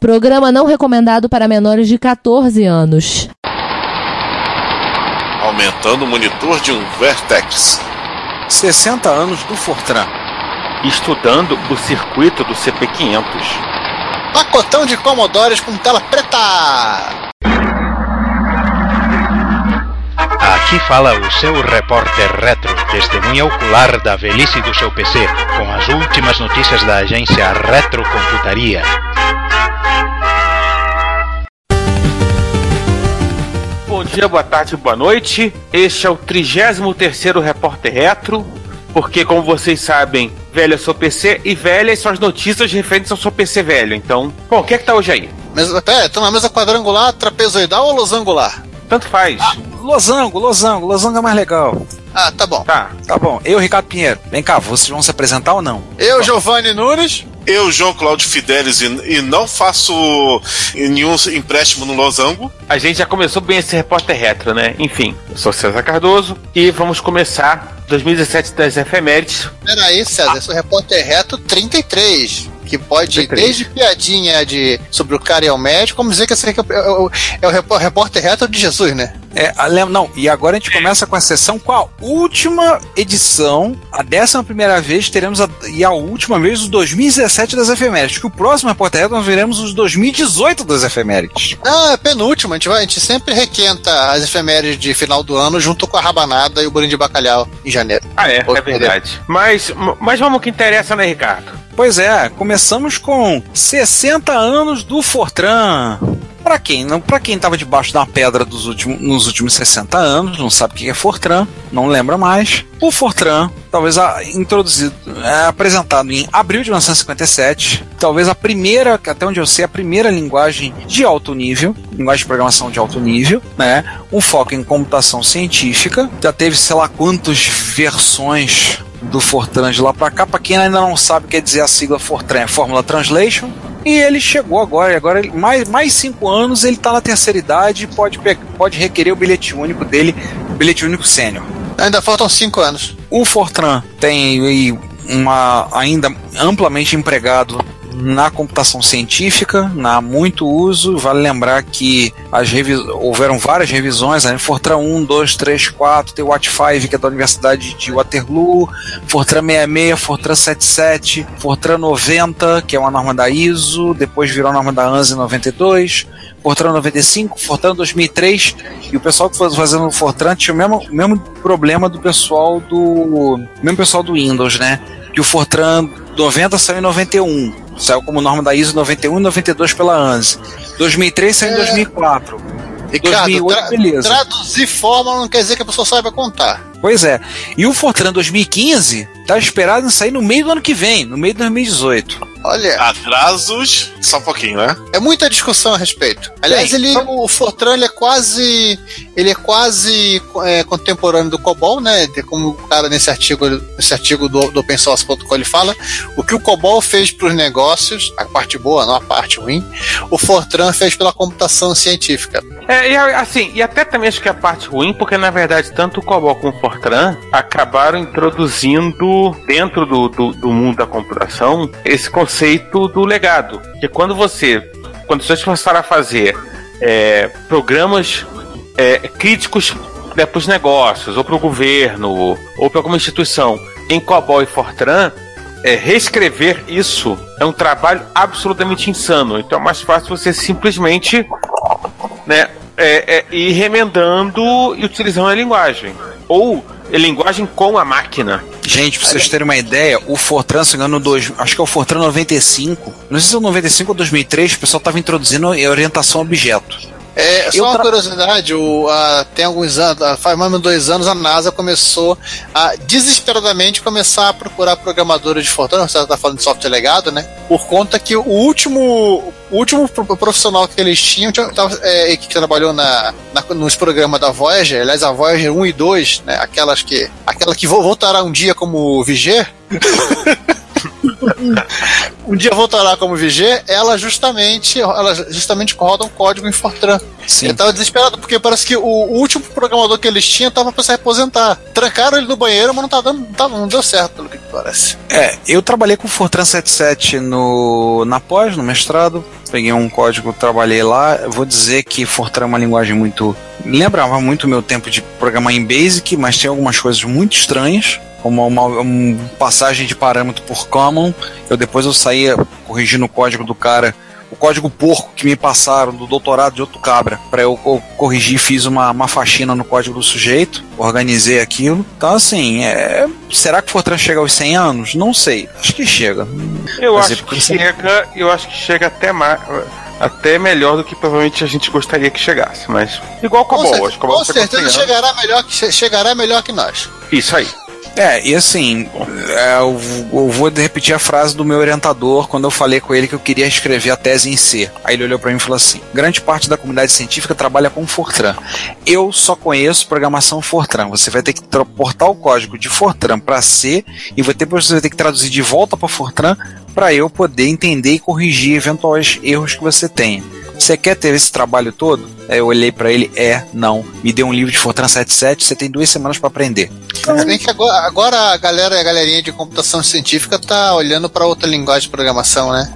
Programa não recomendado para menores de 14 anos. Aumentando o monitor de um Vertex. 60 anos do Fortran. Estudando o circuito do CP500. Pacotão de Commodores com tela preta. Aqui fala o seu repórter retro, testemunha ocular da velhice do seu PC, com as últimas notícias da agência Retrocomputaria. Dia, boa tarde, boa noite. Este é o 33º Repórter Retro, porque como vocês sabem, velho é seu PC e velhas são as notícias referentes ao seu PC velho. Então, bom, o que é que tá hoje aí? Mesa, pera, tá na mesa quadrangular, trapezoidal ou losangular? Tanto faz. Ah, losango, losango, losango é mais legal. Ah, tá bom. Tá. Tá bom. Eu, Ricardo Pinheiro. Vem cá, vocês vão se apresentar ou não? Eu, Giovanni Nunes. Eu, João Cláudio Fidelis, e, e, não faço nenhum empréstimo no Losango. A gente já começou bem esse repórter retro, né? Enfim, eu sou César Cardoso e vamos começar 2017 das efemérides. Peraí, César, ah. esse é o repórter retro 33 que pode, desde piadinha de sobre o cara e o médico, como dizer que esse aqui é, é, o, é o repórter retro de Jesus, né? É, não, e agora a gente começa com a sessão com a última edição, a décima primeira vez, teremos a, e a última vez os 2017 das efemérides, que o próximo repórter retro nós veremos os 2018 das efemérides. Ah, é penúltimo, a gente, vai, a gente sempre requenta as efemérides de final do ano junto com a rabanada e o bolinho de bacalhau em janeiro. Ah, é, é verdade. Mas, mas vamos ao que interessa, né, Ricardo? Pois é, começamos com 60 anos do Fortran. Para quem não, para quem estava debaixo da pedra dos últimos, nos últimos 60 anos, não sabe o que é Fortran, não lembra mais. O Fortran, talvez a, introduzido, é, apresentado em abril de 1957, talvez a primeira, até onde eu sei, a primeira linguagem de alto nível, linguagem de programação de alto nível, né? Um foco em computação científica. Já teve sei lá quantas versões do Fortran de lá para cá. Para quem ainda não sabe o que quer dizer a sigla Fortran, é Fórmula Translation. E ele chegou agora, e agora mais, mais cinco anos ele está na terceira idade e pode, pode requerer o bilhete único dele, o bilhete único sênior. Ainda faltam cinco anos. O Fortran tem uma ainda amplamente empregado na computação científica, na muito uso. Vale lembrar que as houveram várias revisões, né? Fortran 1, 2, 3, 4, tem o Watt5, que é da Universidade de Waterloo, Fortran 66, Fortran 77, Fortran 90, que é uma norma da ISO, depois virou a norma da ANSI 92, Fortran 95, Fortran 2003, e o pessoal que foi fazendo o Fortran tinha o mesmo, mesmo problema do pessoal do mesmo pessoal do Windows, né? Que o Fortran 90 saiu em 91. Saiu como norma da ISO 91 e 92 pela ANSI. 2003 saiu em 2004. É. Ricardo, 2008, tra beleza. traduzir fórmula não quer dizer que a pessoa saiba contar. Pois é. E o Fortran 2015 está esperado em sair no meio do ano que vem, no meio de 2018. Olha. Atrasos, só um pouquinho, né? É muita discussão a respeito. Aliás, Sim. ele, o Fortran ele é quase. Ele é quase é, contemporâneo do COBOL, né? Como o cara nesse artigo, nesse artigo do, do OpenSource.com ele fala, o que o COBOL fez para os negócios, a parte boa, não a parte ruim, o Fortran fez pela computação científica. É, e assim, e até também acho que a parte ruim, porque na verdade tanto o COBOL como o Fortran acabaram introduzindo dentro do, do, do mundo da computação esse conceito do legado. Que quando você, quando você começar a fazer é, programas é, críticos né, para os negócios, ou para o governo, ou para alguma instituição, em COBOL e Fortran, é, reescrever isso é um trabalho absolutamente insano. Então é mais fácil você simplesmente né, é, é, ir remendando e utilizando a linguagem. Ou linguagem com a máquina. Gente, pra vocês terem uma ideia, o Fortran, se engano, dois, acho que é o Fortran 95, não sei se é o 95 ou 2003, o pessoal estava introduzindo orientação a objeto. É, só uma tra... curiosidade, o, a, tem alguns anos, faz mais ou menos dois anos, a NASA começou a desesperadamente começar a procurar programadores de Fortran, você está falando de software legado, né? Por conta que o último, o último profissional que eles tinham, tinha, tava, é, que trabalhou na, na, nos programas da Voyager, aliás, a Voyager 1 e 2, né? Aquelas que, aquela que voltará um dia como Viger. um dia voltará como VG, ela justamente, ela justamente roda um código em Fortran. Sim. Ele tava desesperado, porque parece que o, último programador que eles tinham tava pra se aposentar. Trancaram ele no banheiro, mas não, tá dando, não, não deu certo, pelo que parece. É, eu trabalhei com Fortran 77 no, na pós, no mestrado. Peguei um código, trabalhei lá. Eu vou dizer que Fortran é uma linguagem muito. Lembrava muito o meu tempo de programar em Basic, mas tem algumas coisas muito estranhas. Como uma, uma passagem de parâmetro por common. Eu depois eu saía corrigindo o código do cara o código porco que me passaram do doutorado de outro cabra para eu, eu corrigir, fiz uma, uma faxina no código do sujeito, organizei aquilo. Então, assim, é, será que Fortran chega aos 100 anos? Não sei, acho que chega. Eu Mas acho é que chega, eu acho que chega até mais. Até melhor do que provavelmente a gente gostaria que chegasse, mas. Igual com a Com, boa, cer- acho que a com boa você certeza chegará melhor, que, che- chegará melhor que nós. Isso aí. É, e assim, é, eu, eu vou repetir a frase do meu orientador quando eu falei com ele que eu queria escrever a tese em C. Aí ele olhou pra mim e falou assim: grande parte da comunidade científica trabalha com Fortran. Eu só conheço programação Fortran. Você vai ter que transportar o código de Fortran para C e ter, você vai ter que traduzir de volta para Fortran para eu poder entender e corrigir eventuais erros que você tenha. Você quer ter esse trabalho todo? Aí eu olhei pra ele, é, não. Me deu um livro de Fortran 77, você tem duas semanas pra aprender. Se bem que agora, agora a galera, a galerinha de computação científica tá olhando pra outra linguagem de programação, né?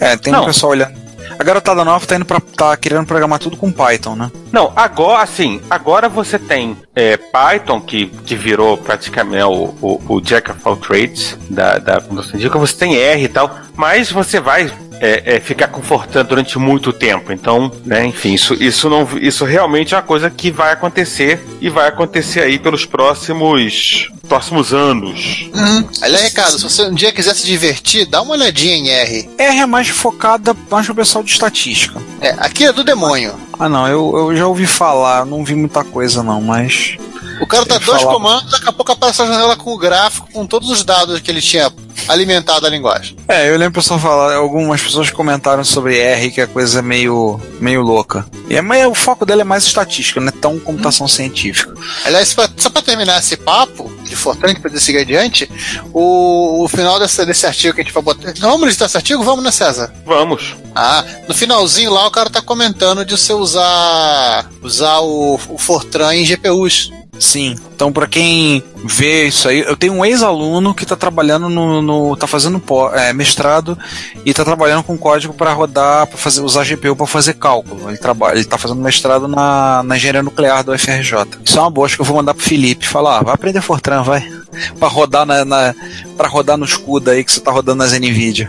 É, tem Não. um pessoal olhando. A garotada nova tá indo pra, tá querendo programar tudo com Python, né? Não, agora, assim, agora você tem é, Python, que, que virou praticamente o, o, o Jack of all trades da, da computação científica, você tem R e tal, mas você vai é, é, ficar confortando durante muito tempo. Então, né, enfim, isso, isso, não, isso realmente é uma coisa que vai acontecer e vai acontecer aí pelos próximos, próximos anos. Uhum. Aliás, Ricardo, se você um dia quiser se divertir, dá uma olhadinha em R. R é mais focada mais pro pessoal de estatística. É, aqui é do demônio. Ah não, eu, eu já ouvi falar, não vi muita coisa não, mas. O cara tá dois falava- comandos, daqui a pouco aparece a janela com o gráfico, com todos os dados que ele tinha alimentado a linguagem. É, eu lembro o pessoal falar, algumas pessoas comentaram sobre R, que é coisa meio, meio louca. E é, mas o foco dela é mais estatística, não é tão computação científica. Aliás, pra- só pra terminar esse papo de Fortran, pra poder seguir adiante, o, o final desse, desse artigo que a gente vai botar. Não, vamos listar esse artigo? Vamos, né, César? Vamos. Ah, no finalzinho lá o cara tá comentando de você usar usar o, o Fortran em GPUs. Sim. Então, pra quem vê isso aí, eu tenho um ex-aluno que tá trabalhando no. no- tá fazendo pó- é, mestrado e tá trabalhando com código para rodar, para fazer, usar GPU para fazer cálculo. Ele, trabalha, ele tá fazendo mestrado na, na engenharia nuclear do FRJ. Isso é uma boa, acho que eu vou mandar pro Felipe falar, ah, vai aprender Fortran, vai. Pra rodar na, na para rodar no escudo aí que você tá rodando nas Nvidia.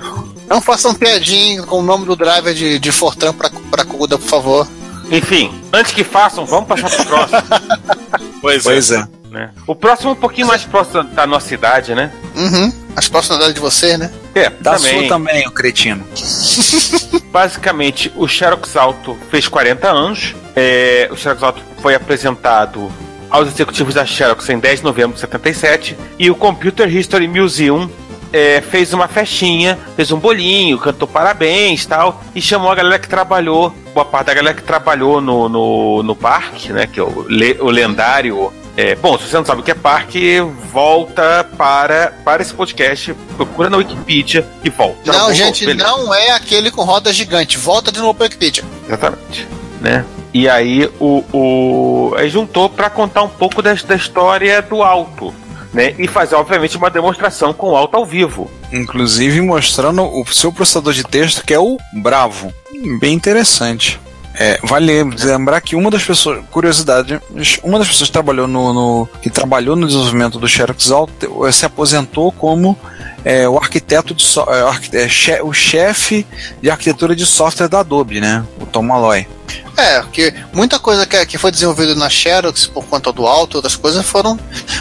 Não façam piadinha com o nome do driver de, de Fortran pra, pra CUDA, por favor. Enfim, antes que façam, vamos passar pro próximo. Pois, Pois é. né? O próximo é um pouquinho mais próximo da nossa idade, né? Uhum. As próximas de você, né? É, Da sua também, o cretino. Basicamente, o Xerox Alto fez 40 anos. É, o Xerox Alto foi apresentado aos executivos da Xerox em 10 de novembro de 77. E o Computer History Museum é, fez uma festinha, fez um bolinho, cantou parabéns tal. E chamou a galera que trabalhou, boa parte da galera que trabalhou no, no, no parque, né? Que é o, le- o lendário. é, bom, se você não sabe o que é parque, volta para, para esse podcast, procura na Wikipedia e volta. Não, voltou? gente, Beleza. não é aquele com roda gigante. Volta de novo pro Wikipedia. Exatamente. Né? E aí o, o aí juntou para contar um pouco da, da história do alto, né? E fazer obviamente uma demonstração com o alto ao vivo. Inclusive mostrando o seu processador de texto, que é o Bravo. Bem interessante. É, vale lembrar que uma das pessoas, curiosidade, uma das pessoas que trabalhou no, no- que trabalhou no desenvolvimento do Xerox Alto se aposentou como é, o arquiteto de so- é, é, o chefe de arquitetura de software da Adobe, né? O Tom Malloy. É, porque muita coisa que, que foi desenvolvida na Xerox por conta do alto, outras coisas foram,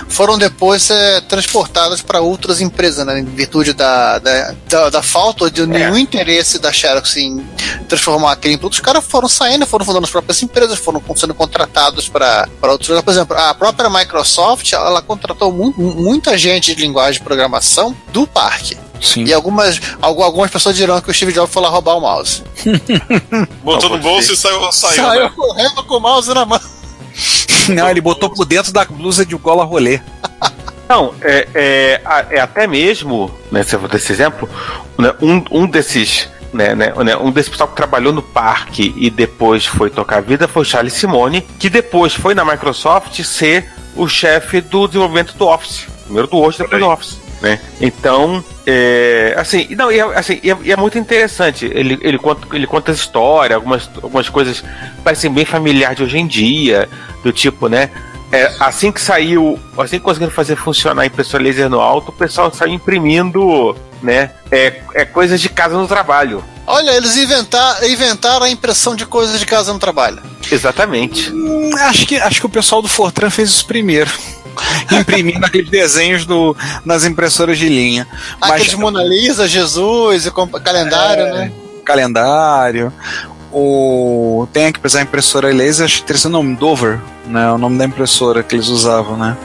foram depois é, transportadas para outras empresas, né? Em virtude da, da, da, da falta de nenhum interesse da Xerox em transformar aquele em produto. Os caras foram saindo, foram fundando as próprias empresas, foram sendo contratados para outros lugares. Por exemplo, a própria Microsoft, ela contratou mu muita gente de linguagem de programação do parque. Sim. E algumas, algu- algumas pessoas dirão que o Steve Jobs foi lá roubar o mouse. Botou Não, no bolso e saiu. saiu, Saiu né? correndo com o mouse na mão. Não, ele botou por dentro da blusa de gola rolê. Não, é, é, é até mesmo, né, se eu vou dar esse exemplo, né, um, um desses. Né, né, né, um desses pessoal que trabalhou no parque e depois foi tocar a vida foi o Charles Simone, que depois foi na Microsoft ser o chefe do desenvolvimento do Office. Primeiro do Word, depois do Office. Né? Então, é, assim, não, e é, assim, e é, e é muito interessante. Ele, ele, conta, ele conta as histórias, algumas, algumas coisas parecem bem familiares de hoje em dia, do tipo, né? É, assim que saiu, assim que conseguiram fazer funcionar a impressora laser no alto, o pessoal saiu imprimindo, né? É, é coisas de casa no trabalho. Olha, eles inventaram, inventaram a impressão de coisas de casa no trabalho. Exatamente. Hum, acho, que, acho que o pessoal do Fortran fez isso primeiro. Imprimindo aqueles desenhos do, nas impressoras de linha. Mas Aqueles Mona Lisa, Jesus e calendário, É. né? calendário. O, tem aqui, apesar da impressora laser, acho que tem esse nome, Dover, né? O nome da impressora que eles usavam, né?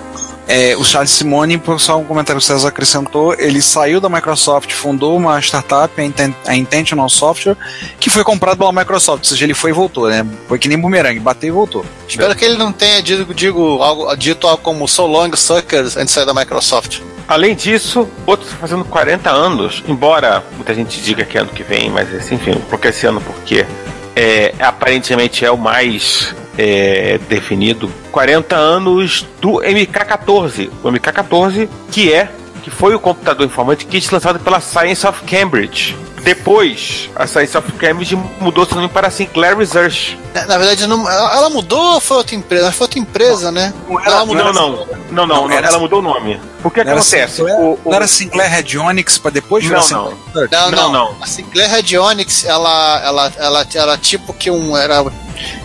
É, o Charles Simone, só um comentário que o César acrescentou, ele saiu da Microsoft, fundou uma startup, a Inten- a Intentional Software, que foi comprado pela Microsoft, ou seja, ele foi e voltou, né? Foi que nem bumerangue, bateu e voltou. Espero que ele não tenha dito, digo, algo, dito algo como So Long Suckers antes de sair da Microsoft. Além disso, outro tá fazendo 40 anos, embora muita gente diga que é ano que vem, mas esse, enfim, porque esse ano porque é, aparentemente é o mais é, definido. 40 anos do MK14. O MK14, que é que foi o computador informático lançado pela Science of Cambridge. Depois, a Science of Cambridge mudou seu nome para Sinclair Research. Na, na verdade, não- ela ela mudou ou foi outra empresa? Foi outra empresa, né? Ela mudou. Não, não, não, não, Não, ela mudou o nome. O que acontece? Sinclair, O- o- não era Sinclair Radionics para depois virar Não, Sinclair? Não, Não, não, não. A Sinclair Radionics, ela, ela, ela, era tipo que um. Era,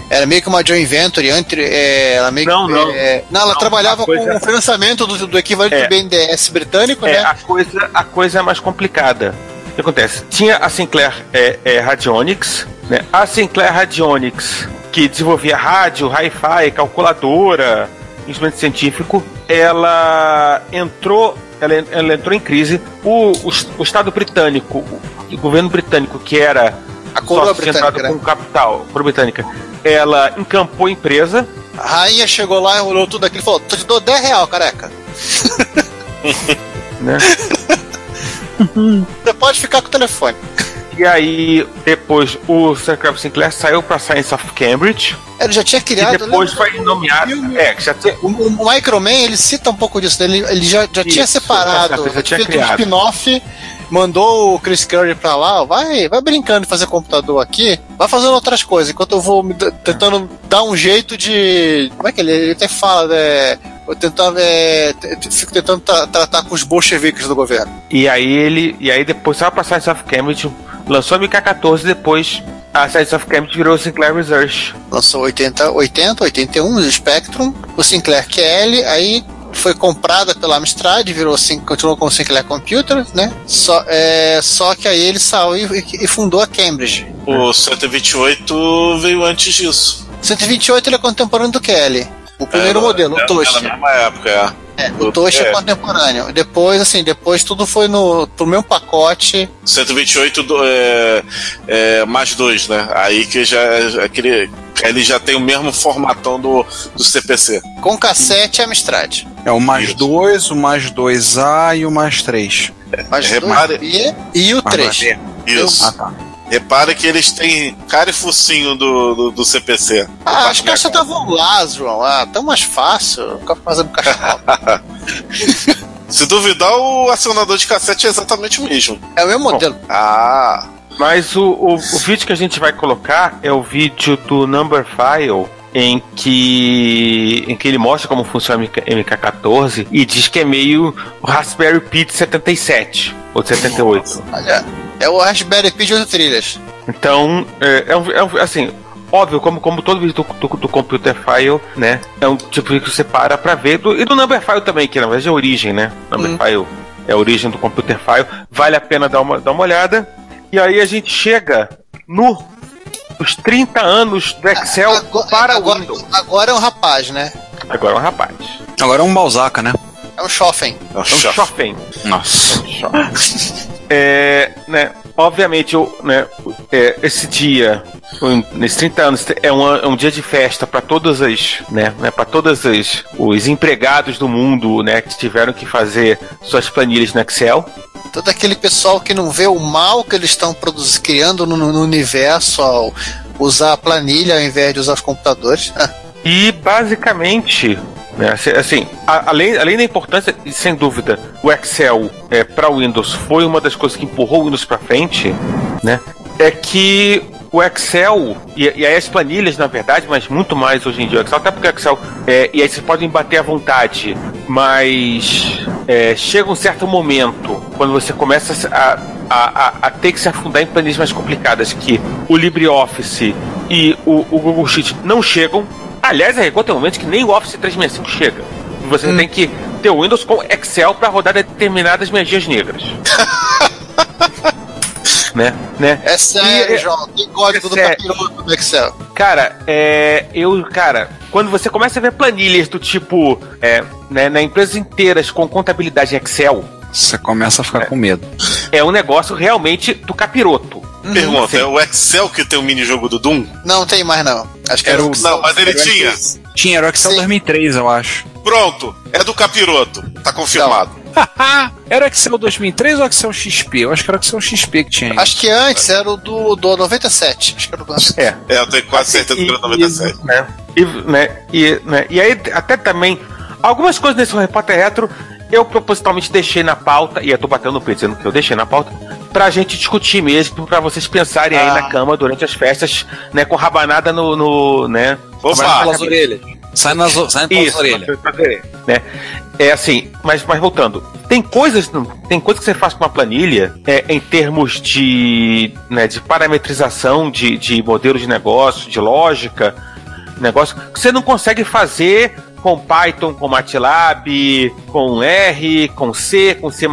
era meio que uma joint venture entre. É, ela meio Não, que, não. é, não, ela Não, trabalhava com o financiamento do, do equivalente É. do BNDES britânico, É, né? a coisa, a coisa é mais complicada. O que acontece? Tinha a Sinclair é, é, Radionics, né? A Sinclair Radionics, que desenvolvia rádio, hi-fi, calculadora, instrumento científico, ela entrou, ela, ela entrou em crise. O, o, o Estado britânico, o governo britânico, que era A coroa britânica, com né? capital, coroa britânica, ela encampou a empresa. A rainha chegou lá, olhou tudo aquilo e falou: te dou 10 real, careca. Né? Você pode ficar com o telefone. E aí, depois, o Sir Clive Sinclair saiu para Science of Cambridge. Ele já tinha E criado. depois lembra? foi nomeado. filme- É, já tinha. O, o Microman, ele cita um pouco disso, ele, ele já, já tinha Isso, separado, tá certo, ele já tinha fez um criado. spin-off, mandou o Chris Curry pra lá, vai, vai brincando de fazer computador aqui, vai fazendo outras coisas, enquanto eu vou tentando dar um jeito de. Como é que ele, ele até fala, né? Eu tentava, é, fico tentando tra- tratar com os bolcheviques do governo. E aí ele. E aí depois saiu pra Science of Cambridge, lançou a MK14 depois a Science of Cambridge virou Sinclair Research. Lançou 80, 80 81, o Spectrum, o Sinclair QL, aí foi comprada pela Amstrad, virou continuou com o Sinclair Computer, né? Só, é, só que aí ele saiu e, e fundou a Cambridge. O 128 veio antes disso. 128 ele é contemporâneo do QL. O primeiro É, modelo, é, o Toast. é Na mesma época, é. É, o Toast é. é. contemporâneo. Depois, assim, depois tudo foi no pro mesmo pacote. 128 do- é, é, mais dois, né? Aí que já é aquele. Ele já tem o mesmo formatão do, do CPC. Com cassete e Amstrad. É o mais Isso. 2, o mais 2A e o mais 3. Mas Repare- 2B e o 3. Isso. Ah, tá. Repare que eles têm cara e focinho do, do, do CPC. Ah, as caixas estavam lá, João. Ah, tão mais fácil. Ficar fazendo caixa. Se duvidar, o acionador de cassete é exatamente o mesmo. É o mesmo modelo. Ah, Mas o, o, o vídeo que a gente vai colocar é o vídeo do Number File. Em que, em que ele mostra como funciona o MK- MK14 e diz que é meio Raspberry Pi de 77 ou de 78. Olha, é o Raspberry Pi de 8 trilhas. Então, é, é um, é um- assim, óbvio, como, como todo vídeo do, do, do Computer File, né? É um tipo que você para pra ver. Do, e do Number File também, que na verdade é a origem, né? Number Hum. File é a origem do Computer File. Vale a pena dar uma, dar uma olhada. E aí a gente chega no os 30 anos do Excel Agora- para agora, Windows. agora é um rapaz, né? Agora é um rapaz. Agora é um Balzaca, né? É um Schoffen. é um É um chato. shopping. Nossa. É, né, obviamente, eu, né, é, esse dia um- nesses 30 anos é um, é um dia de festa para todas as, né, né para todas as os empregados do mundo, né, que tiveram que fazer suas planilhas no Excel. Todo aquele pessoal que não vê o mal que eles estão produzindo, criando no, no universo ao usar a planilha ao invés de usar os computadores. E basicamente, né, assim- além, além da importância, e sem dúvida, o Excel é, para o Windows foi uma das coisas que empurrou o Windows para frente, né? É que o Excel, e, e aí as planilhas, na verdade, mas muito mais hoje em dia o Excel, até porque o Excel, é, e aí vocês podem bater à vontade, mas é, chega um certo momento, quando você começa a, a, a, a ter que se afundar em planilhas mais complicadas, que o LibreOffice e o, o Google Sheet não chegam. Aliás, a rigor tem momentos que nem o Office 365 chega. Você tem que ter o Windows com Excel para rodar determinadas magias negras. né? né? É sério, E- João. Tem código é do capiroto no Excel. Cara, é, eu, cara, quando você começa a ver planilhas do tipo, é, né, na empresas inteiras com contabilidade em Excel, Você começa a ficar com medo. é um negócio realmente do capiroto. Pergunta, Sim. é o Excel que tem o minijogo do Doom? Não tem mais, não. Acho que Era era o-. Não, mas ele tinha. Tinha, era o Excel Sim. 2003, eu acho. Pronto, é do capiroto. Tá confirmado. era o Excel 2003 ou o Excel XP? Eu acho que era o Excel XP que tinha. Acho que antes era o do, do 97. Acho que era o do É. É, eu tenho quase certeza que era 97. E, né, e, né, e, né, e aí, até também, algumas coisas nesse repórter retro eu propositalmente deixei na pauta, e eu tô batendo no peito dizendo que eu deixei na pauta, pra gente discutir mesmo, pra vocês pensarem aí Ah. na cama durante as festas, né, com rabanada no. no né, Opa! pelas orelhas. Sai nas sai Isso, orelhas. né? É assim, mas, mas voltando, tem coisas, tem coisas que você faz com uma planilha é, em termos de, né, de parametrização de, de modelo de negócio, de lógica, negócio, que você não consegue fazer com Python, com MATLAB, com R, com C, com C++,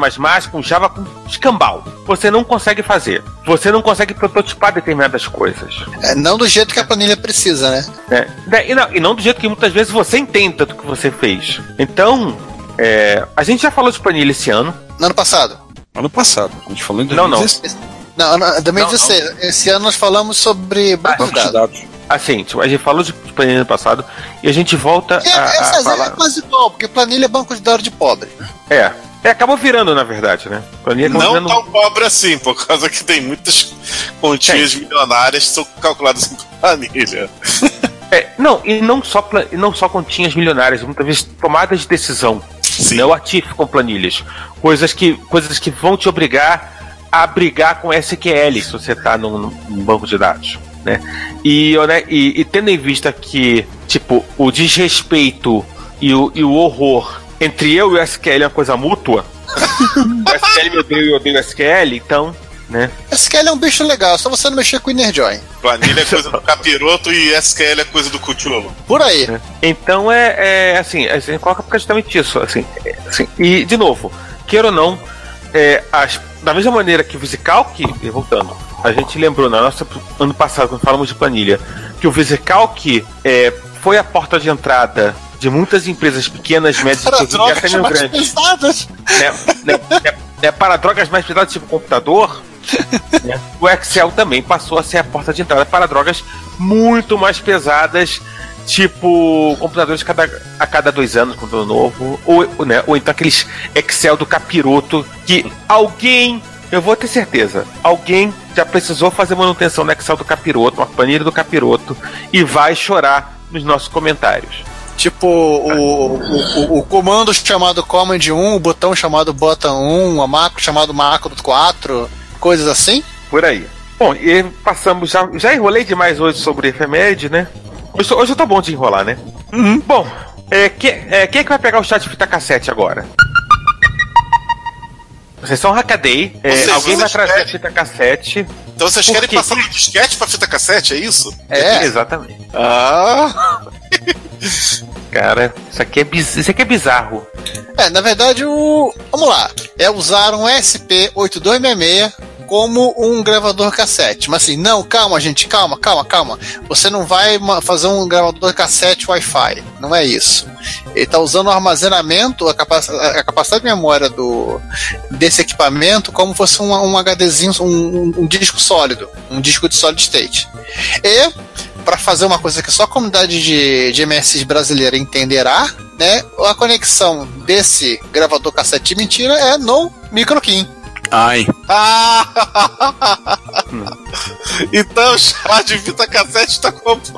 com Java, com escambau. Você não consegue fazer. Você não consegue prototipar determinadas coisas. É, não do jeito que a planilha precisa, né? né? Da- E, não, e não do jeito que muitas vezes você entenda do que você fez. Então, é, a gente já falou de planilha esse ano. No ano passado. Ano passado. A gente falou em Não, não. 2016. Não, não, também Não, não. disse, esse ano nós falamos sobre banco de Banco de dados. dados. Assim, tipo, a gente falou de planilha no passado e a gente volta É, a, a essa é falar. quase igual, porque planilha é banco de dados de pobre. É. É, acabou virando, na verdade, né? Planilha Não virando- tão pobre assim, por causa que tem muitas continhas milionárias que são calculadas em planilha. É, não, e não só, pla- e não só continhas milionárias, muitas vezes tomadas de decisão. Sim. Não ativo com planilhas. Coisas que, coisas que vão te obrigar a brigar com SQL se você está num, num banco de dados. Né? E, né, e, e tendo em vista que, tipo, o desrespeito e o, e o horror entre eu e o SQL é uma coisa mútua. o SQL me odeia e eu odeio o SQL, então, né? SQL é um bicho legal, só você não mexer com o Innerjoin. Planilha é coisa do capiroto e SQL é coisa do Cthulhu. Por aí. Então é, é, assim, a gente coloca porque é justamente isso, assim, é, assim. E de novo, queira ou não, é, as- da mesma maneira que o VisiCalc, e voltando, a gente lembrou na nossa ano passado quando falamos de planilha, que o VisiCalc é, foi a porta de entrada de muitas empresas pequenas, médias, Para inclusive até mais grandes pesadas. né, né, né, né, para drogas mais pesadas, tipo computador, né, o Excel também passou a ser a porta de entrada para drogas muito mais pesadas, tipo computadores cada, a cada dois anos, computador novo, ou, né, ou então aqueles Excel do capiroto que alguém, eu vou ter certeza, alguém já precisou fazer manutenção no Excel do capiroto, uma planilha do capiroto, e vai chorar nos nossos comentários. Tipo, o, o, o, o comando chamado Command 1, o botão chamado Button 1, a macro chamado macro 4, coisas assim. Por aí. Bom, e passamos. Já, já enrolei demais hoje sobre efeméride, né? Hoje, hoje eu tô bom de enrolar, né? Bom, é, que, é, quem é que vai pegar o chat de fita cassete agora? Vocês são hackaday. é, alguém vai trazer a querem? fita cassete. Então vocês querem quê? passar um disquete pra fita cassete, é isso? É. Exatamente. Ah! Cara, isso aqui é, biz- isso aqui é bizarro. É, na verdade, o. Vamos lá. É usar um SP8266 como um gravador cassete. Mas assim, não, calma, gente, calma, calma, calma. Você não vai fazer um gravador cassete Wi-Fi. Não é isso. Ele está usando o armazenamento, a, capac- a capacidade de memória do, desse equipamento como fosse um, um HDzinho, um, um- disco sólido, um disco de solid state. E para fazer uma coisa que só a comunidade de, de brasileira entenderá, né? A conexão desse gravador cassete mentira é no microKin. Ai. Ah! então o chá de fita cassete tá completo.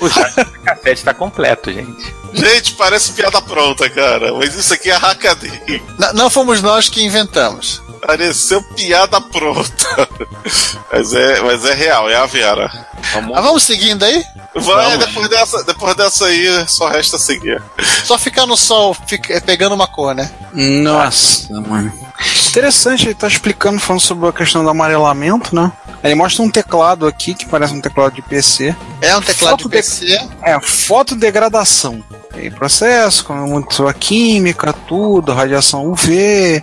O chat do cassete tá completo, gente. Gente, parece piada pronta, cara. Mas isso aqui é hackaday. N- não fomos nós que inventamos. Pareceu piada pronta. Mas é, mas é real, é a Vera. Vamos, Mas vamos seguindo aí? vai, depois, dessa, depois dessa aí, só resta seguir. Só ficar no sol fica- pegando uma cor, né? Nossa, mano. Interessante, ele tá explicando, falando sobre a questão do amarelamento, né? Ele mostra um teclado aqui que parece um teclado de PC. É um teclado Foto de de- PC. É, fotodegradação. Tem processo, como muito a química, tudo, radiação UV,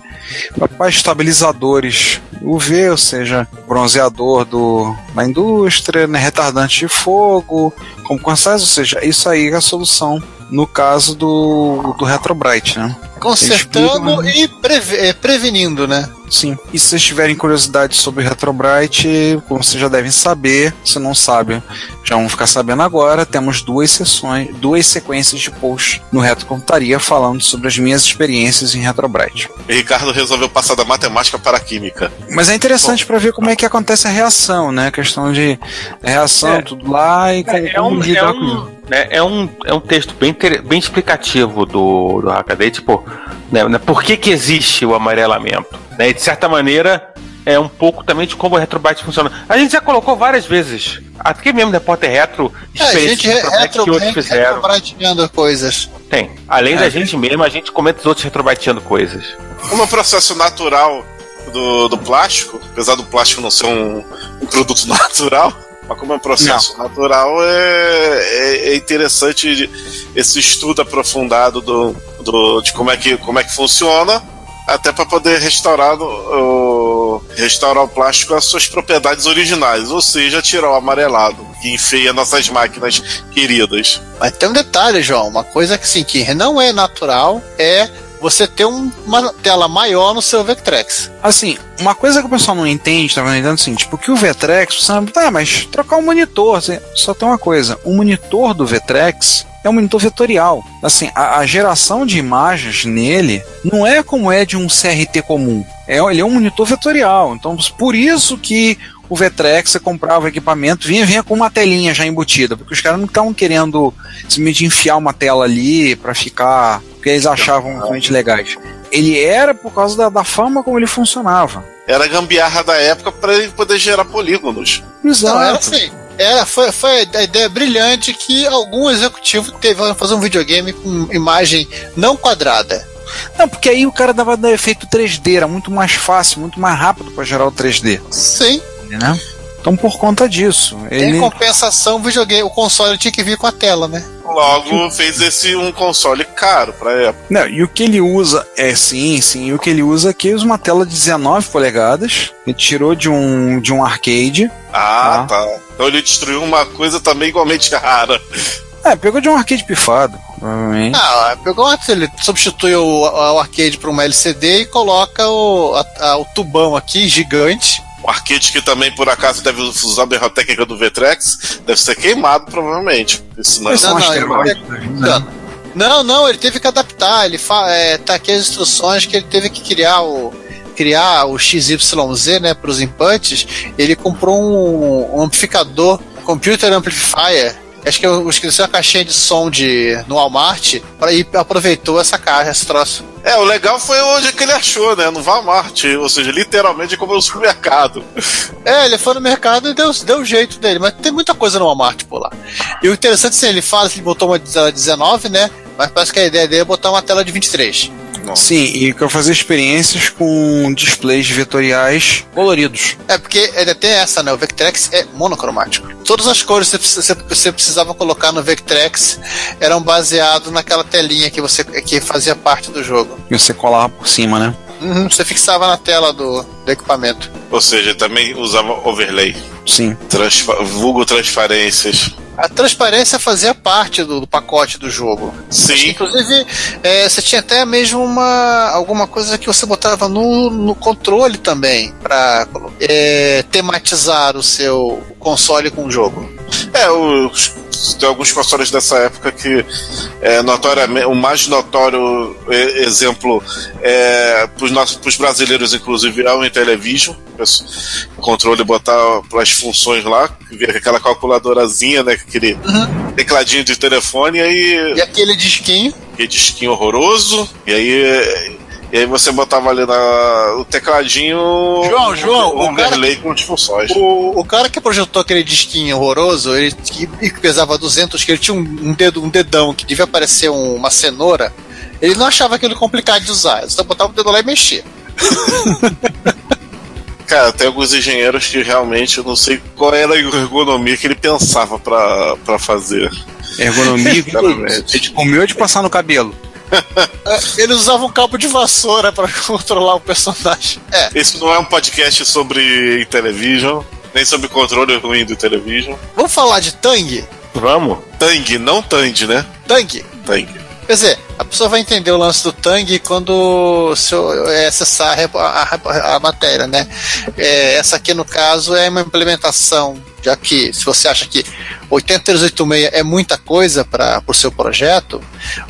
para estabilizadores UV, ou seja, bronzeador do, da indústria, né, retardante de fogo, como consequência, ou seja, isso aí é a solução no caso do, do Retrobrite, né? Consertando e preve- eh, prevenindo, né? Sim. E se vocês tiverem curiosidade sobre Retrobrite, como vocês já devem saber, se não sabem, já vão ficar sabendo agora, temos duas sessões, duas sequências de posts no Retrocomputaria falando sobre as minhas experiências em Retrobrite. E Ricardo resolveu passar da matemática para a química. Mas é interessante para ver como é que acontece a reação, né? A questão de reação, É. tudo lá e como, É como um, é, lidar com isso. um, né, é, um, é um texto bem, bem explicativo do, do Hackaday, tipo, né, né, por que, que existe o amarelamento? Né, e de certa maneira, é um pouco também de como o Retrobyte funciona. A gente já colocou várias vezes, aqui mesmo Repórter Retro, É, a gente que outros fizeram. coisas. Tem. Além É, da a gente mesmo, a gente comenta os outros retrobyteando coisas. Como é processo natural do, do plástico, apesar do plástico não ser um, um produto natural, mas como é um processo natural, é, é, é interessante esse estudo aprofundado do, do, de como é, que, como é que funciona, até para poder restaurar o, restaurar o plástico às suas propriedades originais, ou seja, tirar o amarelado, que enfeia nossas máquinas queridas. Mas tem um detalhe, João. Uma coisa que, assim, que não é natural é você ter um- uma tela maior no seu Vectrex. Assim, uma coisa que o pessoal não entende, tá vendo? Assim, tipo, que o Vtrex, você sabe, tá, mas trocar o monitor, assim, só tem uma coisa, o monitor do Vtrex é um monitor vetorial. Assim, a, a geração de imagens nele não é como é de um CRT comum. É, ele é um monitor vetorial. Então, por isso que o Vtrex, você comprava o equipamento, vinha, vinha com uma telinha já embutida, porque os caras não estavam querendo simplesmente enfiar uma tela ali pra ficar, porque eles achavam realmente legais. Ele era por causa da, da forma como ele funcionava. Era a gambiarra da época para ele poder gerar polígonos. Não, era assim. Era, foi, foi a ideia brilhante que algum executivo teve "Vamos fazer um videogame com imagem não quadrada. Não, porque aí o cara dava dar efeito 3D, era muito mais fácil, muito mais rápido para gerar o 3D, Sim. né? Então por conta disso, Em ele compensação, o videogame, o console tinha que vir com a tela, né? Logo fez esse um console caro pra época. Não, e o que ele usa é sim, sim, e o que ele usa aqui é uma tela de 19 polegadas, ele tirou de um de um arcade. Ah, Ah. tá. Então ele destruiu uma coisa também igualmente rara. É, pegou de um arcade pifado, provavelmente. Ah, pegou uma, ele substitui o, o arcade por uma LCD e coloca o, a- a- o tubão aqui gigante. O arcade que também, por acaso, deve usar a técnica do Vtrex, deve ser queimado, provavelmente. Porque Senão Eles são não, não, asteroides ele- né? Não, não, ele teve que adaptar. Ele fa, é, tá aqui as instruções que ele teve que criar o criar o XYZ, né, para os inputs. Ele comprou um, um amplificador, um computer amplifier. Acho que eu esqueci uma caixinha de som de no Walmart para e aproveitou essa caixa, esse troço. É, o legal foi onde que ele achou, né? No Walmart. Ou seja, literalmente como no supermercado. É, ele foi no mercado e deu, deu o jeito dele, mas tem muita coisa no Walmart por lá. E o interessante é ele fala que ele botou uma tela de 19, né? Mas parece que a ideia dele é botar uma tela de 23. Sim, e que eu fazer experiências com displays vetoriais coloridos. É porque ainda tem essa, né? O Vectrex é monocromático. Todas as cores que você, você- você precisava colocar no Vectrex eram baseadas naquela telinha que você que fazia parte do jogo. E você colava por cima, né? Uhum, você fixava na tela do, do equipamento. Ou seja, também usava overlay. Sim. Transpa vulgo transparências. A transparência fazia parte do, do pacote do jogo. Sim. Inclusive, é, você tinha até mesmo uma alguma coisa que você botava no, no controle também para é, tematizar o seu console com o jogo. É, os, tem alguns consoles dessa época que é, notoriamente, o mais notório é, exemplo é, para os brasileiros, inclusive, é o Intellivision. O controle botar as funções lá, aquela calculadorazinha, né? Aquele uhum. tecladinho de telefone e aí. E aquele disquinho? Aquele disquinho horroroso. E aí e aí você botava ali na, o tecladinho. João, João, o, o cara que, com funções. O, o cara que projetou aquele disquinho horroroso, ele que, que pesava 200, que ele tinha um, um, dedo, um dedão que devia parecer um, uma cenoura, ele não achava aquilo complicado de usar. Ele só botava o dedo lá e mexia. Cara, tem alguns engenheiros que realmente eu não sei qual era a ergonomia que ele pensava para fazer. Ergonomia? Ele comeu de passar no cabelo. Eles usavam um cabo de vassoura para controlar o personagem. É. Isso não é um podcast sobre television, nem sobre controle ruim do television. Vamos falar de Tang? Vamos. Tang, não Tang, né? Tang. Tang. Quer dizer, a pessoa vai entender o lance do Tang quando se é acessar a, a, a matéria, né? É, essa aqui, no caso, é uma implementação, já que se você acha que 8386 é muita coisa para o seu projeto,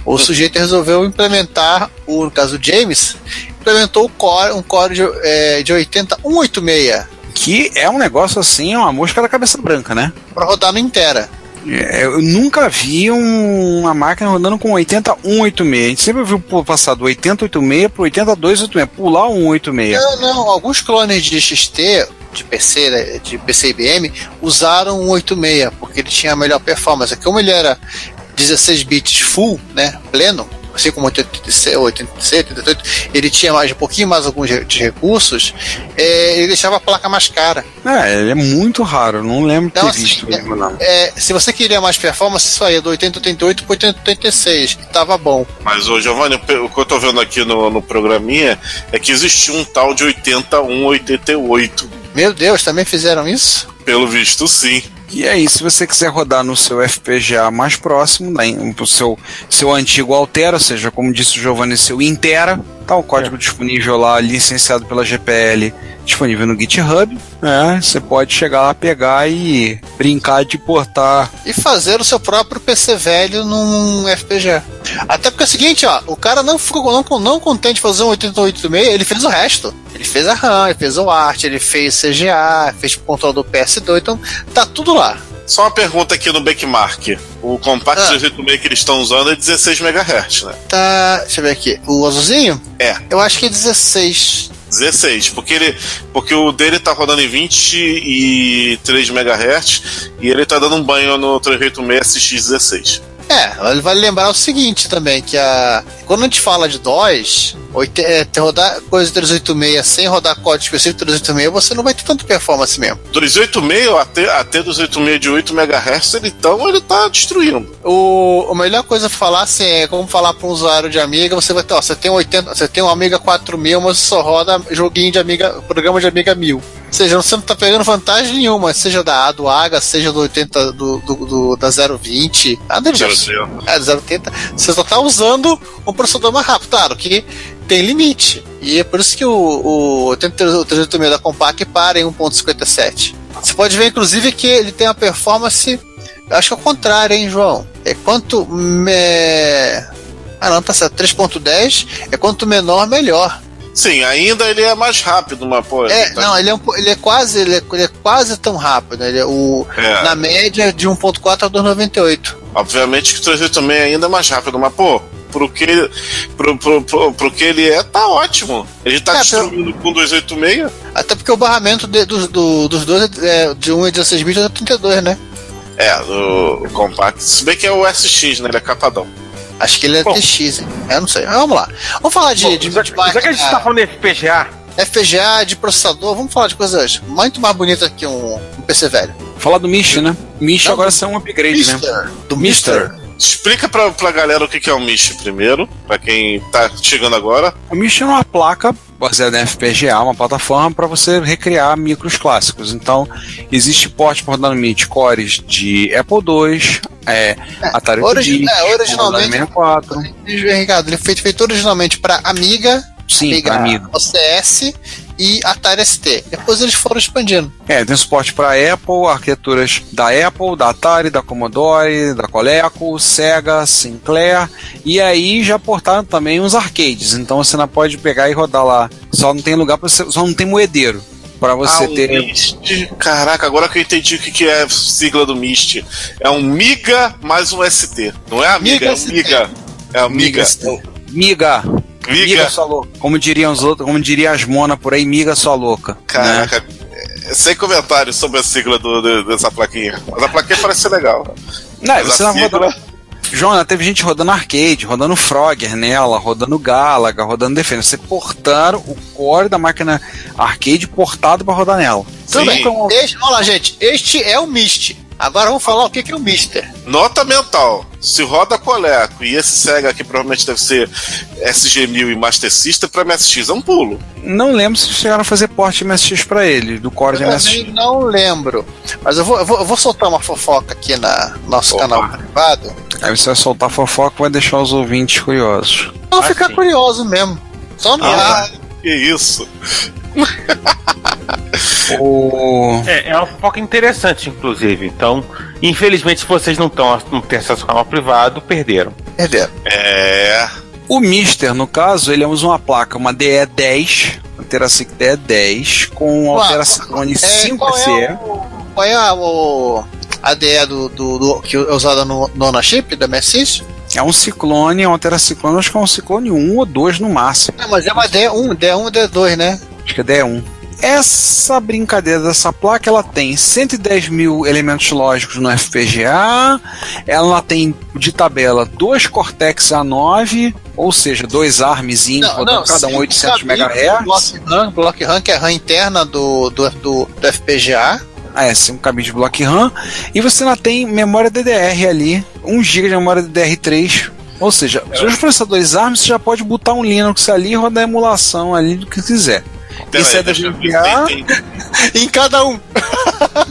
o sujeito resolveu implementar, o, no caso do James, implementou core, um core de, é, de 80186. Que é um negócio assim, uma mosca da cabeça branca, né? Para rodar no inteira. É, eu nunca vi um, uma máquina rodando com 80186. A gente sempre viu passar do 8086 para 8286, pular um 186. Não, não. Alguns clones de XT, de PC, né, de PC IBM, usaram um 86, porque ele tinha a melhor performance. Como ele era 16 bits full, né, pleno, assim como 86, 86, 88, ele tinha mais um pouquinho mais alguns de recursos, é, ele deixava a placa mais cara. É, ele é muito raro, não lembro então, ter assim, visto é, não. É, se você queria mais performance, isso aí é do 8088 para 8086, que tava bom. Mas, ô Giovanni, o que eu tô vendo aqui no, no programinha é que existia um tal de 8188. Meu Deus, também fizeram isso? Pelo visto, sim. E aí, se você quiser rodar no seu FPGA mais próximo, né, o seu, seu antigo Altera, ou seja, como disse o Giovanni, seu Intera, tá o código é. disponível lá, licenciado pela GPL, disponível no GitHub. Né, você pode chegar lá, pegar e brincar de portar. E fazer o seu próprio PC velho num FPGA. Até porque é o seguinte, ó, o cara não ficou não, não contente de fazer um 8886, ele fez o resto. Ele fez a RAM, ele fez o ART, ele fez CGA, fez o controle do PS2, então tá tudo lá. Só uma pergunta aqui no Benchmark. O Compact ah. 286 que eles estão usando é 16 MHz, né? Tá. Deixa eu ver aqui. O azulzinho? É. Eu acho que é 16. 16, porque ele, porque o dele tá rodando em 23 MHz e ele tá dando um banho no 386 SX16. É, ele vai lembrar o seguinte também, que a quando a gente fala de DOS, é, rodar coisa 386 sem rodar código específico 386, você não vai ter tanta performance mesmo. 286, até, até 286 de 8 MHz, ele, então ele tá destruindo. O, a melhor coisa a falar assim, é como falar para um usuário de Amiga, você vai ter, ó, você tem 80, você tem um Amiga 4000, mas só roda joguinho de Amiga, programa de Amiga 1000. Ou seja, você não tá pegando vantagem nenhuma, seja da A, do AGA, seja do 80, do, do, do da 020, nada disso. É, 080. Você só tá usando um processador mais rápido, claro que tem limite. E é por isso que o, o 386 da Compaq para em 1.57. Você pode ver, inclusive, que ele tem uma performance. Acho que é o contrário, hein, João? É quanto. Me... Ah, não, tá certo. 3.10 é quanto menor, melhor. Sim, ainda ele é mais rápido, mas pô. É, tá... não, ele é, um, ele é quase ele é, ele é quase tão rápido. Ele é o, é. Na média de 1.4 a 2.98. Obviamente que o 386 também é ainda mais rápido, mas pô, pro que, pro, pro, pro, pro que ele é, tá ótimo. Ele tá é, destruindo com 286. Até porque o barramento de, do, do, dos dois é de 1 é 16 bits e 32, né? É, o, o Compact. Se bem que é o SX, né? Ele é capadão. Acho que ele é Bom. TX, hein? Eu não sei. vamos lá. Vamos falar de. Bom, de já, já que a gente tá falando de FPGA. FPGA, de processador, vamos falar de coisas muito mais bonitas que um, um PC velho. Falar do Mish, né? Mish agora são um upgrade, Mister, né? Do Mister. Mister. Explica pra, pra galera o que é o Mish primeiro, pra quem tá chegando agora. O Mish é uma placa baseado em FPGA, uma plataforma para você recriar micros clássicos. Então, existe porte para rodar no MIDI cores de Apple II, é, Atari Origi 8-bit, é, originalmente, 64. Ricardo, ele foi feito originalmente para Amiga, Sim, Amiga Amiga. OCS e Atari ST. Depois eles foram expandindo. É, tem suporte para Apple, arquiteturas da Apple, da Atari, da Commodore, da Coleco, Sega, Sinclair, e aí já portaram também uns arcades. Então você não pode pegar e rodar lá. Só não tem lugar para você, só não tem moedeiro para você Ah, o ter. Mist. Caraca, agora que eu entendi o que, que é a sigla do Mist. É um MIGA mais um ST. Não é amiga, Miga é um. MIGA. É um MIGA. Miga, miga MIGA. sua louca. Como diriam os outros, como diria as mona por aí, miga sua louca. né? Caraca. é, Sem comentários sobre a sigla do- do- dessa plaquinha. Mas a plaquinha parece ser legal. Não, Mas você não sigla- rodando. Joana, teve gente rodando arcade, rodando Frogger nela, rodando Galaga, rodando Defender. Você portaram o core da máquina arcade portado para rodar nela. Tudo Sim. bem. Este, olha lá, gente. Este é o Mist. Agora vamos falar o que que é o Mister. Nota mental. Se roda Coleco e esse Sega aqui provavelmente deve ser SG-1000 e Master System, pra MSX é um pulo. Não lembro se chegaram a fazer porte MSX para ele, do core de Eu MSX. também não lembro. Mas eu vou, eu vou, eu vou soltar uma fofoca aqui na nosso Opa. canal privado. Aí você vai soltar fofoca e vai deixar os ouvintes curiosos. Vou Ah, ficar sim. curioso mesmo. Só não. Ah, que isso. O... É, é uma fofoca interessante, inclusive. Então, infelizmente, se vocês não, tão, não têm acesso ao canal privado, perderam. Perderam. É. o Mister, no caso, ele usa uma placa, uma DE10, uma Terasic DE10, com Alteraciclone É, qual 5C. é o, qual é a, o, a DE do, do, do- que é usada no, no ownership da MSX? É um ciclone, é um Teraciclone, acho que é um ciclone 1 ou 2 no máximo. Não, mas é uma D1, D1 e D2, né? Acho que é DE1. Essa brincadeira dessa placa, ela tem 110 mil elementos lógicos no FPGA, ela tem de tabela dois Cortex A9, ou seja, dois ARMzinhos, rodando cada um sim, 800 cabine, MHz. Block RAM, block RAM, que é a RAM interna do, do, do, do FPGA. Ah, é, sim, um cabine de block RAM. E você ainda tem memória DDR ali, 1 GB de memória DDR3. Ou seja, os dois processadores ARM você já pode botar um Linux ali e rodar a emulação ali do que quiser. Pera Isso aí, é da deixa eu ver se GPA. eu entendi. Em cada um.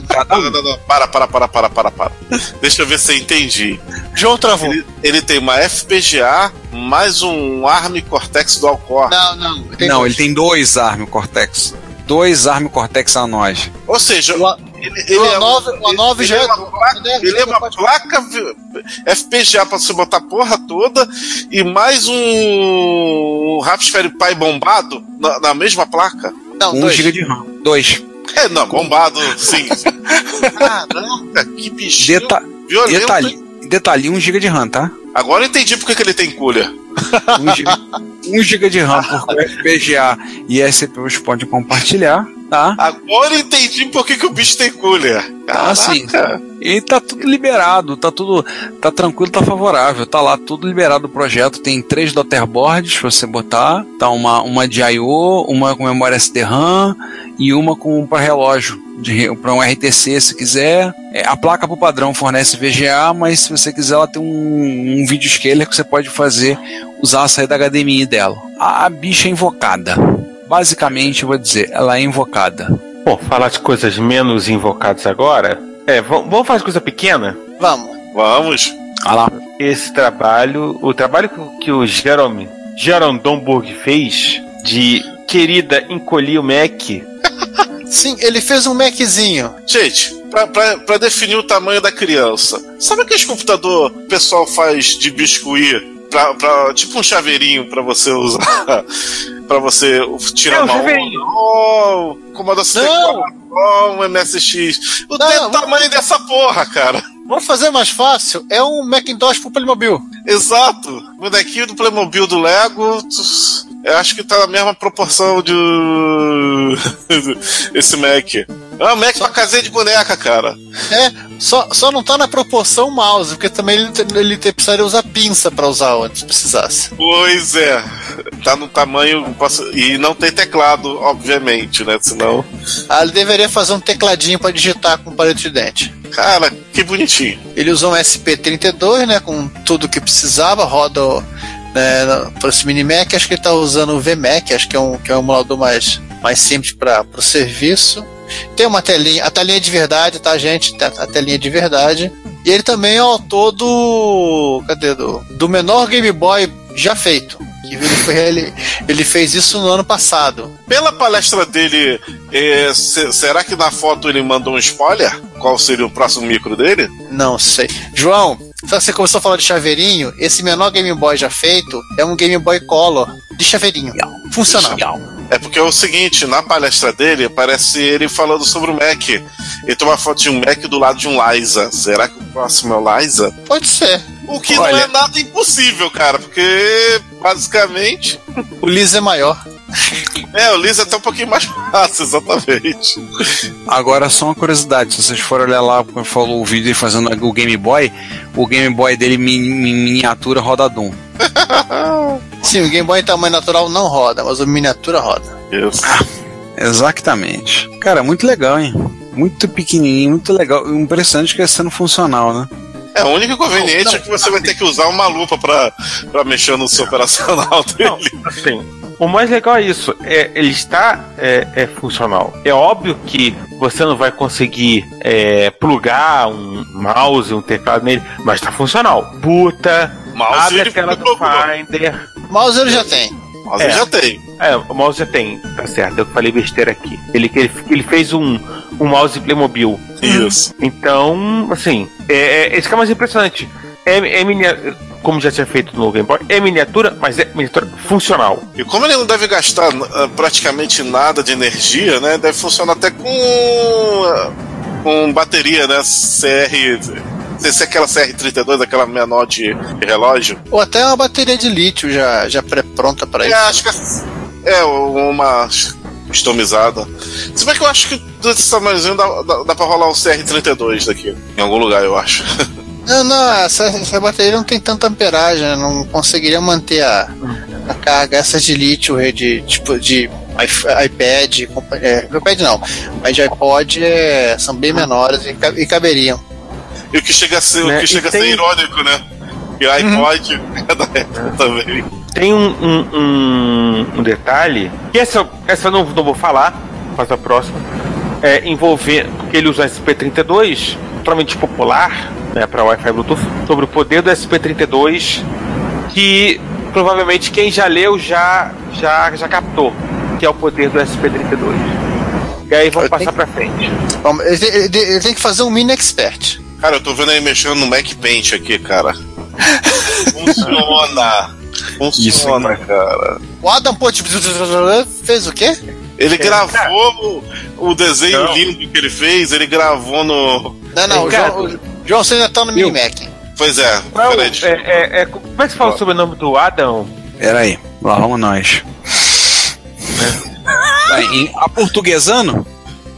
Cada Não, um. não, não, para, para, para, para, para, para. Deixa eu ver se eu entendi. João travou. Ele, ele tem uma FPGA mais um ARM Cortex Dual Core. Não, não. Não, dois. ele tem dois ARM Cortex. Dois ARM Cortex A9. Ou seja, O Ele, o é A9 o A9 ele já é é uma placa, né? ele é uma Pode- placa FPGA pra você botar a porra toda e mais um Raspberry Pi bombado na, na mesma placa. Não, 1 dois. GB de RAM. Dois. É, não, bombado, sim. Caraca, que bichinho Deta violento. detalhe, detalhe, 1 GB de RAM, tá? Agora eu entendi porque que ele tem cooler. 1 GB, 1 GB de RAM, porque o FPGA e a CPUs podem compartilhar, tá? Agora eu entendi por que, que o bicho tem cooler. Ah, assim. E tá tudo liberado, tá tudo. tá tranquilo, tá favorável. Tá lá tudo liberado o projeto. Tem três Dotterboards pra você botar. Tá uma, uma de I.O., uma com memória SD-RAM e uma com para relógio. Para um RTC se quiser. É, a placa pro padrão fornece VGA, mas se você quiser, ela tem um, um vídeo scaler que você pode fazer, usar a saída HDMI dela. A, a bicha é invocada. Basicamente, eu vou dizer, ela é invocada. Bom, falar de coisas menos invocadas agora. É, vamos de coisa pequena? Vamos. Vamos. Olha lá. Esse trabalho, o trabalho que, o Jerome, Jerome Domburg fez de querida encolhi o Mac. Sim, ele fez um Maczinho. Gente, pra, pra, pra definir o tamanho da criança, sabe aqueles computador que o pessoal faz de biscuit? Pra, pra- tipo um chaveirinho pra você usar. pra você tirar É, um uma chaveirinho. Oh, Commodore 64, oh, um MSX. O Não, tamanho dessa porra, cara. Vamos fazer mais fácil. É um Macintosh pro Playmobil. Exato. Bonequinho do Playmobil do Lego. Eu acho que tá na mesma proporção de. Esse Mac. É um Mac pra casinha de boneca, cara. É, só, só não tá na proporção mouse, porque também ele, ele precisaria usar pinça pra usar antes, precisasse. Pois é. Tá no tamanho. E não tem teclado, obviamente, né? Senão. Ah, ele deveria fazer um tecladinho pra digitar com palito de dente. Cara, que bonitinho. Ele usou um SP32, né, com tudo que precisava, roda o né, para esse mini Mac, acho que ele está usando o VMac, acho que é um, que é um emulador mais, mais simples para o serviço. Tem uma telinha, a telinha de verdade, tá, gente? A telinha de verdade. E ele também é autor do. Cadê? Do, do menor Game Boy já feito. Que ele, foi, ele, ele fez isso no ano passado. Pela palestra dele, é, se- será que na foto ele mandou um spoiler? Qual seria o próximo micro dele? Não sei. João, só que você começou a falar de chaveirinho. Esse menor Game Boy já feito é um Game Boy Color de chaveirinho. Funcional. É porque é o seguinte, na palestra dele, parece ele falando sobre o Mac. Ele tem uma foto de um Mac do lado de um Liza. Será que o próximo é o Liza? Pode ser. O que não Olha- é nada impossível, cara, porque basicamente. O Liz é maior. É, o Liza é até um pouquinho mais fácil, exatamente. Agora, só uma curiosidade: se vocês forem olhar lá, quando falou o vídeo dele fazendo o Game Boy, o Game Boy dele mini- miniatura roda Doom. Sim, o Game Boy em tamanho natural não roda, mas o miniatura roda. Isso. Exatamente. Cara, muito legal, hein? Muito pequenininho, muito legal. Impressionante que é sendo funcional, né? É, o único inconveniente Não, não. é que você vai ter que usar uma lupa pra, pra mexer no seu operacional Não, dele. assim, o mais legal é isso, é, ele está é, é funcional. É óbvio que você não vai conseguir é, plugar um mouse, um teclado nele, mas está funcional. Buta, Mouse abre ele a tela do procurou. Finder. Mouse ele já tem. Mas É. ele já tem. É, o mouse já tem, tá certo, eu falei besteira aqui. Ele, ele, ele fez um, um mouse Playmobil. Isso. Então, assim, é, é, esse que é mais impressionante. É, é minia- como já tinha feito no Game Boy, é miniatura, mas é miniatura funcional. E como ele não deve gastar ah, praticamente nada de energia, né? Deve funcionar até com, ah, com bateria, né? CR. Sem ser aquela CR32, aquela menor de relógio. Ou até uma bateria de lítio já, já pré-pronta para É, isso. acho que é, é uma customizada. Se bem que eu acho que desse tamanhozinho dá, dá, dá pra rolar um CR32 daqui. Em algum lugar, eu acho. Não, não, essa, essa bateria não tem tanta amperagem, né? não conseguiria manter a, a carga. Essas de lítio, eh, de tipo de iPad, compa- é, iPad não, mas de iPod é, são bem menores e, ca- e caberiam. E o que chega a ser, Né, o que chega a ser tem- irônico, né? E o iPod é da época também. Tem um, um, um, um detalhe, que essa, essa eu não, não vou falar, faz a próxima, é, envolver, porque ele usa SP32, totalmente popular, né, para Wi-Fi Bluetooth, sobre o poder do SP32, que provavelmente quem já leu já, já, já captou, que é o poder do SP32. E aí vamos tenho- passar pra frente. Ele, tem que fazer um mini expert. Cara, eu tô vendo aí mexendo no Mac Paint aqui, cara. Funciona. Funciona, cara. O Adam Pote fez o quê? Ele gravou o, o desenho Não. lindo que ele fez, ele gravou no. Não, não, o Cara, João, João você ainda tá no mini Mac. Pois é, Qual peraí. é, é, é, é, como é que se fala o sobrenome do Adam? Pera aí, lá vamos nós. Vai, em aportuguesando?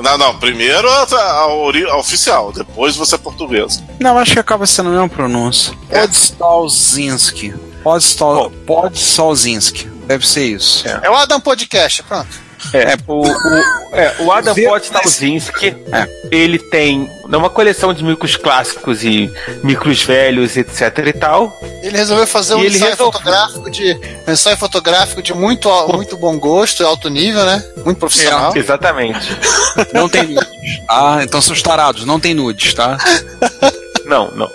Não, não, primeiro a, a ori- a oficial, depois você é português. Não, acho que acaba sendo a mesma pronúncia. É. Podstalzinski. Podstal, Podstalzinski. Deve ser isso. É o Adam Podcast, pronto. É, o, o, é, o Adam Vê- Podtalzinski, É. ele tem uma coleção de micros clássicos e micros velhos, etc e tal. Ele resolveu fazer um ele ensaio resolveu- fotográfico de um ensaio fotográfico de muito, muito bom gosto e alto nível, né? Muito profissional. Exatamente. Não tem nudes. Ah, então são os tarados, não tem nudes, tá? Não, não.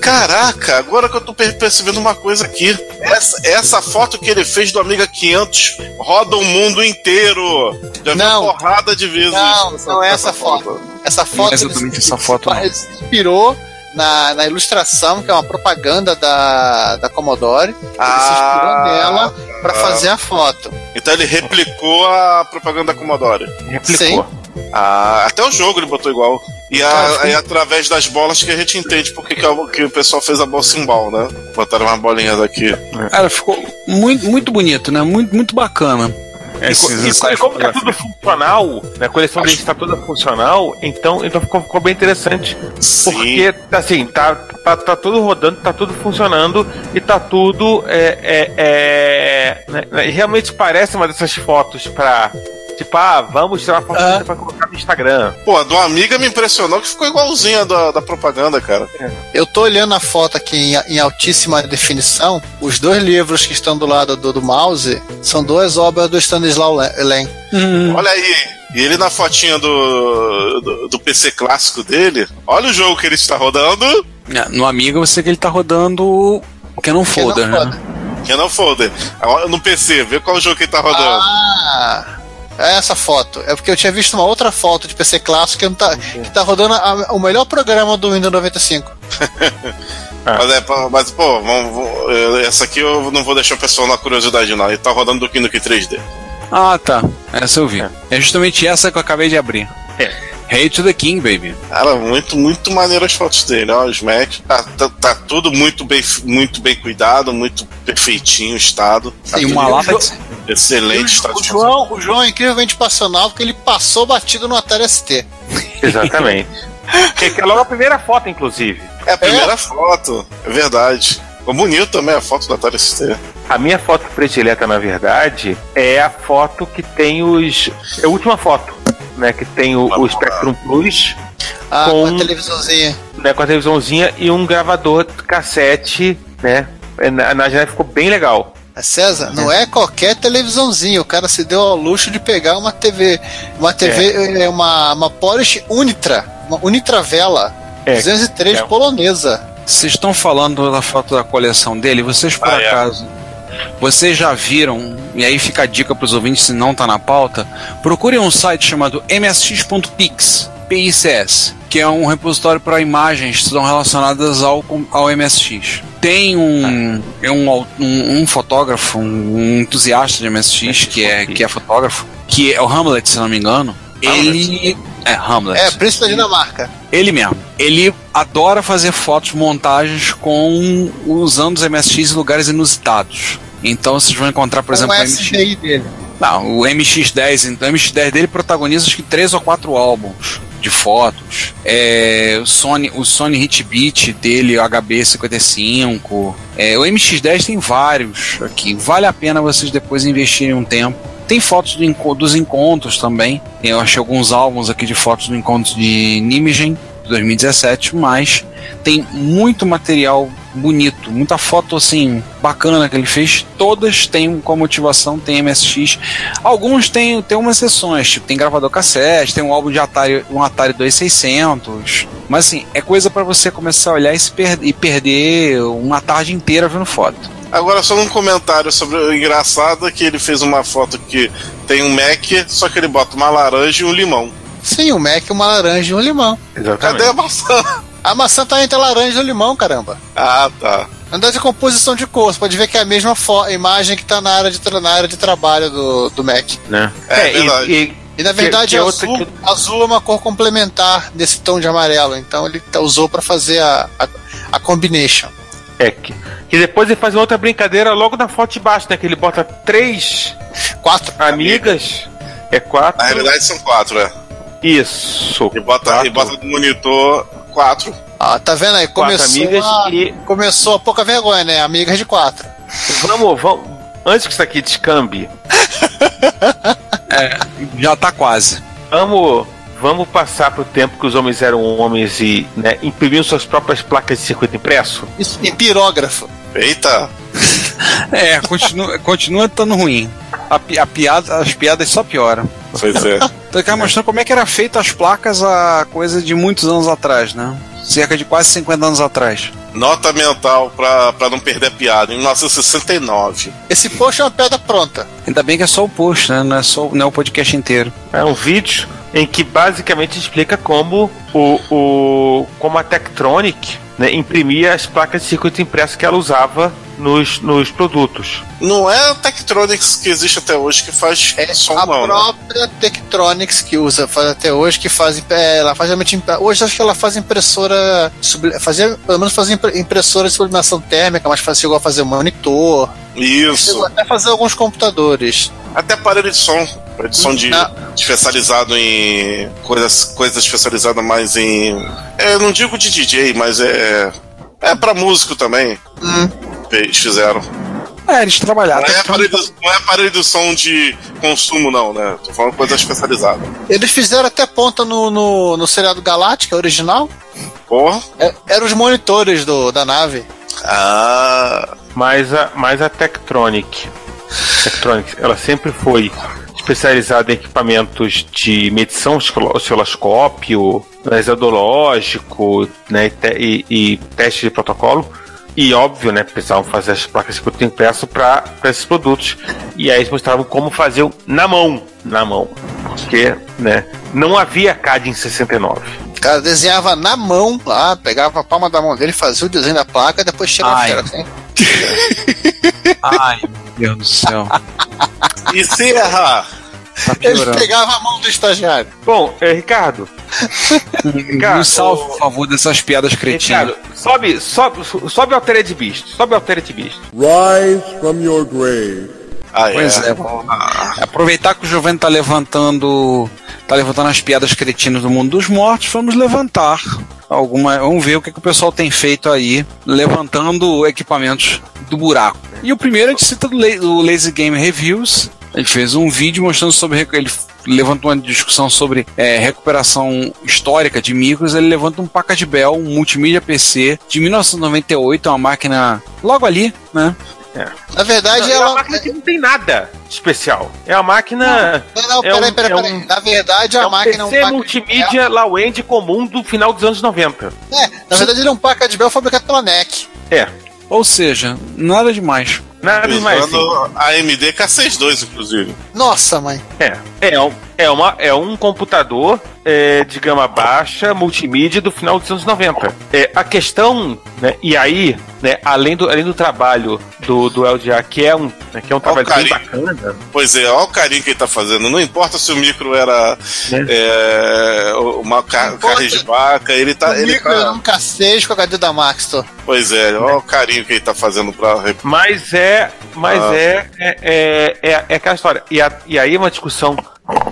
Caraca, agora que eu tô per- percebendo uma coisa aqui. Essa, essa foto que ele fez do Amiga 500 roda o mundo inteiro. Já Não. viu porrada de vezes. Não, não é essa foto. Essa foto é exatamente ele- essa foto, não. ele se inspirou na, na ilustração, que é uma propaganda da, da Commodore. Ele se inspirou Ah, nela para fazer a foto. Então ele replicou a propaganda da Commodore. Replicou. Ah, até o jogo ele botou igual. E a- aí através das bolas que a gente entende porque que, a- que o pessoal fez a bola symbol, né? Botaram umas bolinhas aqui. Cara, ficou muito, muito bonito, né? Muito, muito bacana. E, co- Esses e, ensaios e como tá tudo funcional, né, a coleção dele está toda funcional, então, então ficou, ficou bem interessante. Sim. Porque, assim, tá, tá, tá tudo rodando, tá tudo funcionando e tá tudo. É, é, é, né, né, realmente parece uma dessas fotos pra, Tipo, ah, vamos tirar uma foto Ah. pra colocar no Instagram. Pô, a do Amiga me impressionou que ficou igualzinha a da, da propaganda, cara. Eu tô olhando a foto aqui em, em altíssima definição. Os dois livros que estão do lado do, do mouse são duas obras do Stanislaw Le- Lem. Olha aí. E ele na fotinha do, do, do PC clássico dele, olha o jogo que ele está rodando. É, No Amiga você que ele tá rodando o Canon Folder, não né? Que não folder. No PC, vê qual jogo que ele tá rodando. Ah, é essa foto. É porque eu tinha visto uma outra foto de PC clássico que, não tá, que tá rodando a- o melhor programa do Windows 95. Mas, é, pô, mas, pô, vamos, vamos- essa aqui eu não vou deixar o pessoal na curiosidade, não. Ele tá rodando do Nukem 3D. Ah, tá. Essa eu vi. É justamente essa que eu acabei de abrir. É. Hey to the King, baby. Cara, muito, muito maneiro as fotos dele, ó, os Mac. Tá, tá, tá tudo muito bem, muito bem cuidado, muito perfeitinho o estado. Tá E uma lata de... Excelente estado O de João, o João é incrivelmente passional porque ele passou batido no Atari ST. Exatamente. que, que é logo a primeira foto, inclusive. É a primeira foto, é verdade. Ficou bonito também a foto da Atari ST. A minha foto predileta, na verdade, é a foto que tem os. É a última foto, né? Que tem o, o Spectrum Plus, Ah, Com- com a televisãozinha. né? Com a televisãozinha e um gravador de cassete, né? Na, na janela ficou bem legal. Mas, César, não é qualquer televisãozinha. O cara se deu ao luxo de pegar uma TV. Uma TV, é. uma, uma Polish Unitra. Uma Unitravela. É, 203 é. polonesa. Vocês estão falando da foto da coleção dele, vocês por Ah, é. Vocês já viram, e aí fica a dica para os ouvintes se não tá na pauta, procurem um site chamado msx.pix, PICS, que é um repositório para imagens que estão relacionadas ao, ao MSX. Tem um, é um, um, um fotógrafo, um entusiasta de MSX, que é, que é fotógrafo, que é o Hamlet, se não me engano. Ele. É, Hamlet. É, príncipe da Dinamarca. Ele mesmo. Ele adora fazer fotos, montagens com usando os MSX em lugares inusitados. Então vocês vão encontrar, por exemplo, o MX, dele. não, o MX10. Então, o MX10 dele protagoniza acho que três ou quatro álbuns de fotos. É, o Sony, o Sony Hitbeat dele, o HB55. É, o MX10 tem vários aqui. Vale a pena vocês depois investirem um tempo. Tem fotos do dos encontros também. Eu achei alguns álbuns aqui de fotos do encontro de Nijmegen, de 2017, mas tem muito material bonito, muita foto assim bacana que ele fez. Todas têm como motivação, tem MSX. Alguns têm, tem umas sessões, tipo, tem gravador cassete, tem um álbum de Atari, um Atari 2600. Mas assim, é coisa para você começar a olhar e, per- e perder uma tarde inteira vendo foto. Agora, só um comentário sobre o engraçado que ele fez uma foto que tem um Mac, só que ele bota uma laranja e um limão. Sim, o Mac, uma laranja e um limão. Exatamente. Cadê a maçã? A maçã tá entre a laranja e o limão, caramba. Ah, tá. Andar de composição de cor, você pode ver que é a mesma imagem que tá na área de, tra- na área de trabalho do, do Mac. Né? É e- verdade. e, E na verdade, que é azul, outra azul é uma cor complementar desse tom de amarelo. Então ele tá- usou pra fazer a, a, a combination. é que, que depois ele faz uma outra brincadeira logo na foto de baixo, né? Que ele bota três Quatro. amigas. É quatro. Na realidade são quatro, é. Isso. E bota, Quatro. e bota no monitor quatro. Ah, tá vendo aí? Quatro Começou amigas a, e- começou a pouca vergonha, né? Amigas de quatro. Vamos, vamos. Antes que isso aqui descambe, Já tá quase. vamos, vamos passar pro tempo que os homens eram homens e né, imprimiam suas próprias placas de circuito impresso. Isso em pirógrafo. Eita! É, continua, continua estando ruim. A, a piada, as piadas só pioram. Pois é. Então, cara, mostrando como é que era feita as placas a coisa de muitos anos atrás, né? Cerca de quase 50 anos atrás. Nota mental pra, pra não perder a piada. Em 1969. Esse post é uma pedra pronta. Ainda bem que é só o post, né? Não é, só, não é o podcast inteiro. É um vídeo em que basicamente explica como o, o como a Tektronic né, imprimia as placas de circuito impresso que ela usava nos, nos produtos. Não é a Tektronix que existe até hoje que faz É som, a não. né? própria Tektronix que usa faz até hoje, que faz. é, Ela faz realmente. Hoje acho que ela faz impressora. Fazia, pelo menos fazia impre- impressora de sublimação térmica, mas faz, chegou a fazer monitor. Isso. Chegou até fazer alguns computadores. Até aparelho de som. Edição de Não. especializado em coisas, coisas especializadas mais em. É, eu não digo de DJ, mas é. É pra músico também. Hum. Eles fizeram. É, eles trabalharam. Não é, aparelho, não é aparelho de som de consumo, não, né? Tô falando coisa especializada. Eles fizeram até ponta no, no, no seriado Galáctica original. Porra. É, eram os monitores do, da nave. Ah. Mas a, mas a Tektronic, Tektronic, ela sempre foi especializada em equipamentos de medição oscilo- osciloscópio, exodológico, né, e, te- e, e teste de protocolo. E óbvio, né, precisavam fazer as placas de circuito impresso para esses produtos. E aí eles mostravam como fazer na mão, na mão. Porque, né, não havia CAD em 69. O cara desenhava na mão lá, pegava a palma da mão dele, fazia o desenho da placa, depois Ai. fera, assim. Ai, meu Deus do céu. E se errar? Tá Ele pegava a mão do estagiário. Bom, é, Ricardo. Ricardo, Me salve, por favor, dessas piadas cretinas. Ricardo, sobe, sobe, sobe ao Altered Beast. Sobe ao Altered Beast. Rise from your grave. Ah, Pois é, vamos aproveitar que o Jovem tá levantando. tá levantando as piadas cretinas do mundo dos mortos, vamos levantar alguma. Vamos ver o que, que o pessoal tem feito aí, levantando equipamentos do buraco. E o primeiro a gente cita do, La- do Lazy Game Reviews. Ele fez um vídeo mostrando sobre. Ele levantou uma discussão sobre é, recuperação histórica de micros. Ele levanta um Packard Bell, um multimídia PC de 1998, uma máquina logo ali, né? Na verdade, Não, é uma ela. máquina que não tem nada especial. É uma máquina. Não, não, é peraí, um- peraí, é peraí. um- Na verdade, a é um máquina é um PC multimídia low-end comum do final dos anos 90. É, na verdade, ele é um pack de Bell fabricado pela NEC. É. Ou seja, nada demais. Nada demais. assim. Usando AMD K62, inclusive. Nossa, mãe. É. É um, é, uma, é um computador é, de gama baixa, multimídia do final dos anos 90. É, a questão, né, e aí, né, além, do, além do trabalho do, do LGA, que é um, né, que é um trabalho bem bacana, Pois é, olha o carinho que ele tá fazendo. Não importa se o micro era Né? é, uma ca carne de vaca, ele tá. o Ele micro era tá um K6 com HD da Maxtor. pois é, olha o carinho que ele tá fazendo pra. Mas é. Mas Ah. é, é, é, é, é aquela história. E, a- e aí é uma discussão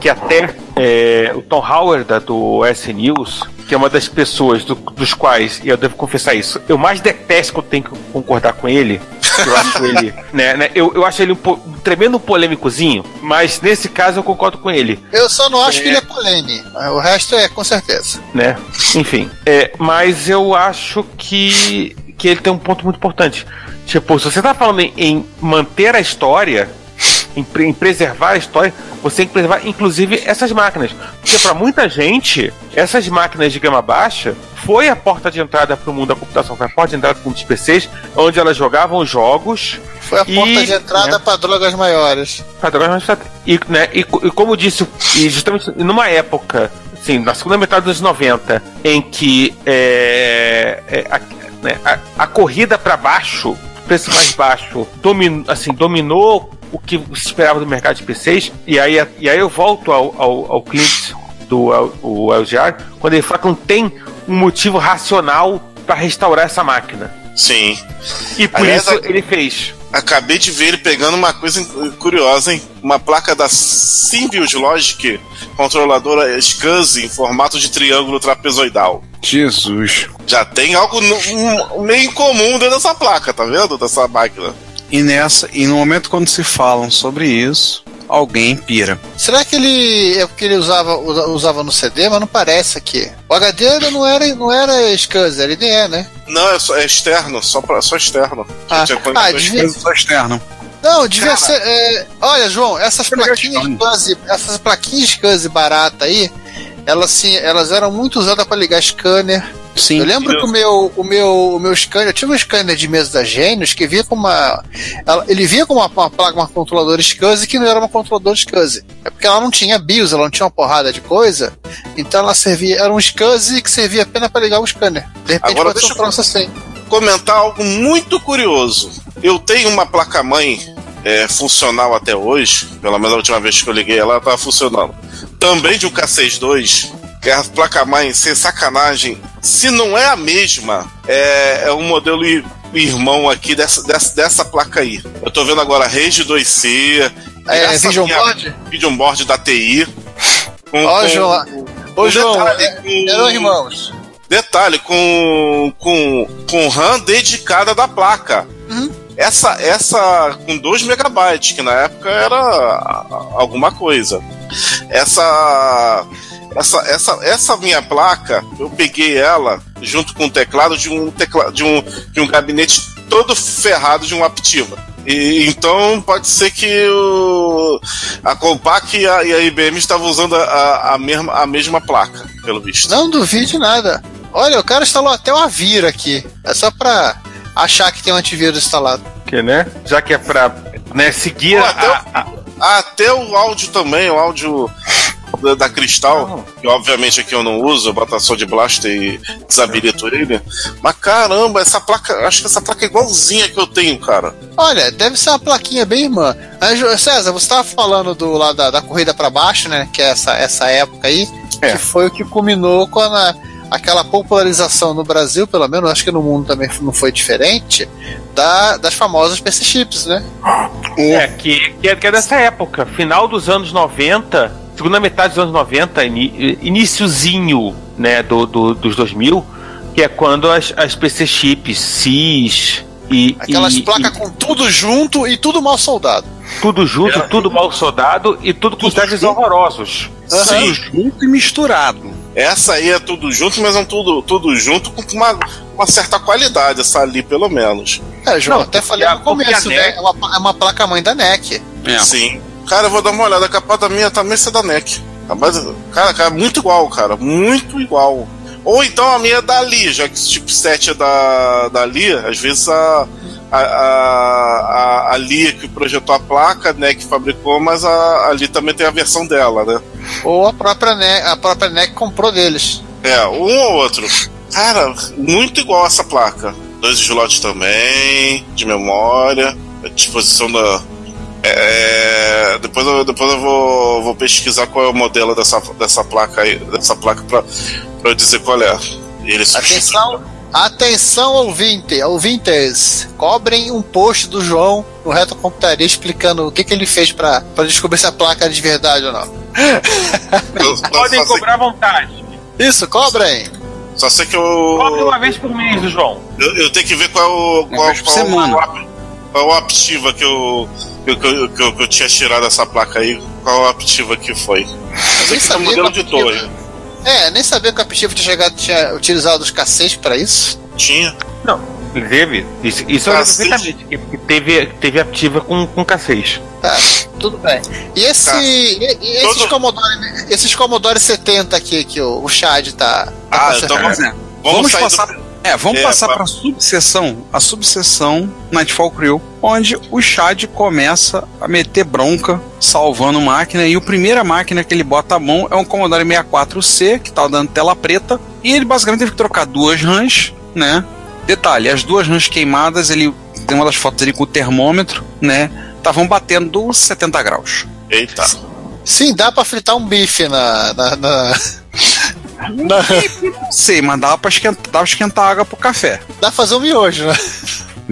que até é, o Tom Howard da- do S News, que é uma das pessoas do- dos quais, e eu devo confessar isso, eu mais detesto que eu tenho que concordar com ele. Eu acho ele, né, né, eu, eu acho ele um, po- um tremendo polêmicozinho, mas nesse caso eu concordo com ele. Eu só não acho É. que ele é polêmico. O resto é, com certeza. né? Enfim, é, mas eu acho que, que ele tem um ponto muito importante. Tipo, se você tá falando em, em manter a história, em, em preservar a história, você tem que preservar, inclusive, essas máquinas. Porque para muita gente, essas máquinas de gama baixa foi a porta de entrada para o mundo da computação, foi a porta de entrada para o mundo dos PCs, onde elas jogavam jogos Foi a E- porta de entrada né? para drogas maiores. Padrões mais fat- e, né, e, e como disse, e justamente numa época, assim, na segunda metade dos 90, em que é, é, né, a- a corrida para baixo, preço mais baixo, domin, assim, dominou o que se esperava do mercado de PCs, e aí, e aí eu volto ao, ao, ao Clint do L- o LGR, quando ele fala que não tem um motivo racional para restaurar essa máquina. Sim. E por Aliás, isso ele fez. Acabei de ver ele pegando uma coisa curiosa, hein? Uma placa da Symbios Logic, controladora SCSI em formato de triângulo trapezoidal. Jesus. Já tem algo no- meio incomum dentro dessa placa, tá vendo? Dessa máquina. E nessa, e no momento quando se falam sobre isso, alguém pira. Será que ele é porque ele usava, usa- usava no CD, mas não parece aqui. O HD ele não era, não era SCSI, era IDE, né? Não, é, só, é externo, só, pra, só externo. Ah, Tinha ah, devia- Coisa só externa. Não, devia Cara. ser. é, olha, João, essas plaquinhas SCSI, essas plaquinhas SCSI barata aí, elas, sim, elas eram muito usadas para ligar scanner. Sim. Eu lembro que o meu, o meu, o meu scanner, eu tive um scanner de mesa da Genius que vinha com uma. ela- ele vinha com uma, uma placa, uma controladora SCSI que não era uma controladora SCSI. É porque ela não tinha BIOS, ela não tinha uma porrada de coisa. Então ela servia. Era um SCSI que servia apenas para ligar o scanner. De repente Agora deixa um eu- assim. comentar algo muito curioso. Eu tenho uma placa-mãe é, funcional até hoje, pelo menos a última vez que eu liguei ela estava funcionando. Também de um K62, que é a placa-mãe, sem sacanagem, se não é a mesma, é, é um modelo irmão aqui dessa, dessa, dessa placa aí. Eu tô vendo agora a Rage 2C, É, Vision Board? Vision Board da TI. Com, Ó, com- João. Ô, João, detalhe, é- com- eram irmãos. Detalhe, com, com, com RAM dedicada da placa. Uhum. Essa, essa com 2 megabytes, que na época era alguma coisa. Essa, essa, essa, essa minha placa, eu peguei ela junto com o teclado de um, tecla, de um, de um gabinete todo ferrado de um Aptiva. E, então pode ser que o, a Compaq e a, e a IBM estavam usando a, a, mesma, a mesma placa, pelo visto. Não duvide nada. Olha, o cara instalou até o Avira aqui. É só pra achar que tem um antivírus instalado. Que, né? Já que é pra né, seguir Pô, a, até, a- o, até o áudio também, o áudio da, da Cristal, que obviamente aqui eu não uso, eu boto só de blaster e desabilito ele. Mas caramba, essa placa, acho que essa placa é igualzinha que eu tenho, cara. Olha, deve ser uma plaquinha bem irmã. César, você estava falando do lá da, da corrida para baixo, né? Que é essa, essa época aí, É. que foi o que culminou com a, aquela popularização no Brasil, pelo menos, acho que no mundo também não foi diferente, da, das famosas PC Chips, né? É, que, que, é, que é dessa época, final dos anos 90, segunda metade dos anos 90, ini, iniciozinho né, do, do- dos 2000, que é quando as, as PC chips, CIS e. Aquelas e- placas com tudo junto e tudo mal soldado. tudo junto, tudo mal soldado e tudo com testes horrorosos. Tudo junto e misturado. Essa aí é tudo junto, mas é tudo, tudo junto com uma, uma certa qualidade, essa ali, pelo menos. É, João, Não, até falei porque a- no começo, né? É uma, é uma placa mãe da NEC. É. Sim. Cara, eu vou dar uma olhada, a capa da minha também é da NEC. Rapaz, Cara, cara, muito igual, cara. Muito igual. Ou então a minha é da Ali, já que esse chipset é da, da Ali, às vezes a, a, a, a Ali que projetou a placa, a NEC fabricou, mas a Ali também tem a versão dela, né? Ou a própria NEC, a própria NEC comprou deles. É, um ou outro. Cara, muito igual essa placa. Dois slots também, de memória, a disposição da. É, depois eu, depois eu vou, vou pesquisar qual é o modelo dessa, dessa placa aí, dessa placa pra, pra eu dizer qual é. E ele Atenção, atenção ouvinte, ouvintes, cobrem um post do João no Reto Computaria explicando o que, que ele fez pra pra descobrir se a placa é de verdade ou não. Podem cobrar à vontade. Isso, cobrem! Só sei que Cobre eu, uma vez por mês, João. eu, eu tenho que ver qual é o. Qual, por qual, semana. qual, qual é o Aptiva que eu, que, eu- que, eu, que, eu, que eu tinha tirado essa placa aí. Qual é o Aptiva que foi. Mas Nem aqui tá o sabia modelo que de torre. É, nem sabia que o Aptiva tinha, chegado, tinha utilizado os cacetes pra isso. Tinha. Não, teve. Isso, isso eu lembro perfeitamente. Que que teve, teve ativa com, com cacês. Tá, tudo bem. E esse. Tá. e- e esses, Todo- Commodore, esses Commodore 70 aqui que o, o Chad tá. tá Ah, então é. Vamos, Vamos passar- do... É, vamos É, passar pa- para a subseção, a subseção Nightfall Crew, onde o Chad começa a meter bronca, salvando máquina, e a primeira máquina que ele bota a mão é um Commodore 64C, que tá dando tela preta, e ele basicamente teve que trocar duas RAMs, né? Detalhe, as duas RAMs queimadas, ele tem uma das fotos ali com o termômetro, né? Estavam batendo 70 graus. Eita. Sim, dá pra fritar um bife na. na, na- na- Sei, mas dava pra esquentar, dava pra esquentar água pro café. dá pra fazer um miojo, né?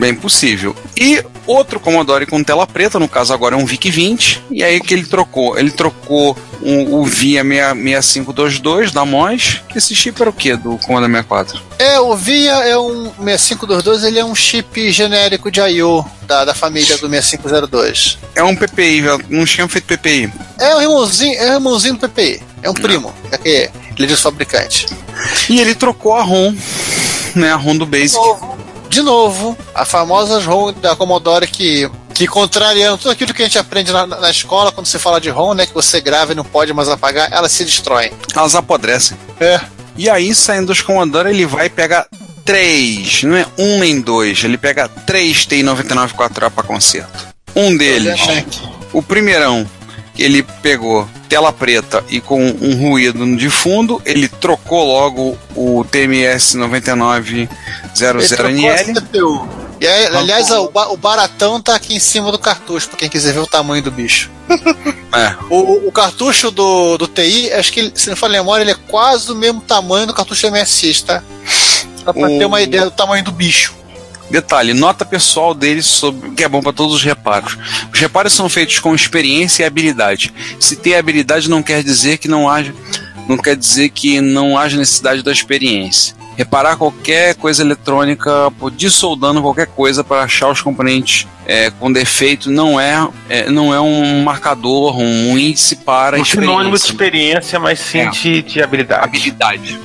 Bem possível. E outro Commodore com tela preta, no caso agora é um VIC-20, e aí que ele trocou? Ele trocou um- o VIA 6522 da MOS, que esse chip era o que do Commodore 64? É, o VIA é um 6522, ele é um chip genérico de I.O. Da, da família do 6502. É um PPI, não tinha feito PPI. É um irmãozinho, é um irmãozinho do PPI. É um primo. É que ele diz fabricante. E ele trocou a ROM, né, a ROM do Basic. De novo, a famosa ROM da Commodore que, que contrariando tudo aquilo que a gente aprende na, na escola quando se fala de ROM, né? Que você grava e não pode mais apagar, elas se destroem. Elas apodrecem. É. E aí, saindo dos Commodore, ele vai pegar três, não é um nem dois, ele pega três TI-99 4A para conserto. Um deles, o primeirão, ele pegou tela preta e com um ruído de fundo, ele trocou logo o TMS 9900NL. CPU. E aí, aliás, o, ba- o baratão tá aqui em cima do cartucho, pra quem quiser ver o tamanho do bicho. É. O, o cartucho do, do TI, acho que, ele- se não for memória, ele é quase do mesmo tamanho do cartucho MSX, tá? Só pra O- ter uma ideia do tamanho do bicho. Detalhe, nota pessoal dele sobre que é bom para todos os reparos. Os reparos são feitos com experiência e habilidade. Se tem habilidade não quer dizer que não haja não quer dizer que não haja necessidade da experiência. reparar qualquer coisa eletrônica, dissoldando qualquer coisa para achar os componentes é, com defeito não é, é, não é um marcador, um índice para Um sinônimo de experiência. experiência, mas sim É. de, de habilidade. habilidade.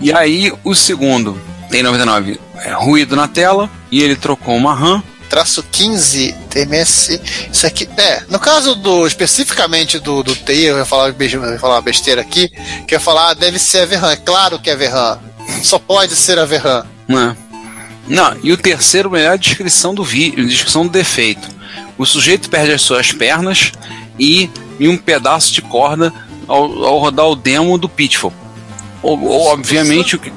E aí o segundo tem 99 é, ruído na tela e ele trocou uma RAM. Traço 15, TMS. Isso aqui. É, no caso do. especificamente do, do TI, eu ia falar, beijo- eu ia falar uma besteira aqui, que eu ia falar, ah, deve ser a VRAM. É claro que é VRAM. Só pode ser a VRAM. Né? Não, e o terceiro é a descrição do vídeo, descrição do defeito. O sujeito perde as suas pernas e, e um pedaço de corda ao, ao rodar o demo do Pitfall. Ou, ou, obviamente, o que,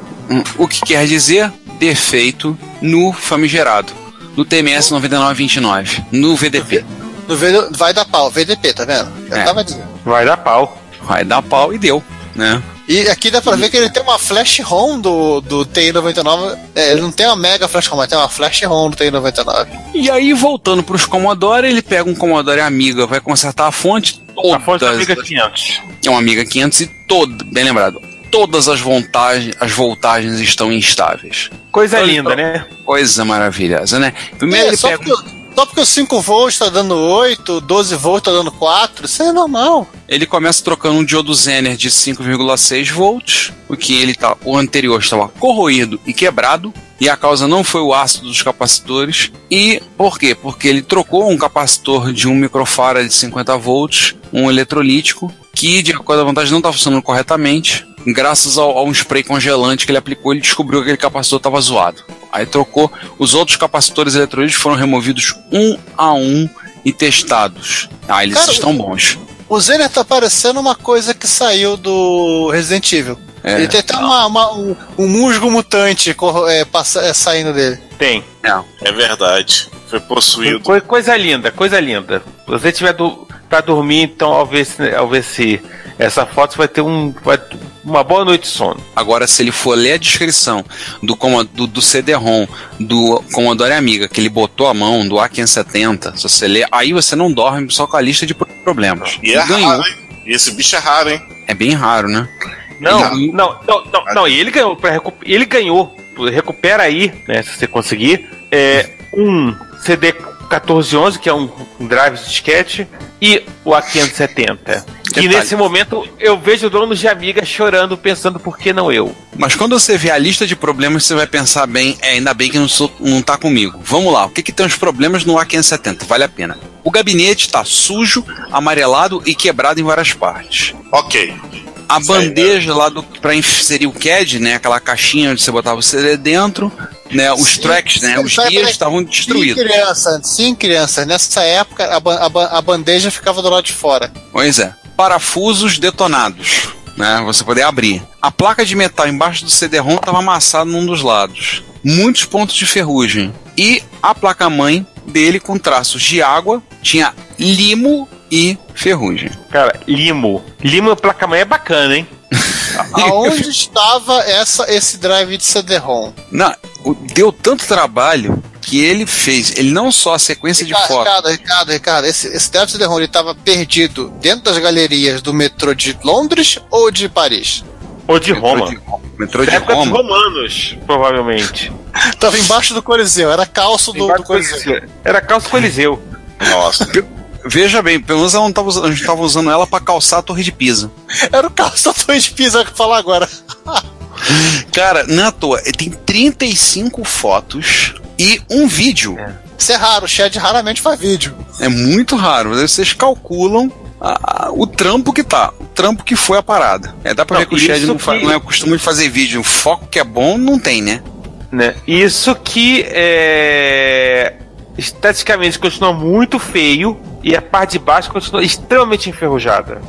o que quer dizer defeito no famigerado, no TMS 9929, no VDP. No V- vai dar pau, VDP, tá vendo? Eu É. tava dizendo. Vai dar pau. Vai dar pau e deu, né? E aqui dá pra ver que ele tem uma flash ROM do, do TI-99. É, ele não tem uma mega flash ROM, mas tem uma flash ROM do TI-99. E aí, voltando para os Commodore, ele pega um Commodore Amiga, vai consertar a fonte todas. A fonte da Amiga as- 500. É uma Amiga 500 e todo, bem lembrado, todas as voltagens, as voltagens estão instáveis. Coisa Olha, linda, então. né? Coisa maravilhosa, né? Primeiro É, ele só, pega, porque, só porque o 5 volts tá dando 8, 12 volts tá dando 4, isso é normal. ele começa trocando um diodo Zener de 5,6 volts, o que ele tá, o anterior estava corroído e quebrado. E a causa não foi o ácido dos capacitores. E por quê? Porque ele trocou um capacitor de 1 microfarad de 50 volts, um eletrolítico, que de acordo com a vantagem não estava funcionando corretamente. Graças ao, a um spray congelante que ele aplicou, ele descobriu que aquele capacitor estava zoado. Aí trocou. Os outros capacitores eletrolíticos foram removidos um a um e testados. Ah, eles Cara, estão bons. O Zener tá parecendo uma coisa que saiu do Resident Evil. É, ele tem até uma, uma- um, um musgo mutante é, passa- é, saindo dele. Tem. É verdade. Foi possuído. Co- coisa linda, coisa linda. Se você tiver do, pra dormir, então ao ver, se, ao ver se essa foto você vai ter um, vai- uma boa noite de sono. Agora, se ele for ler a descrição do, do, do CD-ROM do Commodore Amiga, que ele botou a mão, do A570, se você ler, aí você não dorme só com a lista de pro- problemas. E é Ele ganhou. raro, hein? E esse bicho é raro, hein? É bem raro, né? Não, não, não, não, não, e ele ganhou, pra recu- ele ganhou. Recupera aí, né, se você conseguir, é, um CD 1411, que é um, um drive de disquete, e o A570. E nesse momento eu vejo donos de amiga chorando, pensando por que não eu? Mas quando você vê a lista de problemas, você vai pensar bem, é, ainda bem que não, sou, não tá comigo. Vamos lá, o que, que tem os problemas no A570? Vale a pena. O gabinete está sujo, amarelado e quebrado em várias partes. Ok. A bandeja lá do para inserir o CAD, né, aquela caixinha onde você botava o CD dentro, né, os Sim, tracks, né, sim, os guias estavam Sim, destruídos. criança, sim, criança. Nessa época, a, a a bandeja ficava do lado de fora. Pois é. Parafusos detonados, né, você poder abrir. A placa de metal embaixo do CD-ROM estava amassada num dos lados. Muitos pontos de ferrugem. E a placa-mãe dele com traços de água tinha limo e ferrugem. Cara, limo. Limo placa-mãe é bacana, hein? Aonde estava essa, esse drive de CD-ROM? Não, deu tanto trabalho que ele fez. Ele não só a sequência de Ricardo, fotos. Ricardo, Ricardo, Ricardo, esse, esse drive de CD-ROM ele estava perdido dentro das galerias do metrô de Londres ou de Paris? Ou de Metrô Roma. de, metrô de dos Roma. romanos, provavelmente. Tava embaixo do Coliseu, era calço do, do Coliseu. Era calço Coliseu. Nossa. Veja bem, pelo menos ela não tava, usando- a gente tava usando ela pra calçar a Torre de Pisa. Era o calço da Torre de Pisa que eu falar agora. Cara, não é à toa, tem 35 fotos e um vídeo. Isso é raro, o Chad raramente faz vídeo. É muito raro. Vocês calculam a- a- o trampo que tá, o trampo que foi a parada. É, dá pra Não, ver que o isso não, fa- que- não é costume de fazer vídeo. O foco que é bom não tem, né? Né? Isso que é, esteticamente continua muito feio e a parte de baixo continua extremamente enferrujada.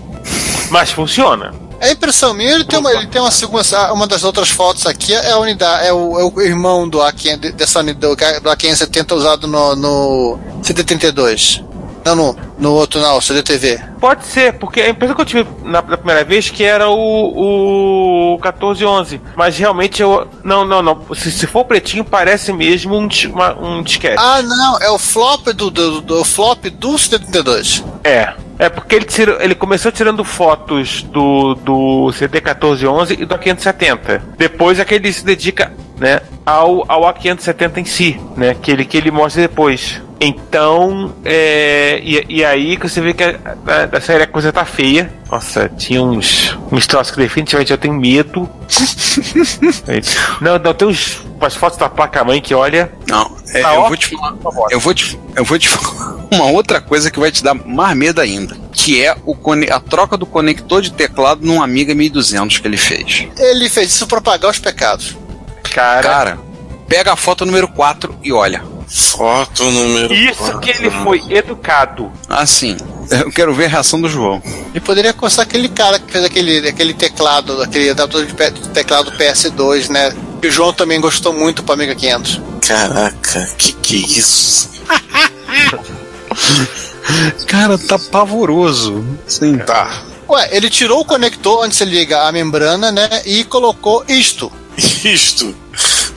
Mas funciona. A impressão minha, ele tem uma, ele tem uma segunda. ah, Uma das outras fotos aqui é a unidade, é o, é o irmão do A500, dessa unidade, do A570 usado no, no CD32. Não, no, no outro não, CDTV. Pode ser, porque a impressão que eu tive na, na primeira vez que era o, o 1411. Mas realmente eu. Não, não, não. Se, se for pretinho, parece mesmo um, uma- um disquete. Ah, não, é o flop do, do, do- flop do CD32. É. É porque ele, tirou, ele começou tirando fotos do, do CD1411 e do A570. Depois é que ele se dedica né, ao, ao A570 em si, né, que, ele, que ele mostra depois. Então, é, e, e aí que você vê que a, a, a série a coisa tá feia. Nossa, tinha uns, uns troços que definitivamente eu tenho medo. não, não, tem uns, umas fotos da placa-mãe que olha. Não, é, Tá eu, ótimo, vou te falar, eu, vou te, eu vou te falar uma outra coisa que vai te dar mais medo ainda. Que é o, a troca do conector de teclado num Amiga 1200 que ele fez. Ele fez isso pra pagar os pecados. Cara, Cara, pega a foto número 4 e olha. Foto número. isso quatro. que ele foi educado. Assim, eu quero ver a reação do João. Ele poderia constar aquele cara que fez aquele, aquele teclado, aquele adaptador de teclado PS2, né? Que o João também gostou muito pro Amiga 500. Caraca, que que é isso? Cara, tá pavoroso. Sim. Tá. Ué, ele tirou o conector onde se liga a membrana, né? E colocou isto. Isto.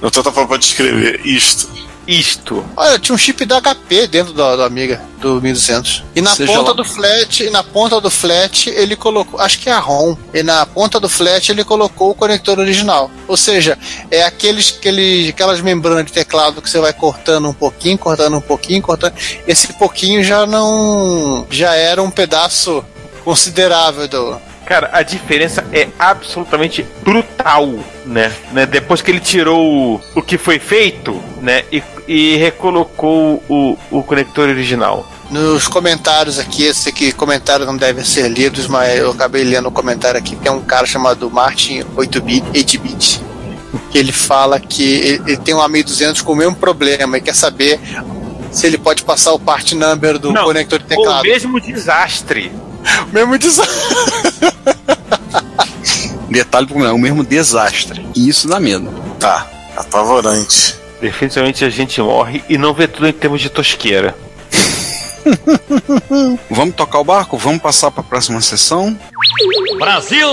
Não tô falando pra descrever. Isto. Isto. Olha, tinha um chip da HP dentro do, do Amiga, do 1200. E na Seja ponta lá. do flat, e na ponta do flat ele colocou, acho que é a ROM. E na ponta do flat ele colocou o conector original. Ou seja, é aqueles, aqueles aquelas membranas de teclado que você vai cortando um pouquinho, cortando um pouquinho, cortando. Esse pouquinho já não já era um pedaço considerável do Cara, a diferença é absolutamente brutal, né? né? Depois que ele tirou o, o que foi feito, né? E, e recolocou o, o conector original. Nos comentários aqui, eu sei que comentários não devem ser lidos, mas eu acabei lendo um comentário aqui, tem um cara chamado Martin 8-bit, 8-bit, que ele fala que ele, ele tem um A1200 com o mesmo problema e quer saber se ele pode passar o part number do Não, conector de O teclado. mesmo desastre. Mesmo desastre. Detalhe pro é o mesmo desastre. E isso dá medo. Tá. Apavorante. Definitivamente a gente morre e não vê tudo em termos de tosqueira. Vamos tocar o barco? Vamos passar para a próxima sessão? Brasil!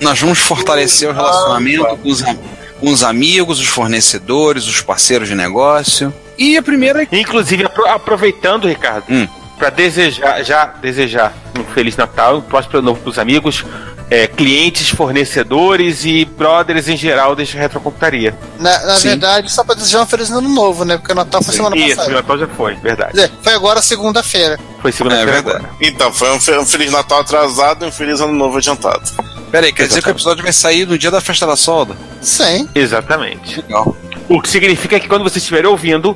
Nós vamos fortalecer o relacionamento com os, com os amigos, os fornecedores, os parceiros de negócio. E a primeira Inclusive, apro- aproveitando, Ricardo, Hum. Para desejar, já desejar um Feliz Natal, um próspero novo pros amigos, é, clientes, fornecedores e brothers em geral deste retrocomputaria. Na, na verdade, só pra desejar um feliz ano novo, né? Porque o Natal foi semana Isso, o passada. Natal já foi, verdade. Quer dizer, foi agora segunda-feira. Foi segunda-feira É agora. Então, foi um, um Feliz Natal atrasado e um Feliz Ano Novo adiantado. Pera aí, quer dizer que o episódio vai sair no dia da festa da solda? Sim. Exatamente. Legal. O que significa que quando você estiver ouvindo,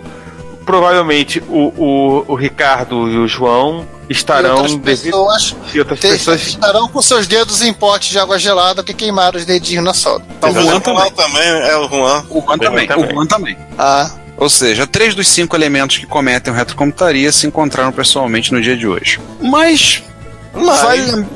provavelmente o, o, o Ricardo e o João E estarão outras devido pessoas e outras te- pessoas estarão com seus dedos em pote de água gelada que queimaram os dedinhos na solda. O Juan o também. Juan também é o Juan. O Juan também. também. O Juan também. Ah, Ou seja, três dos cinco elementos que cometem retrocomputaria se encontraram pessoalmente no dia de hoje. Mas. Mas- Vale,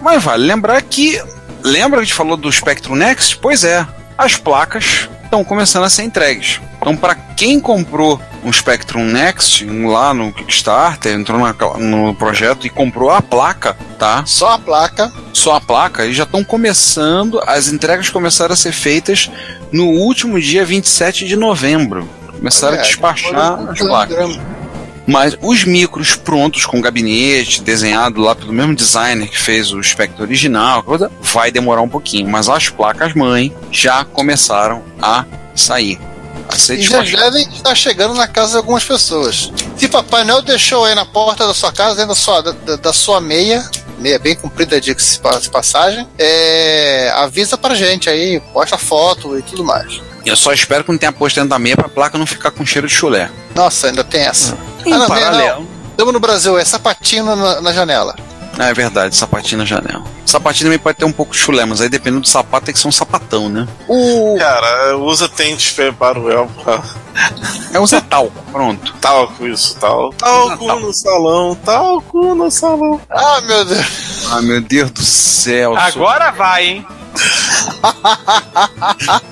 mas vale lembrar que. Lembra que a gente falou do Spectrum Next? Pois é. As placas estão começando a ser entregues. Então, para quem comprou um Spectrum Next um lá no Kickstarter, entrou na- no projeto e comprou a placa, tá? só a placa. só a placa, e já estão começando, as entregas começaram a ser feitas no último dia 27 de novembro. Começaram a É, despachar foi as placas. Mas os micros prontos com gabinete, desenhado lá pelo mesmo designer que fez o Spectre original, vai demorar um pouquinho. Mas as placas mãe já começaram a sair. E já devem estar chegando na casa de algumas pessoas. Se Papai Noel deixou aí na porta da sua casa, dentro da sua, da, da- sua meia, meia bem comprida de de passagem, é, avisa pra gente aí, posta foto e tudo mais. Eu só espero que não tenha posto dentro da meia pra placa não ficar com cheiro de chulé. Nossa, ainda tem essa. Em Ah, não, paralelo. Estamos no Brasil, é sapatinho na, na janela. Ah, é verdade, sapatinho na janela. Sapatinho também pode ter um pouco de chulé, mas aí dependendo do sapato tem que ser um sapatão, né? O, Cara, usa tente para o El pra É usar talco, pronto. talco isso, tal. Talco Talco. no salão, talco no salão. ah, meu Deus. Ah, meu Deus do céu. Agora vai, hein?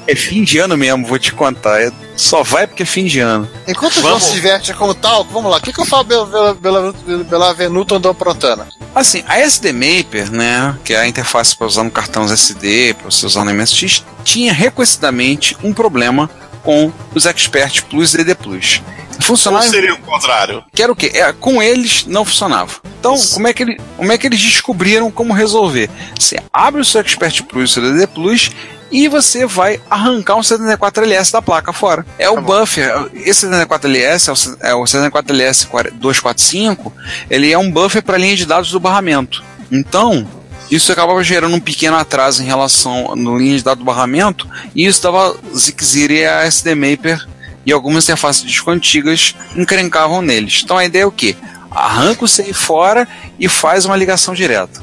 É fim de ano mesmo, vou te contar. É- Só vai porque é fim de ano. Enquanto o João Vamos. se diverte com o talco, vamos lá. O que, que eu falo Bela, Bela, Bela, Bela Venuto andou aprontando? Assim, a SD Maper, né, que é a interface para usar no cartão SD, para você usar no MSX, tinha reconhecidamente um problema com os Expert Plus e DD Plus. Ou Funcionava seria o contrário? que era o quê? É, com eles não funcionava. Então, como é, que ele, como é que eles descobriram como resolver? Você abre o seu Expert Plus, o seu DD Plus, e você vai arrancar um 74LS da placa fora. É o buffer. Esse 74LS é o, é o 74LS 245, ele é um buffer para a linha de dados do barramento. Então, isso acabava gerando um pequeno atraso em relação no linha de dados do barramento, e isso dava e a SD Mapper e algumas interfaces disco antigas encrencavam neles. Então a ideia é o quê? Arranca o CI fora e faz uma ligação direta.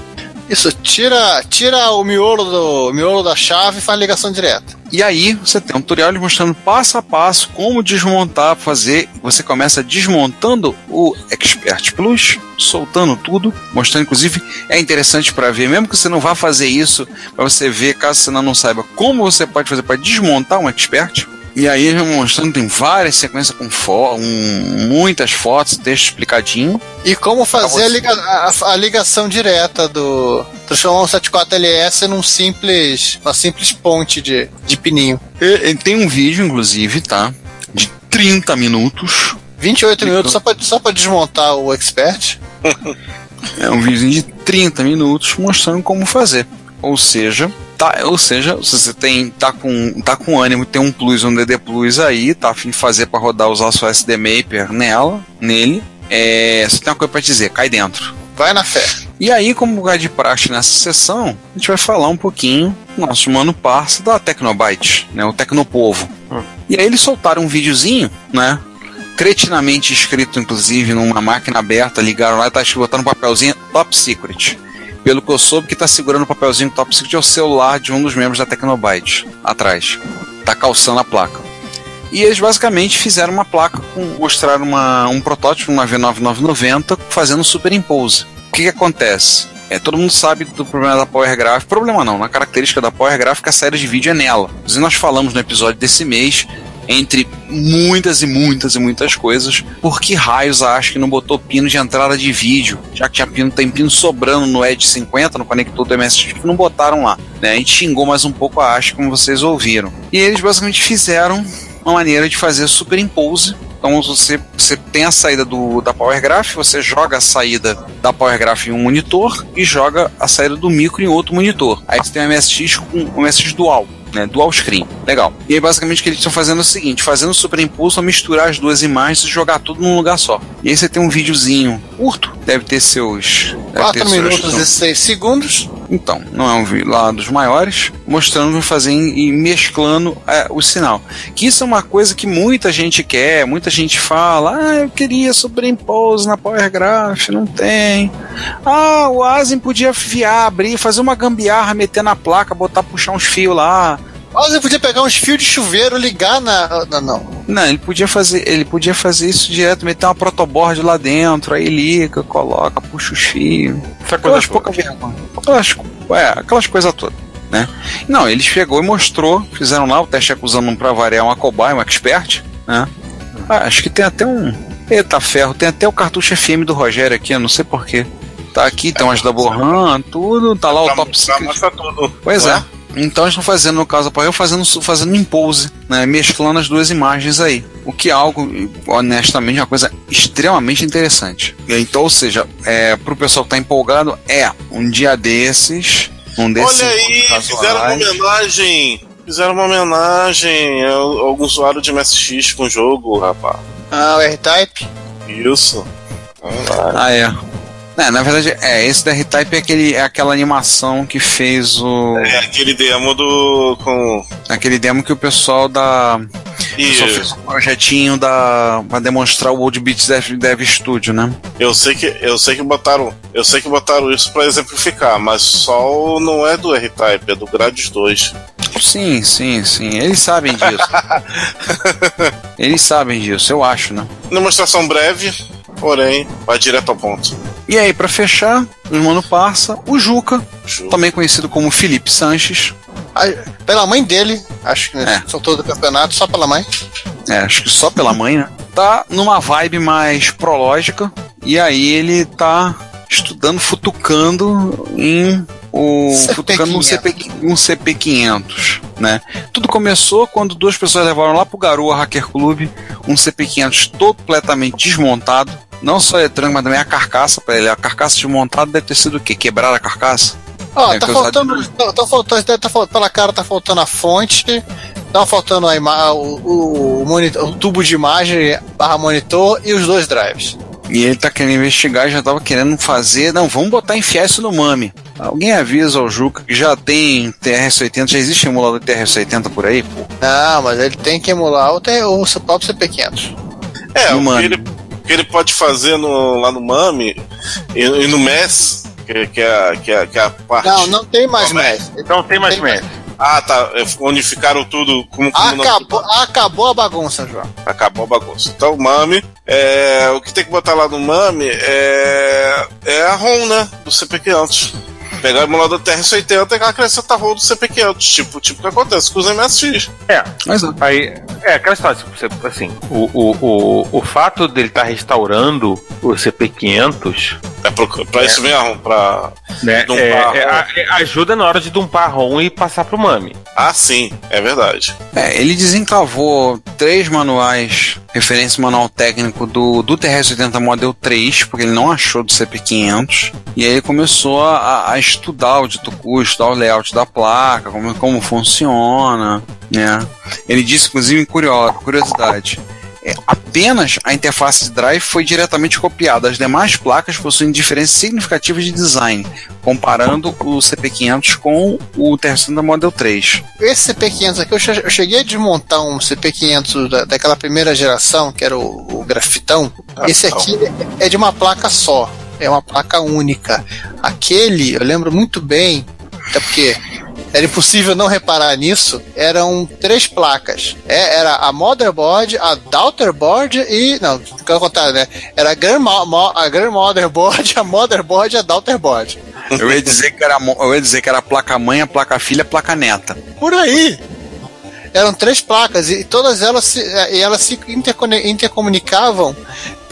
Isso, tira, tira o miolo, do, miolo da chave e faz ligação direta. E aí você tem um tutorial mostrando passo a passo como desmontar, fazer. Você começa desmontando o Expert Plus, soltando tudo, mostrando inclusive é interessante para ver, mesmo que você não vá fazer isso, para você ver caso você não saiba como você pode fazer para desmontar um Expert. E aí mostrando tem várias sequências com fo um, muitas fotos, texto explicadinho. E como fazer a, liga a, a, ligação direta do. Transformar um 74LS num simples. uma simples ponte de, de pininho. E, e tem um vídeo, inclusive, tá? De 30 minutos. 28 minutos só pra, só pra desmontar o expert. é um vídeo de 30 minutos mostrando como fazer. Ou seja, tá, ou seja, se você tem tá com tá com ânimo, tem um plus, um DD Plus aí, tá a fim de fazer para rodar usar sua SD Maper nela, nele, é, você tem uma coisa para dizer, cai dentro. Vai na fé. E aí, como lugar de praxe nessa sessão, a gente vai falar um pouquinho do nosso mano parça da Tecnobyte, né, o Tecnopovo. Hum. E aí eles soltaram um videozinho, né, cretinamente escrito, inclusive, numa máquina aberta, ligaram lá e tá botaram um papelzinho Top Secret. Pelo que eu soube, que tá segurando o papelzinho Top Secret é o celular de um dos membros da Tecnobyte, atrás. Tá calçando a placa. E eles basicamente fizeram uma placa, com, mostraram uma, um protótipo, uma V9990, fazendo superimpose. O que, que acontece? É, todo mundo sabe do problema da Power Graph. Problema não, na característica da Power Graph, a saída de vídeo é nela. Inclusive, nós falamos no episódio desse mês entre muitas e muitas e muitas coisas, por que raios a não botou pino de entrada de vídeo, já que tinha pino, tem pino sobrando no Edge 50, no conector do MSX, que não botaram lá. Né? A gente xingou mais um pouco a ASCII, como vocês ouviram. E eles basicamente fizeram uma maneira de fazer superimpose então você, você tem a saída do, da Power Graph, você joga a saída da Power Graph em um monitor e joga a saída do micro em outro monitor. Aí você tem o MSX com o MSX dual né? Dual screen. Legal. E aí, basicamente, o que eles estão fazendo é o seguinte: fazendo superimpulso, misturar as duas imagens e jogar tudo num lugar só. E aí você tem um videozinho curto, deve ter seus. 4 minutos seus, e 6 segundos. Então, não é um lá dos maiores, mostrando fazer e mesclando é, o sinal. Que isso é uma coisa que muita gente quer, muita gente fala, ah, eu queria superimpose na Power Graph, não tem. Ah, o Asim podia viar, abrir, fazer uma gambiarra, meter na placa, botar, puxar uns fios lá. Mas ele podia pegar uns fios de chuveiro, ligar na. Não, não. Não, ele podia fazer. Ele podia fazer isso direto, meter uma protoboard lá dentro, aí liga, coloca, puxa os fios. Aquelas pouca vergonha. Aquelas, é, aquelas coisas todas. Né? Não, eles pegou e mostrou, fizeram lá o teste acusando um pra variar uma cobaia, um expert, né? Ah, acho que tem até um. Eita ferro, tem até o cartucho FM do Rogério aqui, eu não sei porquê. Tá aqui, tem umas da Borran, tudo, tá lá o tá, top secret. Tá, tudo. Pois é. Então eles estão fazendo, no caso eu fazendo, fazendo impose, né, mesclando as duas imagens aí. O que é algo, honestamente, uma coisa extremamente interessante. Então, ou seja, é, para o pessoal que está empolgado, é um dia desses. Um desses Olha aí, fizeram uma homenagem. Fizeram uma homenagem a algum usuário de MSX com o jogo, rapaz. Ah, o R-Type? Isso. Ah, é. É, na verdade, é, esse da R-Type é, aquele, é aquela animação que fez o. É, aquele demo do. com. Aquele demo que o pessoal da. Isso. fez um projetinho da. pra demonstrar o Old Beats Dev, Dev Studio, né? Eu sei que. Eu sei que botaram. Eu sei que botaram isso para exemplificar, mas só não é do R-Type, é do Grades 2. Sim, sim, sim. Eles sabem disso. Eles sabem disso, eu acho, né? Demonstração breve, porém, vai direto ao ponto. E aí, para fechar, o irmão passa, o Juca, Juca, também conhecido como Felipe Sanches. pela mãe dele, acho que é. são todo o campeonato, só pela mãe. É, acho que só pela mãe, né? Tá numa vibe mais prológica, e aí ele tá estudando, futucando em o CP futucando um, CP, um CP500, né? Tudo começou quando duas pessoas levaram lá pro Garoa Hacker Club um CP500 completamente desmontado, Não só a eletrônica, mas também a carcaça para ele. A carcaça desmontada deve ter sido o quê? Quebrar a carcaça? Ó, Tem tá faltando. de- Tá, tá faltando. Tá, pela cara tá faltando a fonte. Tá faltando a ima o, o, o monitor- o tubo de imagem barra monitor e os dois drives. E ele tá querendo investigar, já tava querendo fazer. Não, vamos botar enfiar isso no MAME. Alguém avisa ao Juca que já tem TRS-80, já existe emulador de TRS-80 por aí, pô. Não, mas ele tem que emular o, o seu próprio CP500. É, No o Mami. que, ele, que ele pode fazer no- lá no MAME e, e no MES, que, que, é, a- que, é, que é a parte. Não, não tem mais é? MES. Então tem mais Tem medo. Ah, tá. Unificaram tudo como, como não- Acabou, acabou a bagunça, João. Acabou a bagunça. Então, o MAME, é, o que tem que botar lá no MAME é, é a ROM, né? Do CP500. Pegar o emulador TRS-80 e acrescentar a ROM do CP500. Tipo, tipo o que acontece com os MSX. É, Mas aí é aquela história, tipo, assim, o, o, o, o fato dele estar restaurando o CP500, É pra, pra isso mesmo, pra. né, Dumpar é- a ROM. é- a- é- ajuda na hora de dumpar a ROM e passar pro MAME. Ah, sim, é verdade. É, ele desencavou três manuais, referência manual técnico do, do TRS-80 Model 3, porque ele não achou do CP500. E aí ele começou a, a estudar o dito custo, estudar o layout da placa, como, como funciona, né? Ele disse, inclusive, curiosidade, é, apenas a interface de drive foi diretamente copiada. As demais placas possuem diferenças significativas de design, comparando o CP500 com o TRS-80 Model 3. Esse CP500 aqui, eu che- eu cheguei a desmontar um CP500 da- daquela primeira geração, que era o, o grafitão. Esse aqui é de uma placa só, é uma placa única. Aquele, eu lembro muito bem, até porque era impossível não reparar nisso, eram três placas. É, era a motherboard, a daughterboard e. Não, ao contrário, né? Era a, grandma, a grandmotherboard, a motherboard e a daughterboard. Eu ia dizer que era, eu ia dizer que era placa mãe, a placa filha, a placa neta. Por aí. Eram três placas e todas elas se, e elas se intercomunicavam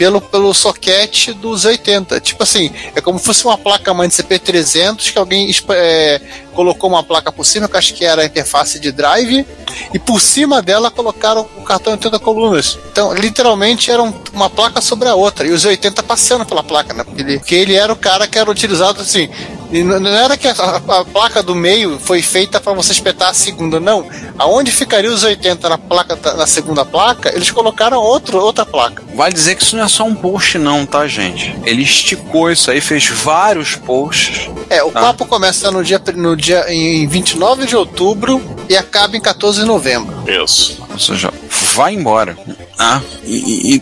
pelo, pelo soquete dos 80. Tipo assim, é como se fosse uma placa mãe de CP300 que alguém é, colocou uma placa por cima, que acho que era a interface de drive, e por cima dela colocaram o cartão 80 colunas. Então, literalmente, era um- uma placa sobre a outra, e os 80 passando pela placa, né? Porque ele, porque ele era o cara que era utilizado assim. Não era que a, a- placa do meio foi feita para você espetar a segunda, não. Aonde ficaria os 80 na placa na segunda placa, eles colocaram outro, outra placa. Vale dizer que isso não é só um post, não, tá, gente? Ele esticou isso aí, fez vários posts. É, o Tá. papo começa no dia, no dia em 29 de outubro e acaba em 14 de novembro. Isso. Ou seja, vai embora. Ah, e, e- e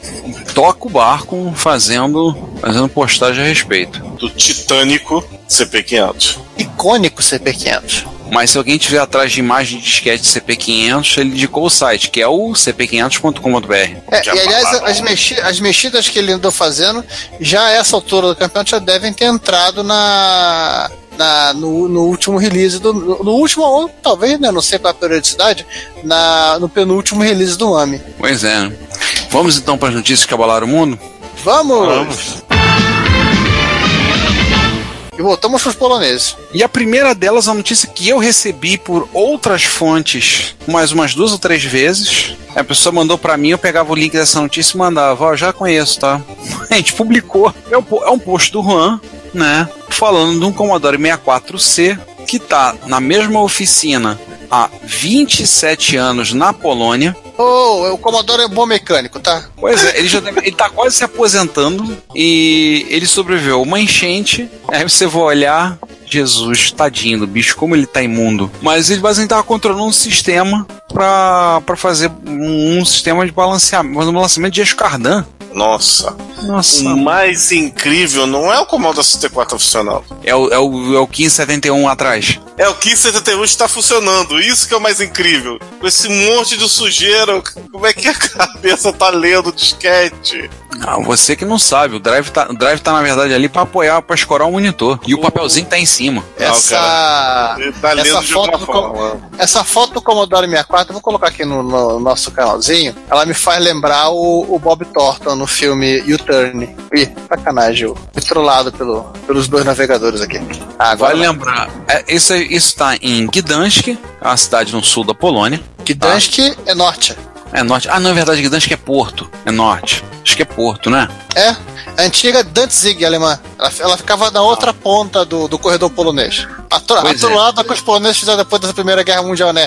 toca o barco fazendo, fazendo postagem a respeito. Do titânico CP500. Icônico CP500. Mas se alguém tiver atrás de imagem de disquete CP500, ele indicou o site, que é o cp500.com.br. É, e aliás, as, mexi as mexidas que ele andou fazendo, já a essa altura do campeonato, já devem ter entrado na, na- no, no último release do. No último, ou talvez, né? Não sei qual é a periodicidade, na, no penúltimo release do AMI. Pois é. né? Vamos então para as notícias que abalaram o mundo? Vamos! E voltamos pros poloneses. E a primeira delas, a notícia que eu recebi por outras fontes, mais umas duas ou três vezes. A pessoa mandou pra mim, eu pegava o link dessa notícia e mandava, ó, já conheço, tá? A gente publicou. É um, é um post do Juan, né? Falando de um Commodore 64C que tá na mesma oficina há 27 anos na Polônia. Ô, o Commodore é bom mecânico, tá? Pois é, ele já deve- ele tá quase se aposentando e ele sobreviveu uma enchente. Aí você vai olhar, Jesus, tadinho do bicho, como ele tá imundo. Mas ele basicamente tava controlando um sistema pra fazer um, um sistema de balanceamento, um balanceamento de Escardan. Nossa. Nossa. O mais incrível não é o Commodore 64 funcionando. É o, é o, é o 1571 atrás. É o 1571 está funcionando. Isso que é o mais incrível. Com esse monte de sujeira, como é que a cabeça tá lendo o disquete? Ah, você que não sabe, o drive tá, o drive tá na verdade ali pra apoiar, pra escorar o monitor. E o papelzinho tá em cima. Essa. Tá essa foto do forma. Essa foto do Commodore 64, eu vou colocar aqui no, no nosso canalzinho. Ela me faz lembrar o, o Bob Thornton no filme U-Turn. Ih, sacanagem, eu fui trollado pelo, pelos dois navegadores aqui. Ah, agora Vale lembrar, é, isso, isso tá em Gdansk, a cidade no sul da Polônia. Gdansk é norte. É norte. Ah, não, é verdade, Gdansk é porto. É norte. Acho que é Porto, né? É, a antiga Danzig alemã. Ela, ela ficava na outra ponta do, do corredor polonês. Atro- Pois é. Que os poloneses fizeram depois da Primeira Guerra Mundial, né?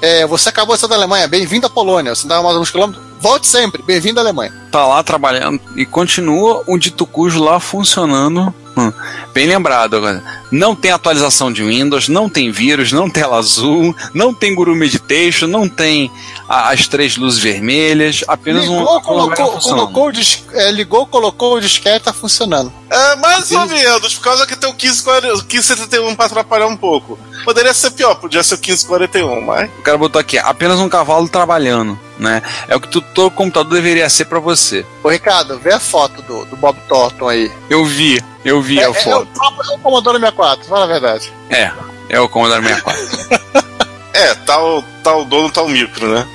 É, você acabou de sair da Alemanha, bem-vindo à Polônia. Você dá mais uns quilômetros, volte sempre, bem-vindo à Alemanha. Tá lá trabalhando e continua o dito cujo lá funcionando. Hum, bem lembrado agora. Não tem atualização de Windows, não tem vírus, não tem tela azul, não tem Guru Meditation, não tem a- as três luzes vermelhas, apenas um. Ligou, um colocou, colocou, o dis- é, ligou, colocou o disquete, tá funcionando. É, mais ou menos, por causa que tem o 1540 o 1571 pra atrapalhar um pouco. Poderia ser pior, podia ser o 1541, mas. O cara botou aqui, apenas um cavalo trabalhando, né? É o que tu- todo computador deveria ser pra você. Ô Ricardo, vê a foto do, do Bob Thornton aí. Eu vi, eu vi é, a é, é o foto. próprio é o Commodore 64, fala a verdade. É, é o Commodore 64. É, tal, tal dono, tal micro, né?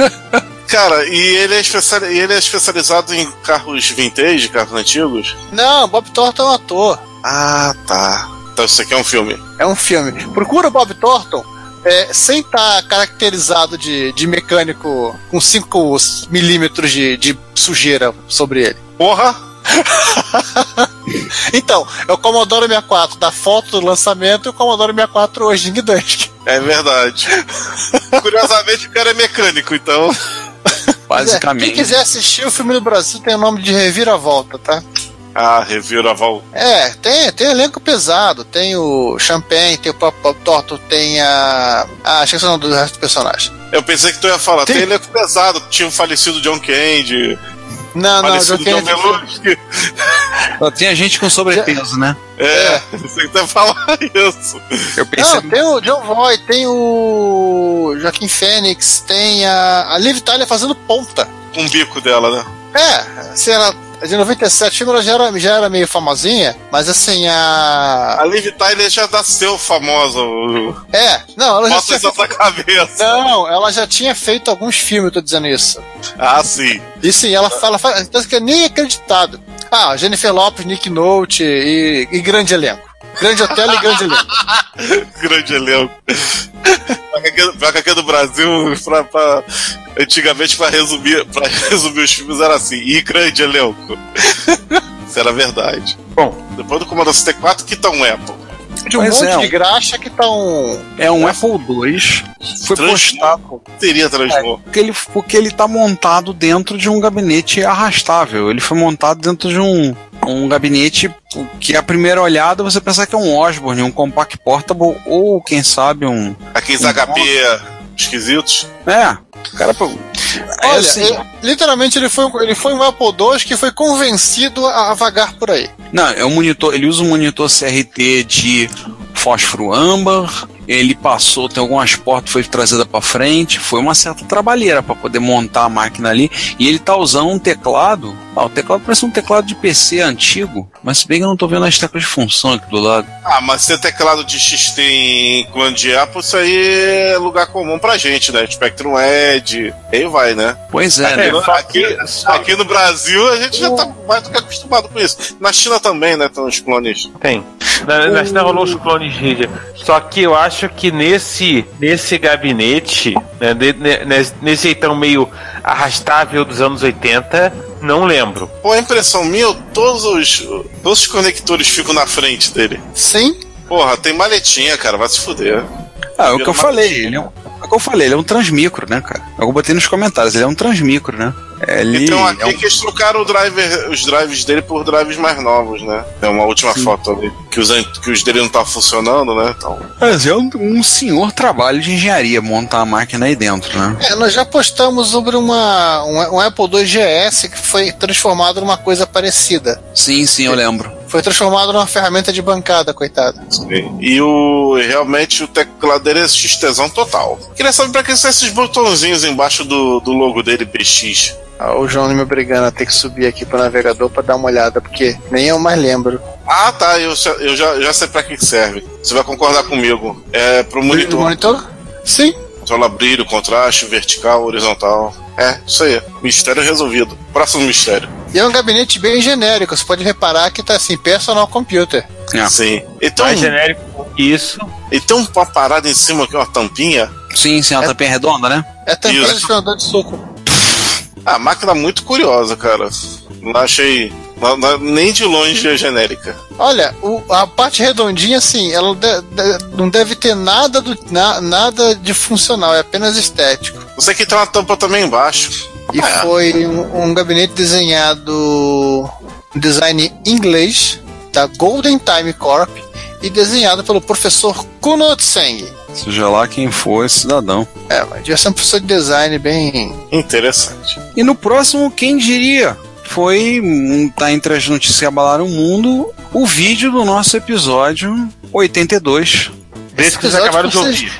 Cara, e ele, é especial, e ele é especializado em carros vintage, carros antigos? Não, Bob Thornton é um ator. Ah, tá. Então isso aqui é um filme. É um filme. Procura o Bob Thornton é, sem estar caracterizado de, de mecânico com 5 milímetros de, de sujeira sobre ele. Porra! Então, é o Commodore 64 da foto do lançamento e o Commodore 64 hoje em Gdansk. É verdade. Curiosamente, o cara é mecânico, então. Basicamente. Quem quiser assistir o filme do Brasil tem o nome de Reviravolta, tá? Ah, reviravolta. É, tem, tem elenco pesado. Tem o Champagne, tem o Bob Bob Thornton, tem a. Ah, acho que esse é o nome do resto do personagem. Eu pensei que tu ia falar, Tem- tem elenco pesado, tinha o falecido John Candy, Não, não, John John. Belushi. Só tinha gente com sobrepeso, né? É, tu ia falar isso. Eu pensei. Não, tem o John Voight, tem o Joaquim Fênix, tem a, a Liv Tyler fazendo ponta. Com o bico dela, né? É, assim, ela, de 97, o filme ela já era, já era meio famosinha, mas assim, a. A Liv Tyler já nasceu famosa. É, não, ela já Bota tinha isso na feito, cabeça. Não, ela já tinha feito alguns filmes, eu tô dizendo isso. Ah, sim. E sim, ela fala, que é nem acreditado. Ah, Jennifer Lopes, Nick Note e, e grande elenco. Grande hotel e grande elenco. Grande elenco. Pior que aqui- do Brasil, pra, pra- antigamente, pra resumir, pra resumir os filmes, era assim: e grande elenco. Isso era verdade. Bom, Depois do Commodore 64, que um Apple. De um Pois monte é, de graxa que tá um. É um Apple II. Foi Transmor. postado. Teria transmor. Porque ele, porque ele tá montado dentro de um gabinete arrastável. Ele foi montado dentro de um, um gabinete que, à primeira olhada, você pensa que é um Osborne, um Compact Portable, ou quem sabe um. Aqueles Um HP esquisitos. É, cara. É Olha, assim, ele- literalmente ele foi, ele foi um Apple II que foi convencido a, a vagar por aí. Não, é um monitor, ele usa um monitor CRT de fósforo âmbar. Ele passou, tem algumas portas foi trazida para frente, foi uma certa trabalheira para poder montar a máquina ali. E ele tá usando um teclado. Ah, o teclado parece um teclado de PC antigo, mas se bem que eu não tô vendo as teclas de função aqui do lado. Ah, mas ser teclado de XT em clone de Apple, isso aí é lugar comum pra gente, né? Spectrum Edge, aí vai, né? Pois é, né? aqui, aqui no Brasil a gente já tá mais do que acostumado com isso. Na China também, né? Tem uns clones. Tem. Na, na China rolou os clones de. Só que eu acho que nesse, nesse gabinete, né, nesse jeitão meio arrastável dos anos 80, não lembro. Pô, a impressão minha, todos os, todos os conectores ficam na frente dele. Sim. Porra, tem maletinha, cara, vai se fuder. Ah, é o que eu falei, ele é um, é o que eu falei, ele é um transmicro, né, cara? Eu botei nos comentários, ele é um transmicro, né? Ele Então aqui é um- que eles trocaram o driver, os drives dele por drives mais novos, né? Tem uma última foto ali. Que os, que os dele não estavam funcionando, né? Então, Mas é um, um senhor trabalho de engenharia montar a máquina aí dentro, né? É, nós já postamos sobre uma, um, um Apple II GS que foi transformado numa coisa parecida. Sim, sim, eu lembro. Foi transformado numa ferramenta de bancada, coitado. E o realmente o teclado dele é XTzão total. Queria saber pra que são esses botãozinhos embaixo do, do logo dele, PX. Ah, o João me obrigando a ter que subir aqui pro navegador pra dar uma olhada, porque nem eu mais lembro. Ah, tá, eu, já- eu já, já sei pra que serve. Você vai concordar comigo. É pro Monitor? monitor. Monitor? Sim. Controla brilho, contraste, vertical, horizontal. É, isso aí. Mistério resolvido. Próximo mistério. E é um gabinete bem genérico, você pode reparar que tá assim, personal computer. É. Sim. Então, Mais genérico que isso. e tem uma parada em cima aqui, uma tampinha. Sim, sim, a tampinha redonda, né? É tampinha Isso. de de suco. A máquina muito curiosa, cara. Não achei. Não- não- nem de longe é genérica. Olha, o- a parte redondinha, assim, ela de- de- não deve ter nada, do, na- nada de funcional, é apenas estético. Você que tem uma tampa também embaixo. E É. foi um, um gabinete desenhado um design inglês da Golden Time Corp e desenhado pelo professor Kuno Tseng. Seja lá quem for esse cidadão. É, mas devia ser um professor de design bem. Interessante. E no próximo, quem diria? Foi, tá entre as notícias que abalaram o mundo, o vídeo do nosso episódio 82. Desde que vocês acabaram de vocês- ouvir.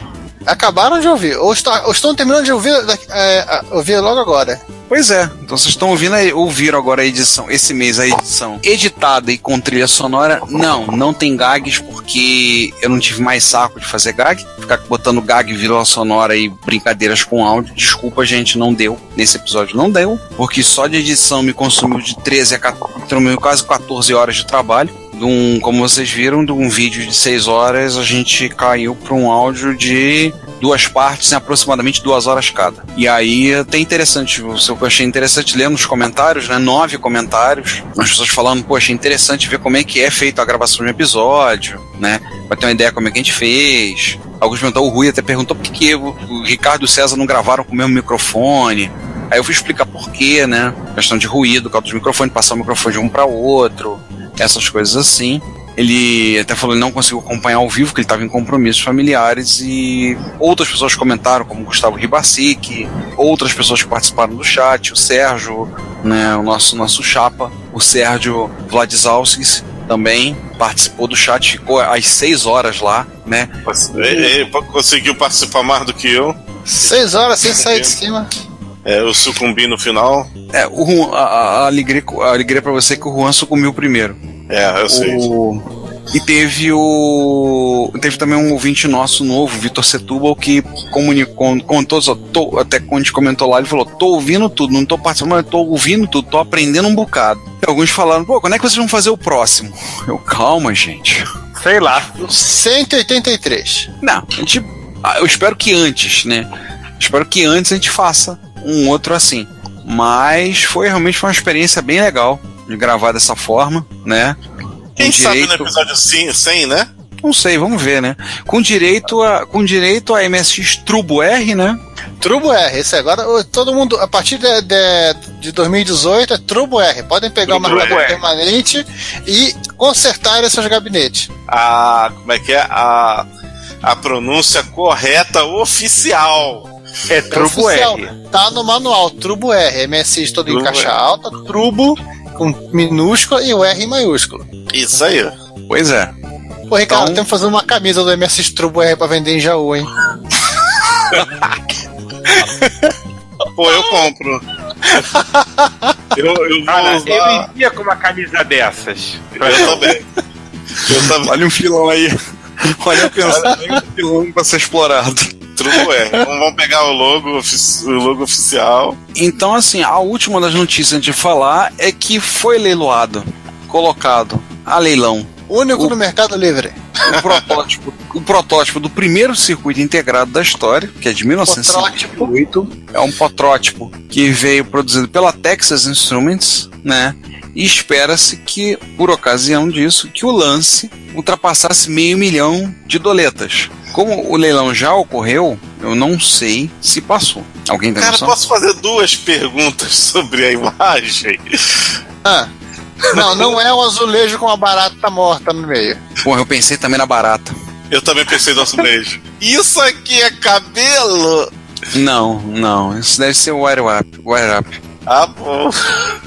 Acabaram de ouvir, ou, está- ou estão terminando de ouvir, é, a- ouvir logo agora. Pois é, então vocês estão ouvindo aí, ouviram agora a edição, esse mês a edição editada e com trilha sonora. Não, não tem gags porque eu não tive mais saco de fazer gag. Ficar botando gag, vírgula sonora e brincadeiras com áudio. Desculpa, gente, não deu. Nesse episódio não deu, porque só de edição me consumiu de 13 a 14, consumiu quase 14 horas de trabalho. De um, como vocês viram, de um vídeo de 6 horas, a gente caiu para um áudio de duas partes em aproximadamente duas horas cada. E aí até interessante, o que eu achei interessante ler nos comentários, né? Nove comentários, as pessoas falando, poxa, interessante ver como é que é feito a gravação de um episódio, né? Pra ter uma ideia como é que a gente fez. Alguns perguntaram, o Rui até perguntou por que, que o, Ricardo e o César não gravaram com o mesmo microfone. Aí eu fui explicar por quê, né? Questão de ruído, causa dos microfones, passar o microfone de um para outro, essas coisas assim. Ele até falou que não conseguiu acompanhar ao vivo, que ele estava em compromissos familiares e outras pessoas comentaram, como Gustavo Ribasic, outras pessoas que participaram do chat, o Sérgio, né, o nosso, nosso chapa, o Sérgio Vladizalskis também participou do chat, ficou às seis horas lá, né? Ele, ele conseguiu participar mais do que eu. Seis horas sem sair de cima. É, eu sucumbi no final. É, o a, a, alegria, a alegria pra você é que o Juan sucumbiu primeiro. É, eu sei. O... E teve o. Teve também um ouvinte nosso novo, Vitor Setúbal, que comunicou, contou, só, tô, até quando a gente comentou lá, ele falou: tô ouvindo tudo, não tô participando, mas tô ouvindo tudo, tô aprendendo um bocado. E alguns falaram, pô, quando é que vocês vão fazer o próximo? Eu, calma, gente. Sei lá. 183. Não, a gente. ah, Eu espero que antes, né? Espero que antes a gente faça um outro assim. Mas foi realmente uma experiência bem legal de gravar dessa forma, né? Quem Com sabe no direito- episódio 100, né? Não sei, vamos ver, né? Com direito a, com direito a MSX Turbo R, né? Turbo R, esse agora, todo mundo, a partir de, de, de 2018 é Turbo R. Podem pegar uma Turbo armadura R. permanente e consertar esses gabinetes. A. Como é que é? A, a pronúncia correta oficial. É É Turbo R. Tá no manual, Turbo R. MSX todo em caixa R. alta, Turbo com minúscula e o R em maiúsculo. Isso aí. Pois é. Pô, Ricardo, Então- temos que fazer uma camisa do MSX Turbo R pra vender em Jaú, hein? Pô, eu compro. Eu, eu vou Cara, usar. eu iria com uma camisa dessas. Eu também. Eu também. Olha um filão aí. Olha pensando um filão pra ser explorado. Turbo R. Vamos pegar o logo, o logo oficial. Então, assim, a última das notícias de falar é que foi leiloado, colocado a leilão, Único O- no Mercado Livre. o protótipo, o protótipo do primeiro circuito integrado da história, que é de 1958. É um protótipo que veio produzido pela Texas Instruments, né? E espera-se que, por ocasião disso, que o lance ultrapassasse meio milhão de doletas. Como o leilão já ocorreu, eu não sei se passou. Alguém tem Cara, noção? posso fazer duas perguntas sobre a imagem? Ah. Não, não é um azulejo com uma barata morta no meio. Porra, eu pensei também na barata. Eu também pensei no azulejo. Isso aqui é cabelo? Não, não. Isso deve ser o Wire Up. Wire Up. Ah, bom.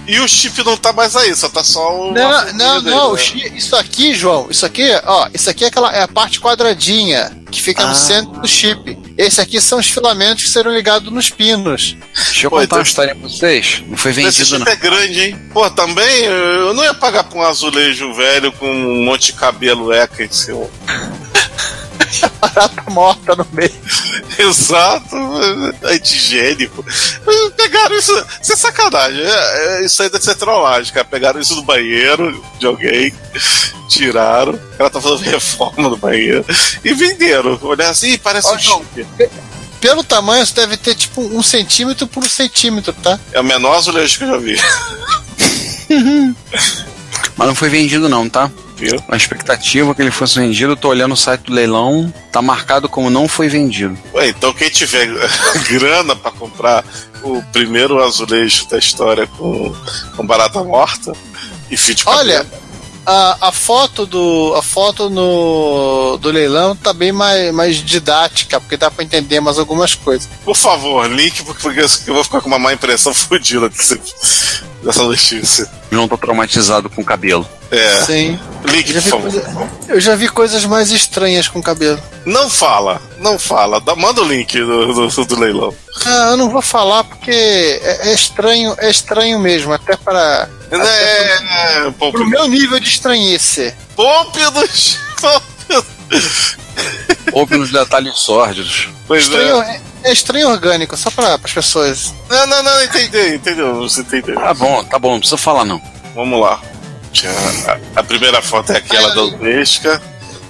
E o chip não tá mais aí, só tá só o. Não, não, não. né? chi- Isso aqui, João, isso aqui, ó, isso aqui é aquela é a parte quadradinha que fica Ah. no centro do chip. Esse aqui são os filamentos que serão ligados nos pinos. Deixa eu Pô, contar então- uma história pra vocês. Não foi Esse vendido, chip não. é grande, hein? Pô, também eu não ia pagar pra um azulejo velho com um monte de cabelo eca em cima. Barata morta no meio. Exato, antigênico. Mas Pegaram isso, isso é sacanagem. é- é- isso aí deve ser trollagem, cara. Pegaram isso do banheiro de alguém, tiraram. O cara tá fazendo reforma no banheiro e venderam. Olhar assim, "Ih, parece Ó, um chip. pelo tamanho, você deve ter tipo um centímetro por um centímetro, tá? É o menor azulejo que eu já vi. Mas não foi vendido não, tá? Viu? A expectativa que ele fosse vendido, eu tô olhando o site do leilão, tá marcado como não foi vendido. Ué, então quem tiver grana pra comprar o primeiro azulejo da história com, com barata morta e cabelo. Olha, a, a foto do a foto no do leilão tá bem mais, mais didática, porque dá pra entender mais algumas coisas. Por favor, link, porque eu vou ficar com uma má impressão fodida dessa notícia. João tá traumatizado com cabelo. É, Sim. link, Eu já, por vi favor. coisa- eu já vi coisas mais estranhas com cabelo. Não fala, não fala. Dá- manda o link do, do, do leilão. Ah, eu não vou falar porque é, é estranho, é estranho mesmo, até para É, é, pro Pômpidos. meu nível de estranhece. Pômpidos. Houve nos detalhes sórdidos. Pois Estranho, é. É, estranho orgânico, só para as pessoas. Não, não, não, entendi, entendeu? Você entendeu. Tá bom, tá bom, não precisa falar não. Vamos lá. A, a primeira foto é aquela da Unesca.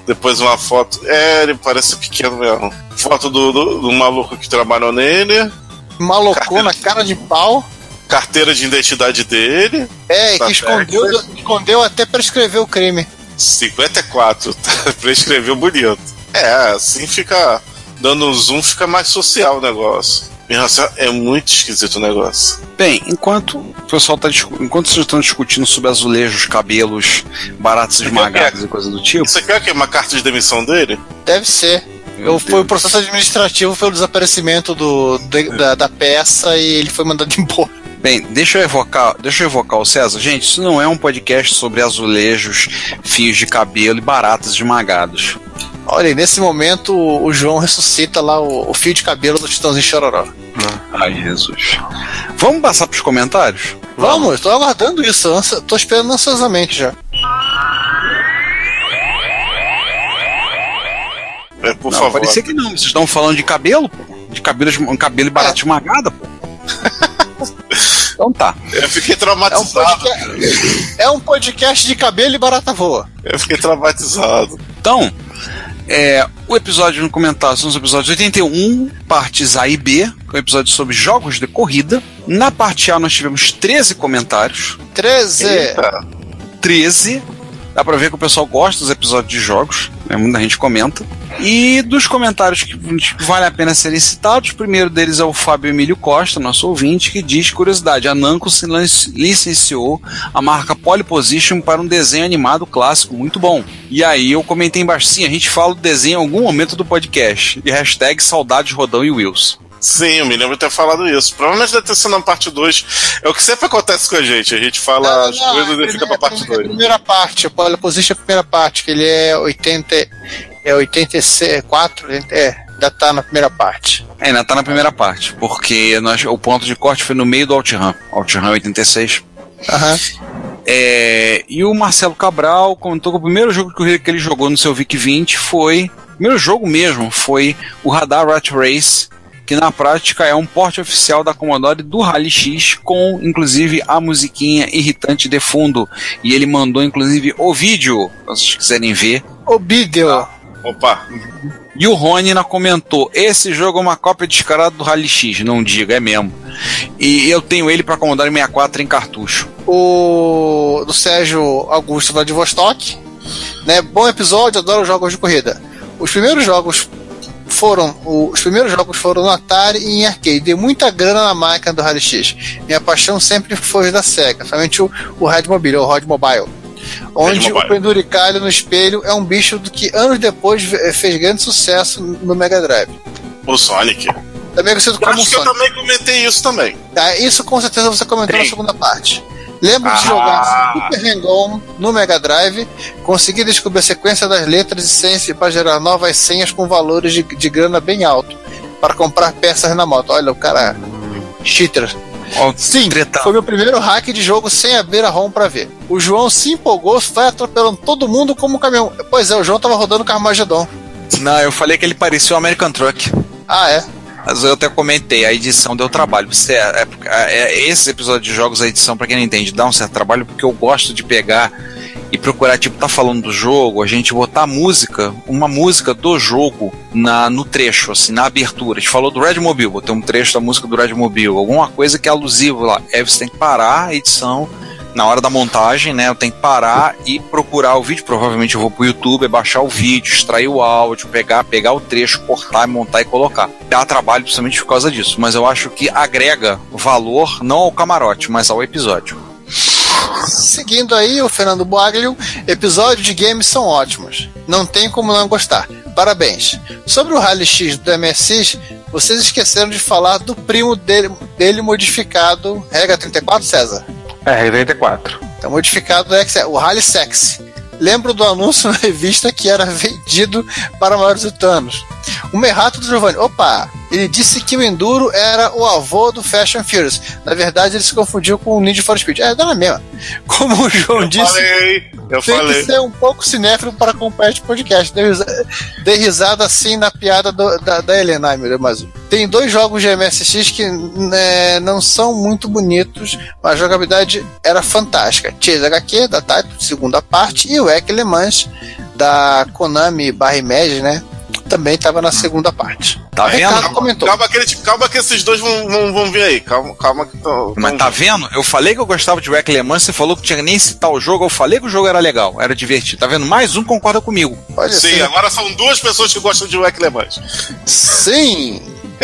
Depois uma foto. É, ele parece pequeno mesmo. Foto do, do, do maluco que trabalhou nele. Malocou na cara de pau. Carteira de identidade dele. É, Tá que escondeu, escondeu até para escrever o crime. 54. Prescreveu bonito. É, assim fica. Dando um zoom, fica mais social o negócio. Nossa, é muito esquisito o negócio. Bem, enquanto o pessoal tá enquanto vocês estão discutindo sobre azulejos, cabelos, baratos esmagados e coisa do tipo, Isso aqui é o quê? Uma carta de demissão dele? Deve ser. Meu foi o processo administrativo pelo desaparecimento do, de- da, da peça e ele foi mandado embora. Bem, deixa eu evocar, deixa eu evocar o César. Gente, isso não é um podcast sobre azulejos, fios de cabelo e baratas esmagados. Olha, e nesse momento o, João ressuscita lá o, o fio de cabelo do Titãozinho Chororó. Ai, Jesus. Vamos passar pros comentários? Vamos, eu tô aguardando isso, tô esperando ansiosamente já. É, por não, favor. parecia que não. Vocês estão falando de cabelo, pô? De cabelo, cabelo e barato esmagada, pô. então tá. Eu fiquei É um, traumatizado. podcast, é um podcast de cabelo e barata voa. Eu fiquei traumatizado. Então, é, o episódio no comentário são os episódios 81, partes A e B, que é um episódio sobre jogos de corrida. Na parte A nós tivemos 13 comentários. 13. Eita. 13. Dá pra ver que o pessoal gosta dos episódios de jogos, né? muita gente comenta. E dos comentários que vale a pena serem citados, o primeiro deles é o Fábio Emílio Costa, nosso ouvinte, que diz, curiosidade, a Namco se licenciou a marca Polyposition para um desenho animado clássico muito bom. E aí eu comentei embaixo, sim, a gente fala do desenho em algum momento do podcast. E hashtag saudades Rodão e Wilson. Sim, eu me lembro de ter falado isso. Provavelmente deve ter sido na parte 2. É o que sempre acontece com a gente. A gente fala as coisas e fica pra parte é a 2. primeira parte, o Pole Position é a primeira parte, que ele é 80. É 84, é, ainda tá na primeira parte. É, ainda tá na primeira parte, porque nós, o ponto de corte foi no meio do OutRun. OutRun 86. Aham. É, e o Marcelo Cabral comentou que o primeiro jogo de corrida que ele jogou no seu VIC 20 foi. O primeiro jogo mesmo foi o Radar Rat Race, que na prática é um porte oficial da Commodore do Rally X, com inclusive a musiquinha irritante de fundo. E ele mandou inclusive o vídeo, se vocês quiserem ver. O vídeo. Opa, E o Rony ainda comentou: esse jogo é uma cópia descarada do Rally X, não diga, é mesmo. E eu tenho ele para Commodore 64 em cartucho. O do Sérgio Augusto Vladivostok. Né? Bom episódio, adoro jogos de corrida. Os primeiros jogos foram os primeiros jogos foram no Atari e em arcade. Dei muita grana na máquina do Rally X. Minha paixão sempre foi da Sega, somente o, o Red Mobile, o Rod Mobile. Onde Mobile. o penduricalho no espelho é um bicho do que anos depois ve- fez grande sucesso no Mega Drive. o Sonic. Também conhecido Eu como acho que eu Sonic. também comentei isso também. Tá, isso com certeza você comentou na Tem. segunda parte. Lembro de Ah. jogar Super Hang-On no Mega Drive, consegui descobrir a sequência das letras e senhas para gerar novas senhas com valores de, de grana bem alto, para comprar peças na moto. Olha, o cara. Cheater. Ó, Sim, foi meu primeiro hack de jogo sem abrir a ROM pra ver. O João se empolgou, vai atropelando todo mundo como um caminhão. Pois é, o João tava rodando Carmageddon. Não, eu falei que ele parecia o American Truck. Ah, é? Mas eu até comentei, a edição deu trabalho. Você, é, é, é, esse episódio de jogos, a edição, pra quem não entende, dá um certo trabalho, porque eu gosto de pegar e procurar, tipo, tá falando do jogo, a gente botar música, uma música do jogo na, no trecho, assim, na abertura. A gente falou do Red Mobile, botei um trecho da música do Red Mobile, alguma coisa que é alusivo lá. Aí você tem que parar a edição na hora da montagem, né? Eu tenho que parar e procurar o vídeo. Provavelmente eu vou pro YouTube, baixar o vídeo, extrair o áudio, pegar, pegar o trecho, cortar, montar e colocar. Dá trabalho principalmente por causa disso, mas eu acho que agrega valor não ao camarote, mas ao episódio. Seguindo aí, o Fernando Boaglio, episódios de games são ótimos. Não tem como não gostar. Parabéns. Sobre o Rally X do MSX, vocês esqueceram de falar do primo dele, dele modificado, regra 34, César? É, 34. Tá modificado o Rally Sex. Lembro do anúncio na revista que era vendido para maiores de. O Merrato do Giovanni. Opa! Ele disse que o Enduro era o avô do Fashion Furious. Na verdade, ele se confundiu com o Need for Speed. É, dá na mesma. Como o João Eu disse. falei, eu tem falei. que ser um pouco cinéfilo para acompanhar este podcast. Dei risa- Dei risada assim na piada do- da, da Helena. Meu Deus, mais. Tem dois jogos de MSX que né, não são muito bonitos, mas a jogabilidade era fantástica. Chase HQ, da Taito, segunda parte, e o Le Mans, da Konami barra Image, né? Também estava na segunda parte. Tá vendo? Ricardo comentou. Calma que, ele- calma que esses dois vão, vão, vão vir aí. Calma, calma que tão, Mas tá vendo? Eu falei que eu gostava de Wreck Le Mans, você falou que tinha nem citar o jogo, eu falei que o jogo era legal, era divertido. Tá vendo? Mais um concorda comigo. Olha Sim, assim, agora são duas pessoas que gostam de Wack Le Mans. sim.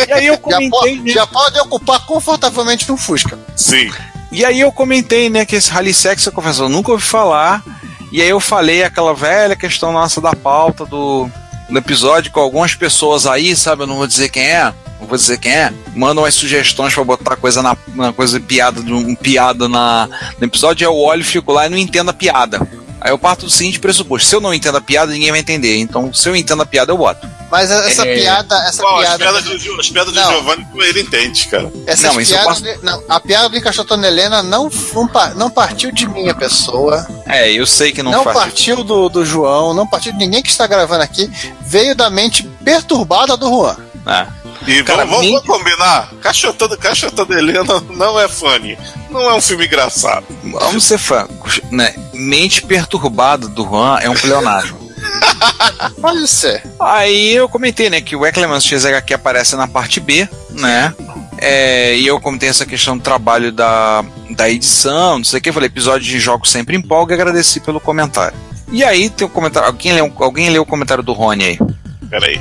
E aí eu Já, comentei, po- né? já pode ocupar confortavelmente um Fusca. Sim. E aí eu comentei, né, que esse Rally Sex, eu confesso, eu nunca ouvi falar. E aí eu falei aquela velha questão nossa da pauta do, do episódio com algumas pessoas aí, sabe? Eu não vou dizer quem é, não vou dizer quem é. Mandam as sugestões pra botar coisa na uma coisa piada um piada na no episódio, eu olho, fico lá e não entendo a piada. Aí eu parto do seguinte pressuposto: se eu não entendo a piada, ninguém vai entender. Então, se eu entendo a piada, eu boto. Mas essa piada, essa Bom, as piada. piadas do, as piadas do Não. Giovanni, ele entende, cara. Essas Não, piadas de- não, a piada do Encaixotando Helena não, não, pa- não partiu de minha pessoa, É, eu sei que não, não, faz. partiu do, do João, não partiu de ninguém que está gravando aqui, veio da mente perturbada do Juan. É. E Cara, vamos, vamos, combinar? Cachotando, Cachotando Helena não é funny. Não é um filme engraçado. Vamos ser francos, né? Mente perturbada do Juan é um pleonasmo. Pode ser. Aí eu comentei, né, que o Ecclemans XHQ aparece na parte B, né? É, e eu comentei essa questão do trabalho da, da edição, não sei o que. Falei, episódio de jogos sempre empolga e agradeci pelo comentário. E aí tem um comentário. Alguém leu, alguém leu o comentário do Rony aí? Peraí.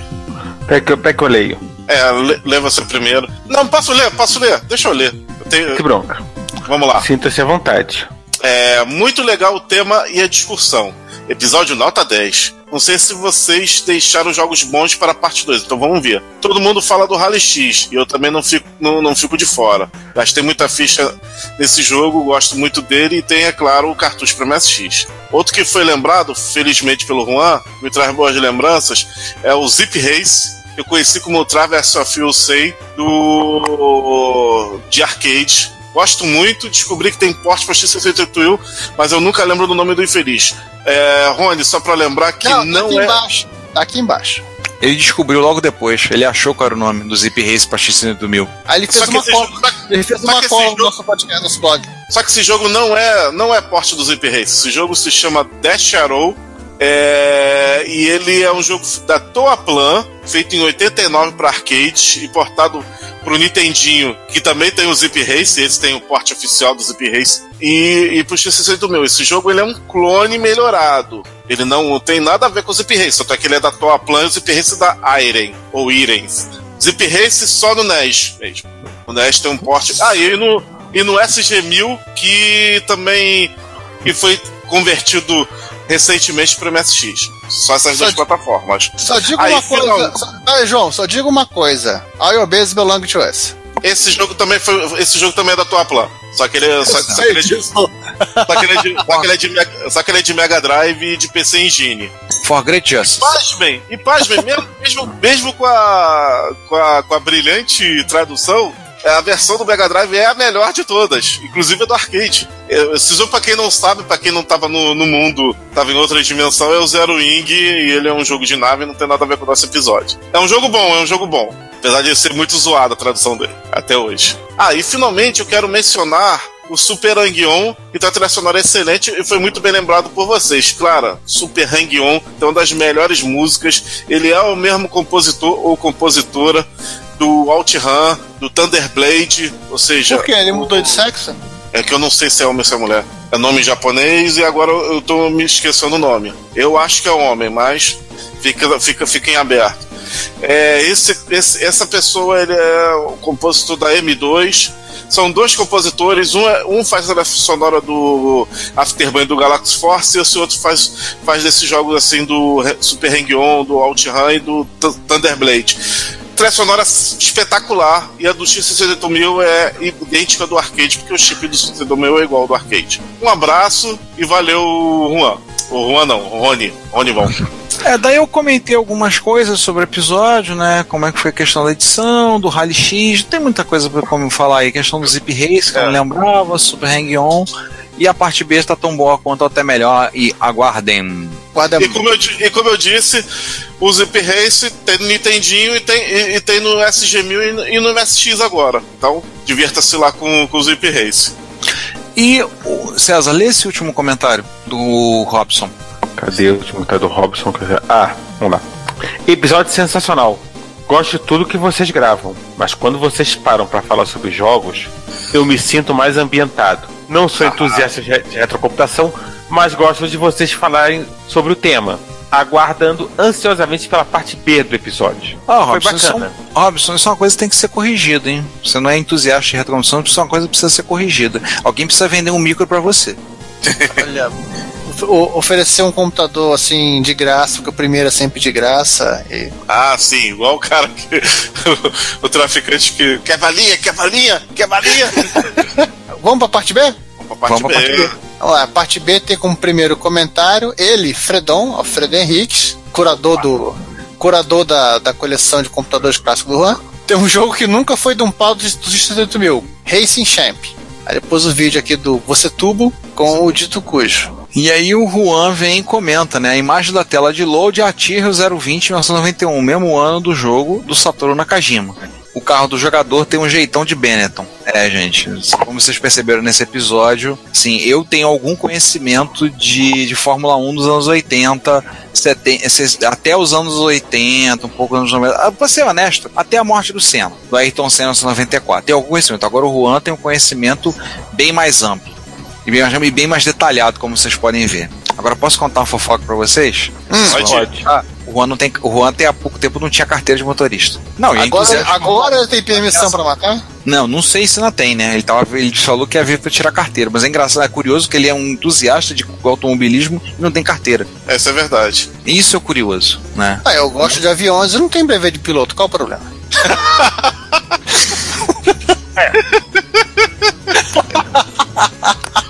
Eu- pega que eu leio. É, lê, lê você primeiro. Não, posso ler, posso ler. Deixa eu ler. Eu tenho- Que bronca. Vamos lá. Sinta-se à vontade. É muito legal o tema e a discussão. Episódio nota 10. Não sei se vocês deixaram jogos bons para a parte 2, então vamos ver. Todo mundo fala do Rally X e eu também não fico, não, não fico de fora. Gastei muita ficha nesse jogo, gosto muito dele e tem, é claro, o cartucho para MSX. Outro que foi lembrado, felizmente pelo Juan, me traz boas lembranças, é o Zip Race. Eu conheci como Traverse of USA do de arcade. Gosto muito, descobri que tem porte para X68000, mas eu nunca lembro do nome do infeliz. É, Rony, só para lembrar que não, não, tá aqui é. embaixo. Tá aqui embaixo. Ele descobriu logo depois. Ele achou qual era o nome do Zip Race pra X do mil. Aí ele fez uma cola. Ele fez só uma que esse cola no jogo- nosso podcast, no nosso blog. só que esse jogo não é, não é porte do Zip Race. Esse jogo se chama Dash Arrow. É, e ele é um jogo da Toaplan, feito em 89 para arcade e portado pro Nintendinho, que também tem o Zip Race, esse tem o porte oficial do Zip Race, e, e pro X68000. Esse jogo ele é um clone melhorado. Ele não tem nada a ver com o Zip Race, só que ele é da Toaplan e o Zip Race é da Iren, ou Irens. Zip Race só no NES mesmo. O NES tem um porte. Ah, e no, e no SG-1000, que também que foi convertido recentemente para MSX. Só essas Só duas plataformas. Só digo Aí, uma coisa. final- Só, Peraí, João, só digo uma coisa. Your base belong to us. Esse jogo também foi. Esse jogo também é da tua plan. Só que ele é. Só, só que ele é de, só que ele é de, só que ele é de Mega- só que ele é de Mega Drive e de PC Engine. For Great Justice. Pasmem, e pasmem, mesmo, mesmo, mesmo com, a, com, a, com a brilhante tradução, é, a versão do Mega Drive é a melhor de todas, inclusive a do arcade. É, Esse jogo, pra quem não sabe, pra quem não tava no, no mundo, tava em outra dimensão, é o Zero Wing e ele é um jogo de nave e não tem nada a ver com o nosso episódio. É um jogo bom, é um jogo bom. Apesar de ser muito zoada a tradução dele, até hoje. Ah, e finalmente eu quero mencionar o Super Hang-On, que tá trilha excelente e foi muito bem lembrado por vocês. Clara, Super Hang-On é uma das melhores músicas. Ele é o mesmo compositor ou compositora do OutRun, do Thunderblade, ou seja. Por quê? Ele mudou de sexo? É que eu não sei se é homem ou se é mulher. É nome japonês e agora eu tô me esquecendo o nome. Eu acho que é homem, mas fica, fica, fica em aberto. É, esse, esse, essa pessoa ele é o compositor da M2. São dois compositores, um, é, um faz a sonora do Afterburn do Galaxy Force e esse outro faz, faz desses jogos assim do Super Hang-On, do OutRun e do Th- Thunderblade. Trilha sonora espetacular e a do X68000 é idêntica do arcade, porque o chip do X68000 é igual ao do arcade. Um abraço e valeu, Juan. O Juan não, o Rony. Rony Von. É, daí eu comentei algumas coisas sobre o episódio, né? Como é que foi a questão da edição, do Rally X, tem muita coisa pra como falar aí. Questão do Zip Race, que eu não lembrava, Super Hang-On. E a parte B está tão boa quanto até melhor. E aguardem. Guarda E como, eu, e como eu disse, o Zip Race tem no Nintendinho e tem, e, e tem no SG1000 e, e no MSX agora. Então, divirta-se lá com, com o Zip Race. E, o- César, lê esse último comentário do Robson. Cadê o último tá do Robson? Ah, vamos lá. Episódio sensacional. Gosto de tudo que vocês gravam, mas quando vocês param pra falar sobre jogos, eu me sinto mais ambientado. Não sou entusiasta de re- de retrocomputação, mas gosto de vocês falarem sobre o tema, aguardando ansiosamente pela parte B do episódio. Ah, Foi Robson, isso é, bacana. um- Robson, isso é uma coisa que tem que ser corrigida, hein? Você não é entusiasta de retrocomputação, isso é uma coisa que precisa ser corrigida. Alguém precisa vender um micro pra você. Olha, oferecer um computador assim de graça, porque o primeiro é sempre de graça. E... Ah, sim, igual o cara que. o, traficante que. Quer valinha, quer valinha, quer valinha! Vamos pra parte B? Pra parte Vamos B. parte B. Vamos lá, a parte B tem como primeiro comentário ele, Fredon, Alfredo Henriques, curador do curador da, da coleção de computadores clássicos do Juan. Tem um jogo que nunca foi de um pau dos dos 78 mil, Racing Champ. Aí depois o vídeo aqui do Você Tubo com o dito cujo. E aí o Juan vem e comenta, né? A imagem da tela de load é a Tyrrell 020 1991, mesmo ano do jogo do Satoru Nakajima. O carro do jogador tem um jeitão de Benetton. É, gente, como vocês perceberam nesse episódio, sim, eu tenho algum conhecimento de, de Fórmula 1 dos anos 80, 70, esses- até os anos 80, um pouco dos anos 90. Ah, Pra ser honesto, até a morte do Senna, do Ayrton Senna em 94. Tem algum conhecimento. Agora o Juan tem um conhecimento bem mais amplo. E bem, mais- bem mais detalhado, como vocês podem ver. Agora, posso contar uma fofoca pra vocês? Pode. Ah, o Juan, não tem, o Juan até há pouco tempo não tinha carteira de motorista. Não, é Agora, agora ele tem permissão pra matar? Não, não sei se ainda tem, né? Ele, tava, ele falou que ia vir pra tirar carteira, mas é engraçado, é curioso que ele é um entusiasta de automobilismo e não tem carteira. Essa é verdade. Isso é curioso, né? Ah, eu gosto de aviões e não tem brevet de piloto, qual o problema?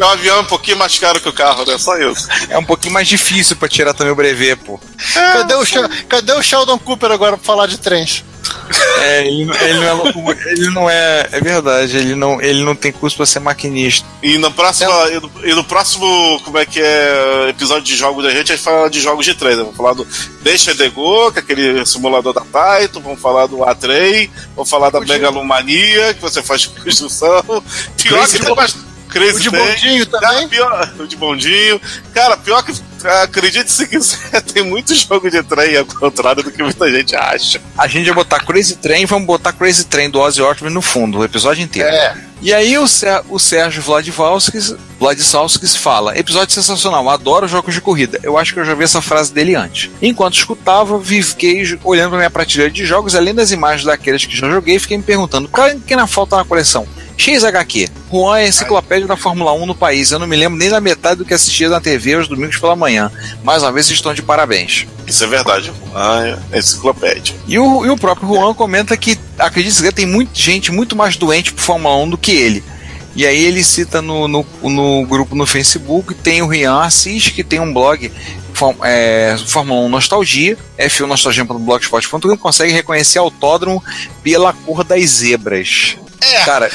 Porque o avião é um pouquinho mais caro que o carro, né? Só isso. É um pouquinho mais difícil pra tirar também o brevet, pô. Cadê o, cadê o Sheldon Cooper agora pra falar de trens? É, ele, não- ele não é locomo- ele não é. É verdade, ele não, ele não tem curso pra ser maquinista. E no próximo, e no, e no próximo, como é que é, episódio de jogos da gente, a gente fala de jogos de trem. né? Vamos falar do Deixa de Go, que é aquele simulador da Taito, vamos falar do A3, vamos falar da Megalomania, que você faz construção. Pior que tem bastante. Crazy O de Train. bondinho Cara, também? pior, o de bondinho. Cara, pior que. Acredite se quiser, tem muito jogo de trem ao contrário do que muita gente acha. A gente vai botar Crazy Train, vamos botar Crazy Train do Ozzy Osbourne no fundo, o episódio inteiro. É. E aí o, Sé- o Sérgio Vladivostkis, Vladislavskis fala, episódio sensacional, adoro jogos de corrida. Eu acho que eu já vi essa frase dele antes. Enquanto escutava, fiquei olhando pra minha prateleira de jogos, além das imagens daqueles que já joguei, fiquei me perguntando, qual que na falta na coleção? XHQ. Juan é enciclopédia da Fórmula 1 no país. Eu não me lembro nem da metade do que assistia na TV aos domingos pela manhã. Mais uma vez vocês estão de parabéns. Isso é verdade. Ah, é enciclopédia. E o, e o próprio Juan comenta que, acredite que tem muita gente muito mais doente por Fórmula 1 do que ele. E aí ele cita no, no, no grupo no Facebook, tem o Rian Assis, que tem um blog é, Fórmula 1 Nostalgia, F1 Nostalgia pelo blogspot.com, que consegue reconhecer autódromo pela cor das zebras. É. Cara,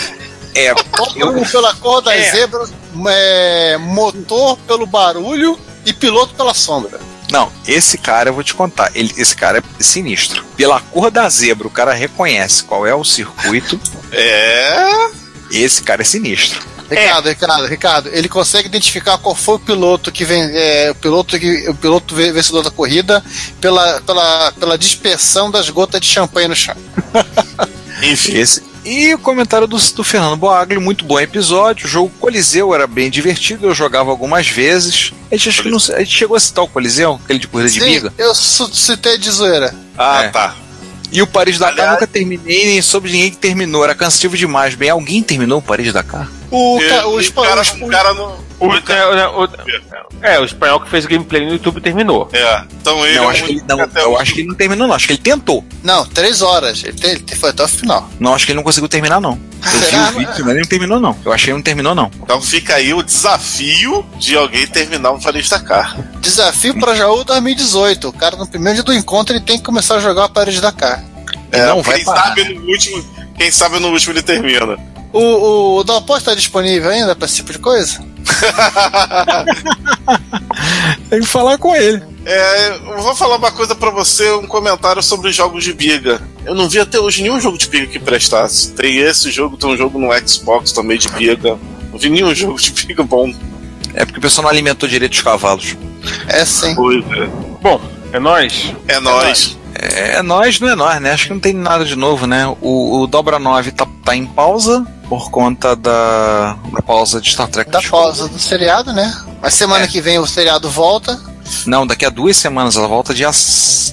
é. Autódromo pela cor das É. zebras, é, motor pelo barulho e piloto pela sombra. Não, esse cara eu vou te contar. Ele, esse cara é sinistro. Pela cor da zebra, o cara reconhece qual é o circuito. É. Esse cara é sinistro. Ricardo, Ricardo, Ricardo, ele consegue identificar qual foi o piloto que vem, é, o piloto que o piloto ve- vencedor da corrida pela, pela, pela dispersão das gotas de champanhe no chão. Enfim. Esse. E o comentário do, do Fernando Boaglio, muito bom episódio. O jogo Coliseu era bem divertido, eu jogava algumas vezes. A gente, acho que não, a gente chegou a citar o Coliseu, aquele de corrida de Sim, biga. eu citei de zoeira. Ah, É. tá. E o Paris Dakar Aliás- nunca terminei, nem soube de ninguém que terminou. Era cansativo demais. Bem, alguém terminou o Paris Dakar? O, E- ca- o, cara, o- o cara não. O, o cara- é, o- é, o espanhol que fez o gameplay no YouTube terminou. É. Então ele não, é acho um que ele, não, eu acho que ele não terminou, não. Acho que ele tentou. Não, três horas. Ele, te- ele foi até o final. Não, acho que ele não conseguiu terminar, não. Eu vi o vídeo, mas ele não terminou, não. Eu achei que ele não terminou, não. Então fica aí o desafio de alguém terminar o Paris Dakar. Desafio para Jaú 2018. O cara, no primeiro dia do encontro, ele tem que começar a jogar a parede da Dakar. Ele não vai quem parar. sabe no último. Quem sabe no último ele termina. O, o, o Dalpó está disponível ainda para esse tipo de coisa? Tem que falar com ele. É, eu vou falar uma coisa pra você, um comentário sobre os jogos de biga. Eu não vi até hoje nenhum jogo de biga que prestasse. Tem esse jogo, tem um jogo no Xbox também de biga. Não vi nenhum jogo de biga bom. É porque o pessoal não alimentou direito os cavalos. É sim. Coisa. Bom, é nóis. É nóis. É nós, não é nós, né? Acho que não tem nada de novo, né? O, o Dobra 9 tá, tá em pausa por conta da, da pausa de Star Trek Da pausa do seriado, né? Mas semana É. que vem o seriado volta. Não, daqui a duas semanas ela volta dia,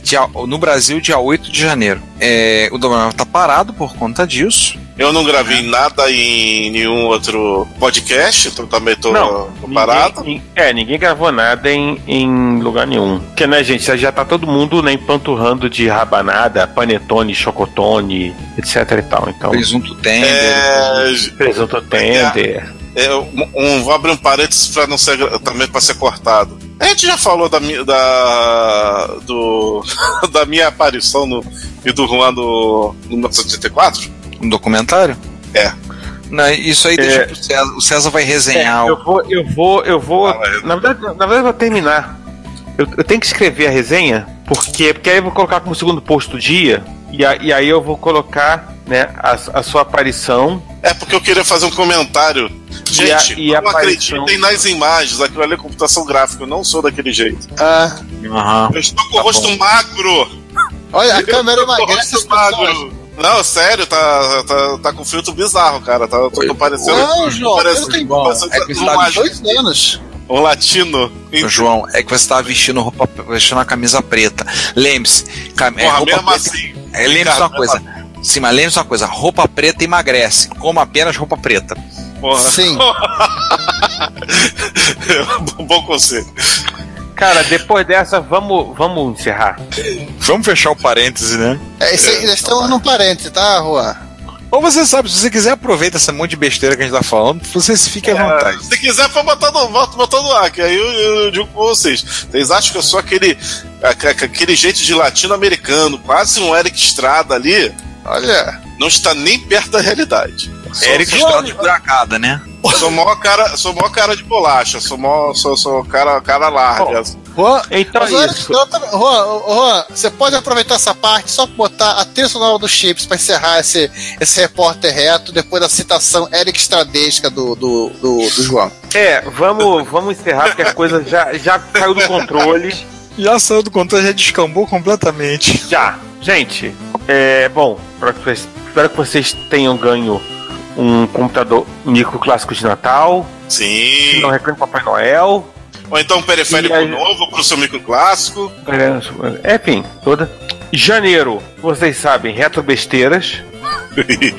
dia- no Brasil, dia 8 de janeiro. É, o 9 tá parado por conta disso. Eu não gravei nada em nenhum outro podcast, então também tô, Não, parado. Ninguém, é, ninguém gravou nada em, em lugar nenhum. Porque, né, gente, já tá todo mundo né, empanturrando de rabanada, panetone, chocotone, etc e tal. Então, Presunto tender. É, presunto tender. é, um, um- vou abrir um parênteses pra não ser também para ser cortado. A gente já falou da da do da minha aparição no e do Juan no, no 1984? Um documentário? É. Não, isso aí deixa É. pro César. O César vai É, resenhar. eu vou, eu vou, eu vou. Ah, na, verdade, na verdade, eu vou terminar. Eu, eu tenho que escrever a resenha, porque, porque aí eu vou colocar como segundo post do dia, e, a- e aí eu vou colocar né, a, a sua aparição. É porque eu queria fazer um comentário. E a- Gente, e a não aparição- acreditem nas imagens, aquilo ali é computação gráfica, eu não sou daquele jeito. Ah, Aham. Eu estou com o Tá rosto bom. magro! olha, a câmera Eu tô com Não, sério, tá, tá, tá com filtro bizarro, cara. Tá, tô, tô parecendo. Não, João, não tenho parecendo É que você um, tá Dois anos. um latino. João, é que você tava vestindo roupa, vestindo uma camisa preta. Lembre-se, cam- é, roupa preta. assim. é, lembre-se uma coisa. Sim, mas lembre-se uma coisa: roupa preta emagrece. Coma apenas roupa preta. Porra. Sim. Bom conselho. Cara, depois dessa, vamos, vamos encerrar. Vamos fechar o parêntese, né? É, isso aí, estamos num parente, tá, Juan? Ou você sabe, se você quiser, aproveita essa monte de besteira que a gente tá falando, você se fique à vontade. É, se quiser, pode botar no, bota, botar no ar, que aí eu, eu digo com vocês. Vocês acham que eu sou aquele, aque- aquele jeito de latino-americano, quase um Eric Estrada ali? Olha. Não está nem perto da realidade. Sou- Eric Estrada de buracada, né? sou maior cara, sou maior cara de bolacha, sou maior, sou, sou cara, cara larga. Juan, Então mas é isso. Juan, você pode aproveitar essa parte só pra botar a trilha sonora do Chips pra encerrar esse, esse repórter reto depois da citação Eric Stradesca do, do, do, do João. É, vamos, vamos encerrar, porque a coisa já, já saiu do controle. Já saiu do controle, já descambou completamente. Já. Gente, é bom, vocês- espero que vocês tenham ganho um computador micro clássico de Natal. Sim. Não reclame Papai Noel. Ou então um periférico aí- novo pro seu micro clássico. É, Enfim, toda. Janeiro, vocês sabem, retro besteiras.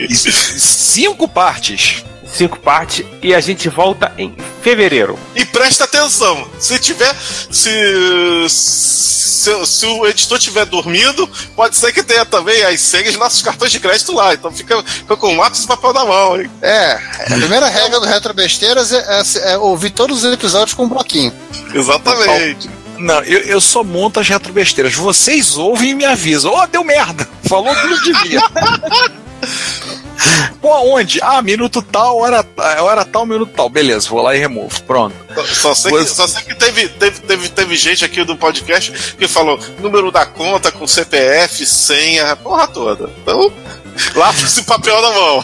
E cinco partes. Cinco partes. E a gente volta em fevereiro. E presta atenção, se tiver. Se, se, se o editor tiver dormindo, pode ser que tenha também as senhas de nossos cartões de crédito lá. Então fica, fica com lápis e papel na mão, hein? É, a primeira regra do Retro Besteiras é, é- é ouvir todos os episódios com um bloquinho. Exatamente. Não, eu, eu só monto as retrobesteiras. Vocês ouvem e me avisam. Ó, deu merda. Falou que não devia. Pô, aonde? Ah, minuto tal, hora, hora tal, minuto tal. Beleza, vou lá e removo. Pronto. Só- Só sei que, só sei que teve, teve, teve, teve gente aqui do podcast que falou número da conta com CPF, senha, porra toda. Então, lápis e papel na mão.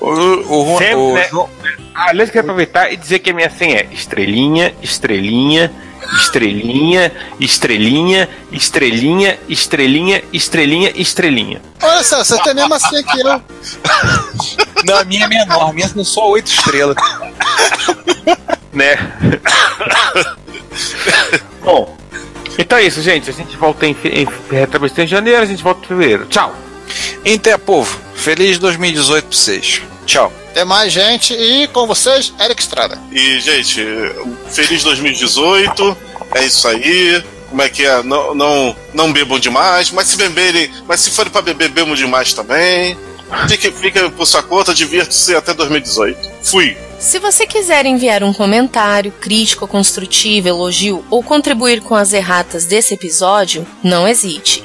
O, o, o, Sempre, o- né? João- aliás, quero aproveitar e dizer que a minha senha é estrelinha, estrelinha, estrelinha, estrelinha, estrelinha, estrelinha, estrelinha, estrelinha. Olha só, você tem a mesma senha que eu. Não, a minha é menor, a minha são só oito estrelas. Né? Bom, então é isso, gente. A gente volta em, em Retrobestão em janeiro, a gente volta em fevereiro. Tchau! Então, povo, feliz 2018 pra vocês. Tchau. Tem mais gente e com vocês, Eric Estrada. E, gente, feliz 2018. É isso aí. Como é que é? Não, não, não bebam demais, mas se beberem, mas se forem pra beber, bebam demais também. Fique, fica por sua conta, divirta-se até 2018. Fui. Se você quiser enviar um comentário, crítico, construtivo, elogio ou contribuir com as erratas desse episódio, não hesite.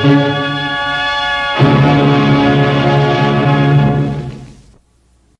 Thank you.